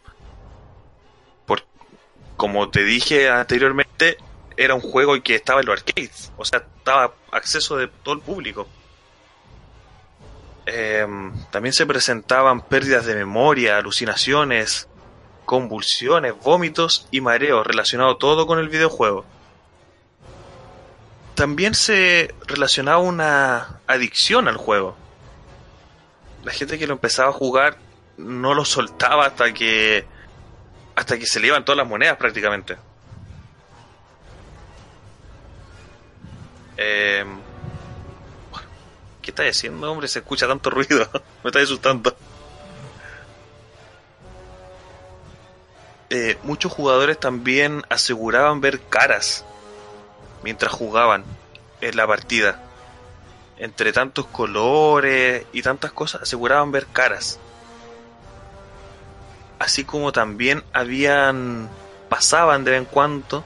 Como te dije anteriormente, era un juego que estaba en los arcades, o sea, estaba acceso de todo el público. Eh, también se presentaban pérdidas de memoria, alucinaciones, convulsiones, vómitos y mareos relacionado todo con el videojuego. También se relacionaba una adicción al juego. La gente que lo empezaba a jugar no lo soltaba hasta que hasta que se le iban todas las monedas prácticamente. Eh, ¿Qué estás diciendo, hombre? Se escucha tanto ruido. Me está asustando. Eh, muchos jugadores también aseguraban ver caras mientras jugaban en la partida. Entre tantos colores y tantas cosas, aseguraban ver caras. Así como también habían, pasaban de vez en cuando,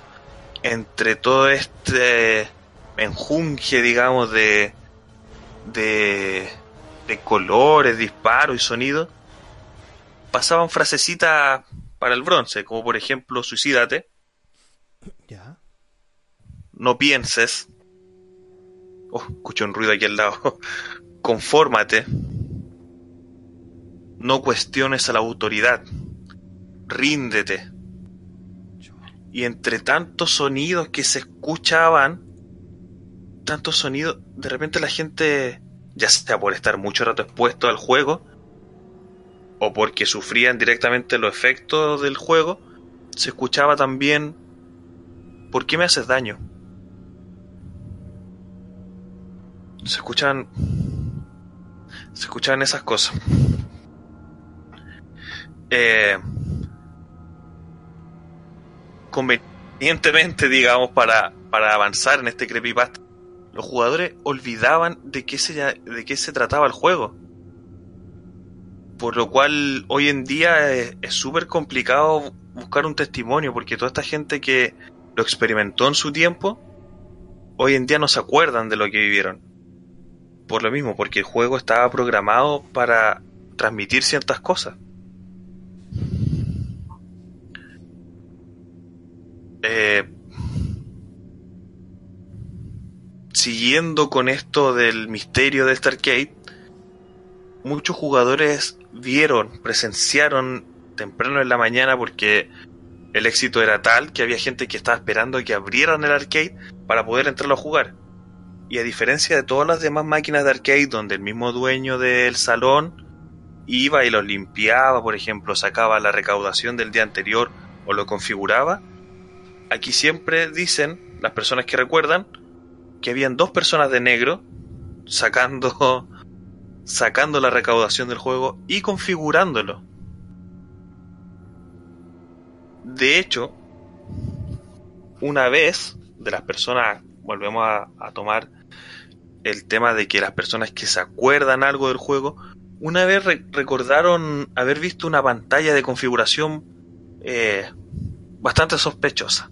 entre todo este enjunje, digamos, de, de, de colores, disparos y sonidos, pasaban frasecitas para el bronce, como por ejemplo, suicídate. Ya. No pienses. Oh, escucho un ruido aquí al lado. Confórmate. No cuestiones a la autoridad. Ríndete. Y entre tantos sonidos que se escuchaban, tantos sonidos, de repente la gente, ya sea por estar mucho rato expuesto al juego, o porque sufrían directamente los efectos del juego, se escuchaba también, ¿por qué me haces daño? Se escuchaban, se escuchaban esas cosas. Eh, convenientemente, digamos, para, para avanzar en este creepypasta, los jugadores olvidaban de qué se, de qué se trataba el juego. Por lo cual hoy en día es súper complicado buscar un testimonio porque toda esta gente que lo experimentó en su tiempo, hoy en día no se acuerdan de lo que vivieron. Por lo mismo, porque el juego estaba programado para transmitir ciertas cosas. Eh, siguiendo con esto del misterio de este arcade, muchos jugadores vieron, presenciaron temprano en la mañana porque el éxito era tal que había gente que estaba esperando que abrieran el arcade para poder entrarlo a jugar. Y a diferencia de todas las demás máquinas de arcade donde el mismo dueño del salón iba y los limpiaba, por ejemplo, sacaba la recaudación del día anterior o lo configuraba, aquí siempre dicen las personas que recuerdan que habían dos personas de negro sacando sacando la recaudación del juego y configurándolo. De hecho, una vez de las personas, volvemos a, tomar el tema de que las personas que se acuerdan algo del juego, una vez re recordaron haber visto una pantalla de configuración eh, bastante sospechosa.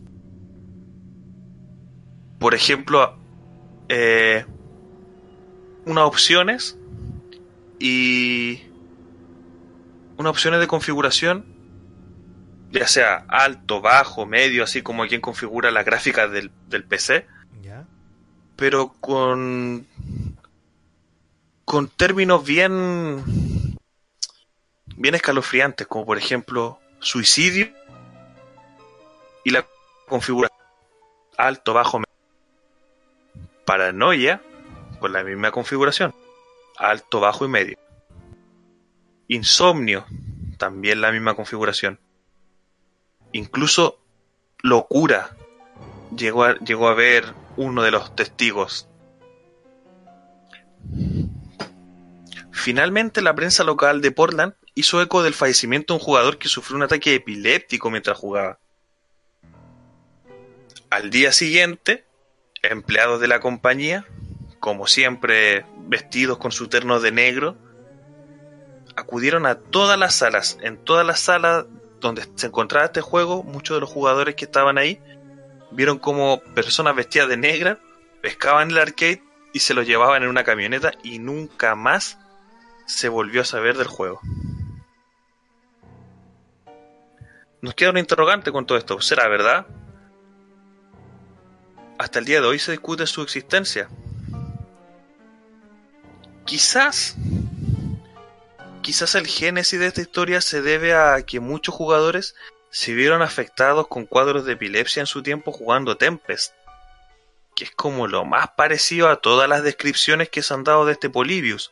Por ejemplo, eh, unas opciones y unas opciones de configuración, ya sea alto, bajo, medio, así como quien configura la gráfica del, del PC, pero con con términos bien bien escalofriantes, como por ejemplo suicidio y la configuración alto, bajo, paranoia con la misma configuración, alto, bajo y medio. Insomnio, también la misma configuración. Incluso locura, llegó a, llegó a ver uno de los testigos. Finalmente, la prensa local de Portland hizo eco del fallecimiento de un jugador que sufrió un ataque epiléptico mientras jugaba. Al día siguiente, empleados de la compañía como siempre vestidos con su terno de negro, acudieron a todas las salas. En todas las salas donde se encontraba este juego, muchos de los jugadores que estaban ahí vieron como personas vestidas de negra pescaban el arcade y se lo llevaban en una camioneta y nunca más se volvió a saber del juego. Nos queda un interrogante con todo esto. ¿Será verdad? Hasta el día de hoy se discute su existencia. Quizás, quizás el génesis de esta historia se debe a que muchos jugadores se vieron afectados con cuadros de epilepsia en su tiempo jugando Tempest, que es como lo más parecido a todas las descripciones que se han dado de este Polybius.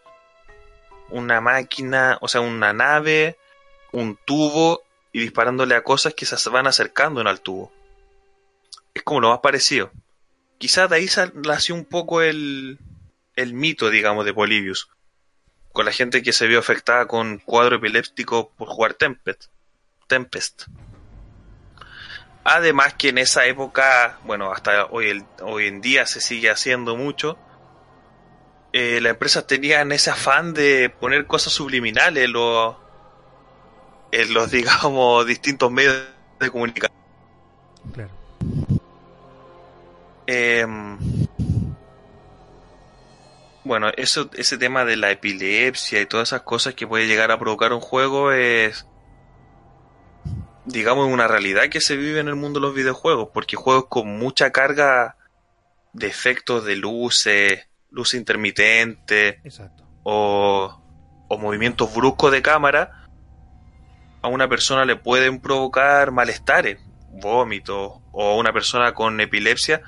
Una máquina, o sea, una nave, un tubo y disparándole a cosas que se van acercando en al tubo. Es como lo más parecido. Quizás de ahí nació un poco el, el mito, digamos, de Polybius, con la gente que se vio afectada con cuadro epiléptico por jugar Tempest. Tempest. Además que en esa época, bueno, hasta hoy, hoy en día se sigue haciendo mucho, eh, las empresas tenían ese afán de poner cosas subliminales en los, en los digamos, distintos medios de comunicación. Eh, bueno, eso, ese tema de la epilepsia y todas esas cosas que puede llegar a provocar un juego es, digamos, una realidad que se vive en el mundo de los videojuegos, porque juegos con mucha carga de efectos de luces, luz intermitente, O, o movimientos bruscos de cámara, a una persona le pueden provocar malestares, vómitos, o una persona con epilepsia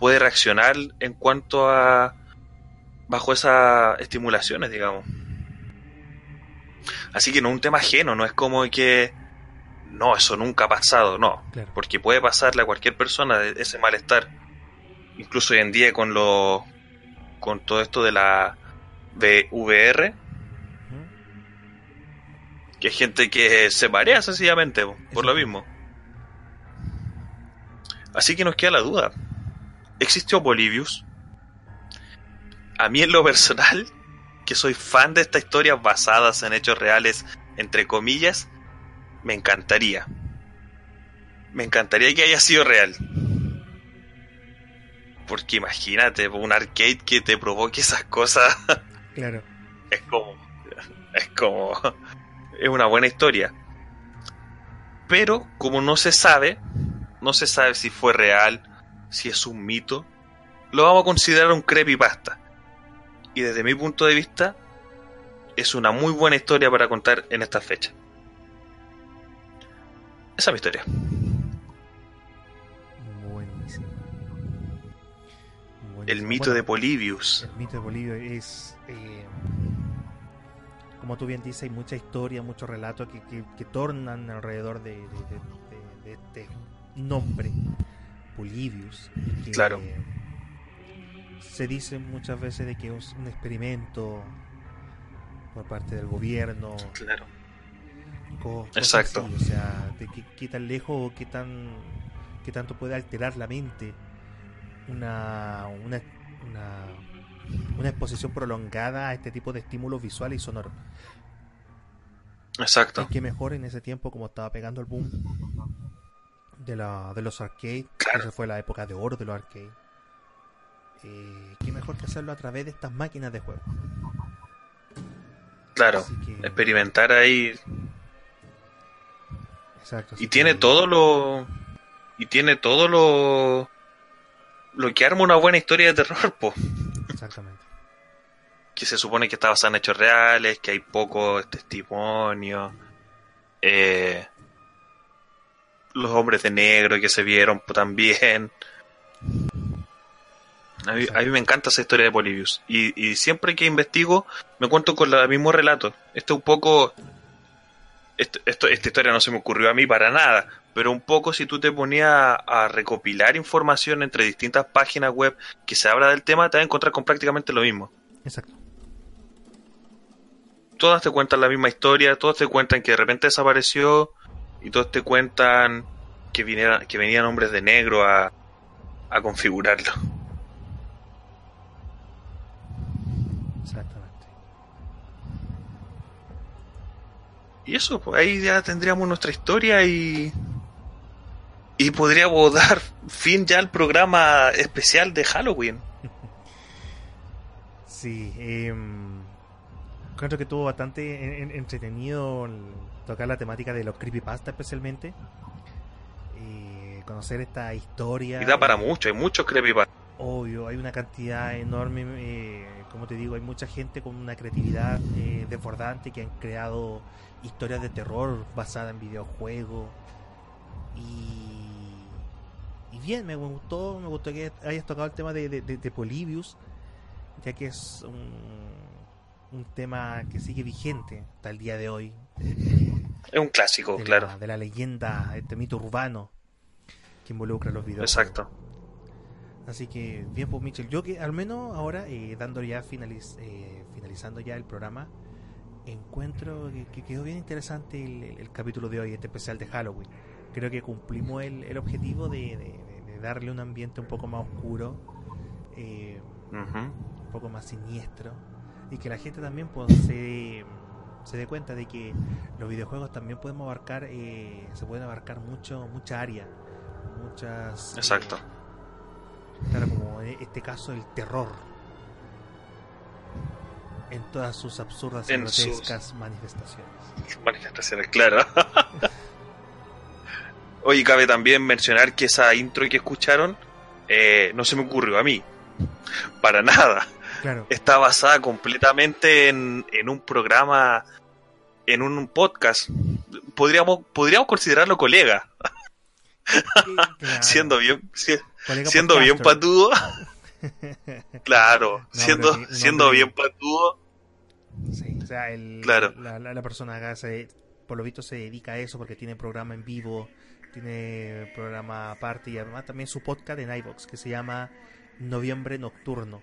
puede reaccionar en cuanto a bajo esas estimulaciones, digamos. Así que no es un tema ajeno, no es como que no, eso nunca ha pasado, no, porque puede pasarle a cualquier persona ese malestar. Incluso hoy en día con lo con todo esto de la VR, que hay gente que se marea sencillamente por lo mismo. Así que nos queda la duda. ¿Existió Bolivius? a mí en lo personal, que soy fan de estas historias basadas en hechos reales, entre comillas, me encantaría. Me encantaría que haya sido real. Porque imagínate, un arcade que te provoque esas cosas. Claro. Es como. Es como. Es una buena historia. Pero, como no se sabe, no se sabe si fue real, si es un mito, lo vamos a considerar un creepypasta y desde mi punto de vista es una muy buena historia para contar en esta fecha. Esa es mi historia. Buenísimo. El mito de Polybius. El mito de Polybius es... Eh, como tú bien dices, hay mucha historia, muchos relatos que, que, tornan alrededor de, de, este nombre, Polybius. claro se dice muchas veces de que es un experimento por parte del gobierno. Claro. Exacto. o sea, de qué, tan lejos o qué, tan, qué tanto puede alterar la mente una, una, una, exposición prolongada a este tipo de estímulos visuales y sonoros. Exacto. Y que mejor en ese tiempo, como estaba pegando el boom de, la, de los arcades, esa fue la época de oro de los arcades eh, qué mejor que hacerlo a través de estas máquinas de juego. Claro, experimentar ahí. Exacto. Y tiene todo lo. Y tiene todo lo. Lo que arma una buena historia de terror, po. Exactamente. Que se supone que está basada en hechos reales, que hay pocos testimonios. Eh, los hombres de negro que se vieron también. A mí, me encanta esa historia de Polybius. Y, siempre que investigo, me cuento con el mismo relato. Esto un poco. Esto, esta historia no se me ocurrió a mí para nada. Pero un poco si tú te ponías a, recopilar información entre distintas páginas web que se habla del tema, te vas a encontrar con prácticamente lo mismo. Exacto. Todas te cuentan la misma historia, todas te cuentan que de repente desapareció y todos te cuentan que, viniera, que venían hombres de negro a, a configurarlo. Y eso, pues ahí ya tendríamos nuestra historia y. Y podríamos dar fin ya al programa especial de Halloween. Sí, eh, creo que estuvo bastante entretenido tocar la temática de los creepypasta especialmente. Eh, conocer esta historia. Y da para mucho, hay muchos creepypasta. Obvio, hay una cantidad enorme, eh, como te digo, hay mucha gente con una creatividad eh, desbordante que han creado historias de terror basadas en videojuegos. Y, y bien, me gustó, me gustó que hayas tocado el tema de, de, Polybius, ya que es un, un, tema que sigue vigente hasta el día de hoy. Es un clásico, claro. de la leyenda, este mito urbano que involucra los videojuegos. Exacto. Así que bien, pues Mitchell, yo que al menos ahora, eh, dando ya finaliz eh, finalizando ya el programa, encuentro que, quedó bien interesante el, capítulo de hoy, este especial de Halloween. Creo que cumplimos el, objetivo de, darle un ambiente un poco más oscuro, eh, un poco más siniestro, y que la gente también pues, se, se dé cuenta de que los videojuegos también podemos abarcar, eh, se pueden abarcar mucho, mucha área, muchas... Exacto. Eh, claro, como en este caso el terror en todas sus absurdas y grotescas manifestaciones. Manifestaciones, claro. Oye, cabe también mencionar que esa intro que escucharon eh, no se me ocurrió a mí. Para nada. Está basada completamente en, un programa, en un podcast. Podríamos, podríamos considerarlo colega. siendo bien, siendo bien patudo. claro, siendo, siendo bien patudo. Sí, o sea, el, la, la, persona se, por lo visto se dedica a eso porque tiene programa en vivo, tiene programa aparte y además también su podcast en iVox que se llama Noviembre Nocturno.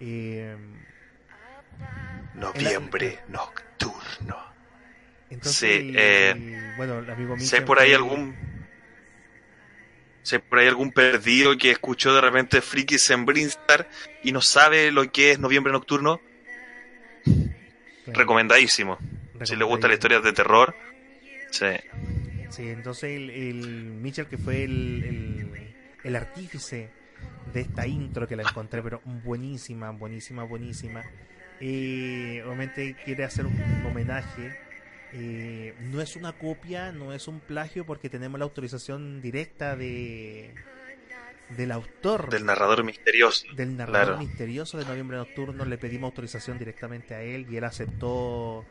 Eh, Noviembre Nocturno. Entonces, eh, bueno, el amigo sé por ahí algún sé por ahí algún perdido que escuchó de repente Frikis en Brinstar y no sabe lo que es Noviembre Nocturno Recomendadísimo. Si le gusta la historia de terror. Sí. Sí, entonces el, el Mitchell que fue el, el, artífice de esta intro que la encontré, pero buenísima, buenísima, buenísima. Eh, obviamente quiere hacer un homenaje. Eh, no es una copia, no es un plagio porque tenemos la autorización directa de, del autor. Del narrador misterioso. Del narrador misterioso de Noviembre Nocturno. Le pedimos autorización directamente a él y él aceptó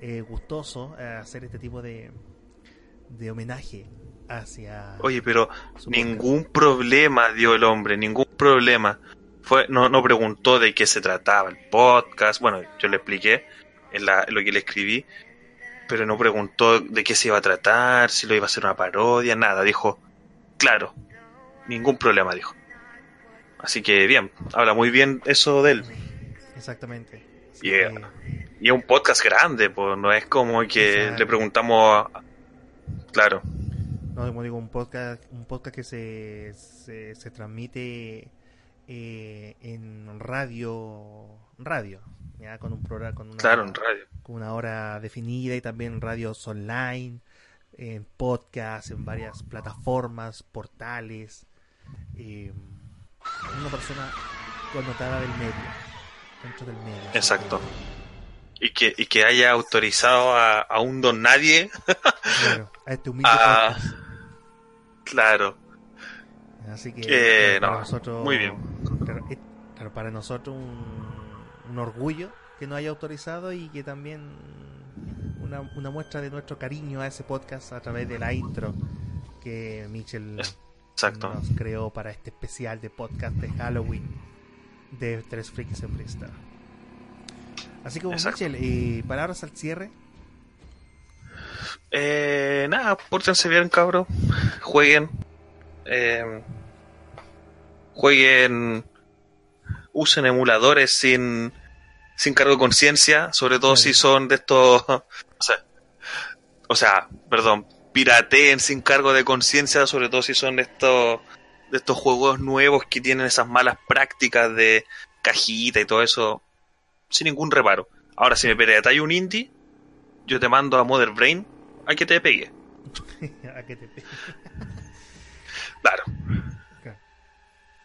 eh, gustoso eh, hacer este tipo de, de homenaje hacia. Oye, pero ningún problema dio el hombre, ningún problema. Fue, no, no preguntó de qué se trataba el podcast. Bueno, yo le expliqué en, la, en lo que le escribí, pero no preguntó de qué se iba a tratar, si lo iba a hacer una parodia, nada. Dijo, claro, ningún problema, dijo. Así que bien, habla muy bien eso de él. Exactamente. y, es un podcast grande, pues no es como que le preguntamos, claro. No, como digo, un podcast, un podcast que se, se, transmite eh, en radio, radio, ya con un programa, con una, claro, en radio. Con una hora definida y también radios online, en podcast, en varias plataformas, portales eh, una persona connotada del medio, dentro del medio. Exacto. Y que, y que haya autorizado a, a un don nadie. claro, a este humilde Ah, claro. Así que, Que para no, nosotros, muy bien. Es- claro, para nosotros un, un orgullo que nos haya autorizado y que también una, una muestra de nuestro cariño a ese podcast a través de la intro que Mitchell Exacto. nos creó para este especial de podcast de Halloween de Tres Freaks en Freestyle. Así que, Exacto. Mitchell, eh, palabras al cierre. Eh, nada, pórtense bien, cabros. Jueguen. Eh, jueguen. Usen emuladores sin, sin cargo de conciencia, sobre todo si son de estos. O sea, o sea, perdón, pirateen sin cargo de conciencia, sobre todo si son de estos, de estos juegos nuevos que tienen esas malas prácticas de cajita y todo eso, sin ningún reparo. Ahora, si me pirateáis un indie, yo te mando a Mother Brain a que te pegue. a que te Claro.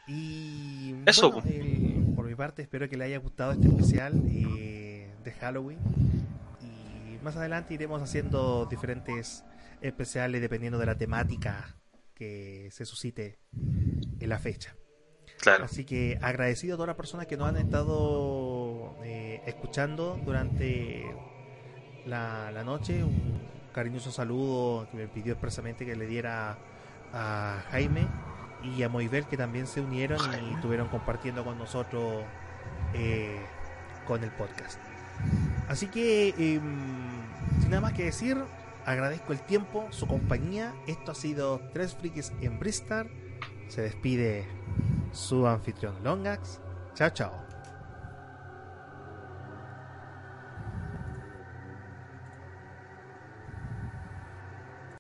Y Eso, bueno, el- por mi parte espero que le haya gustado este especial eh, de Halloween y más adelante iremos haciendo diferentes especiales dependiendo de la temática que se suscite en la fecha. Claro. Así que agradecido a todas las personas que nos han estado eh, escuchando durante la, la noche. Un cariñoso saludo que me pidió expresamente que le diera a Jaime y a Moibel que también se unieron y estuvieron compartiendo con nosotros eh, con el podcast. Así que, em, sin nada más que decir, agradezco el tiempo, su compañía. Esto ha sido Tres Frikis en Bristol. Se despide su anfitrión Longax. Chao, chao.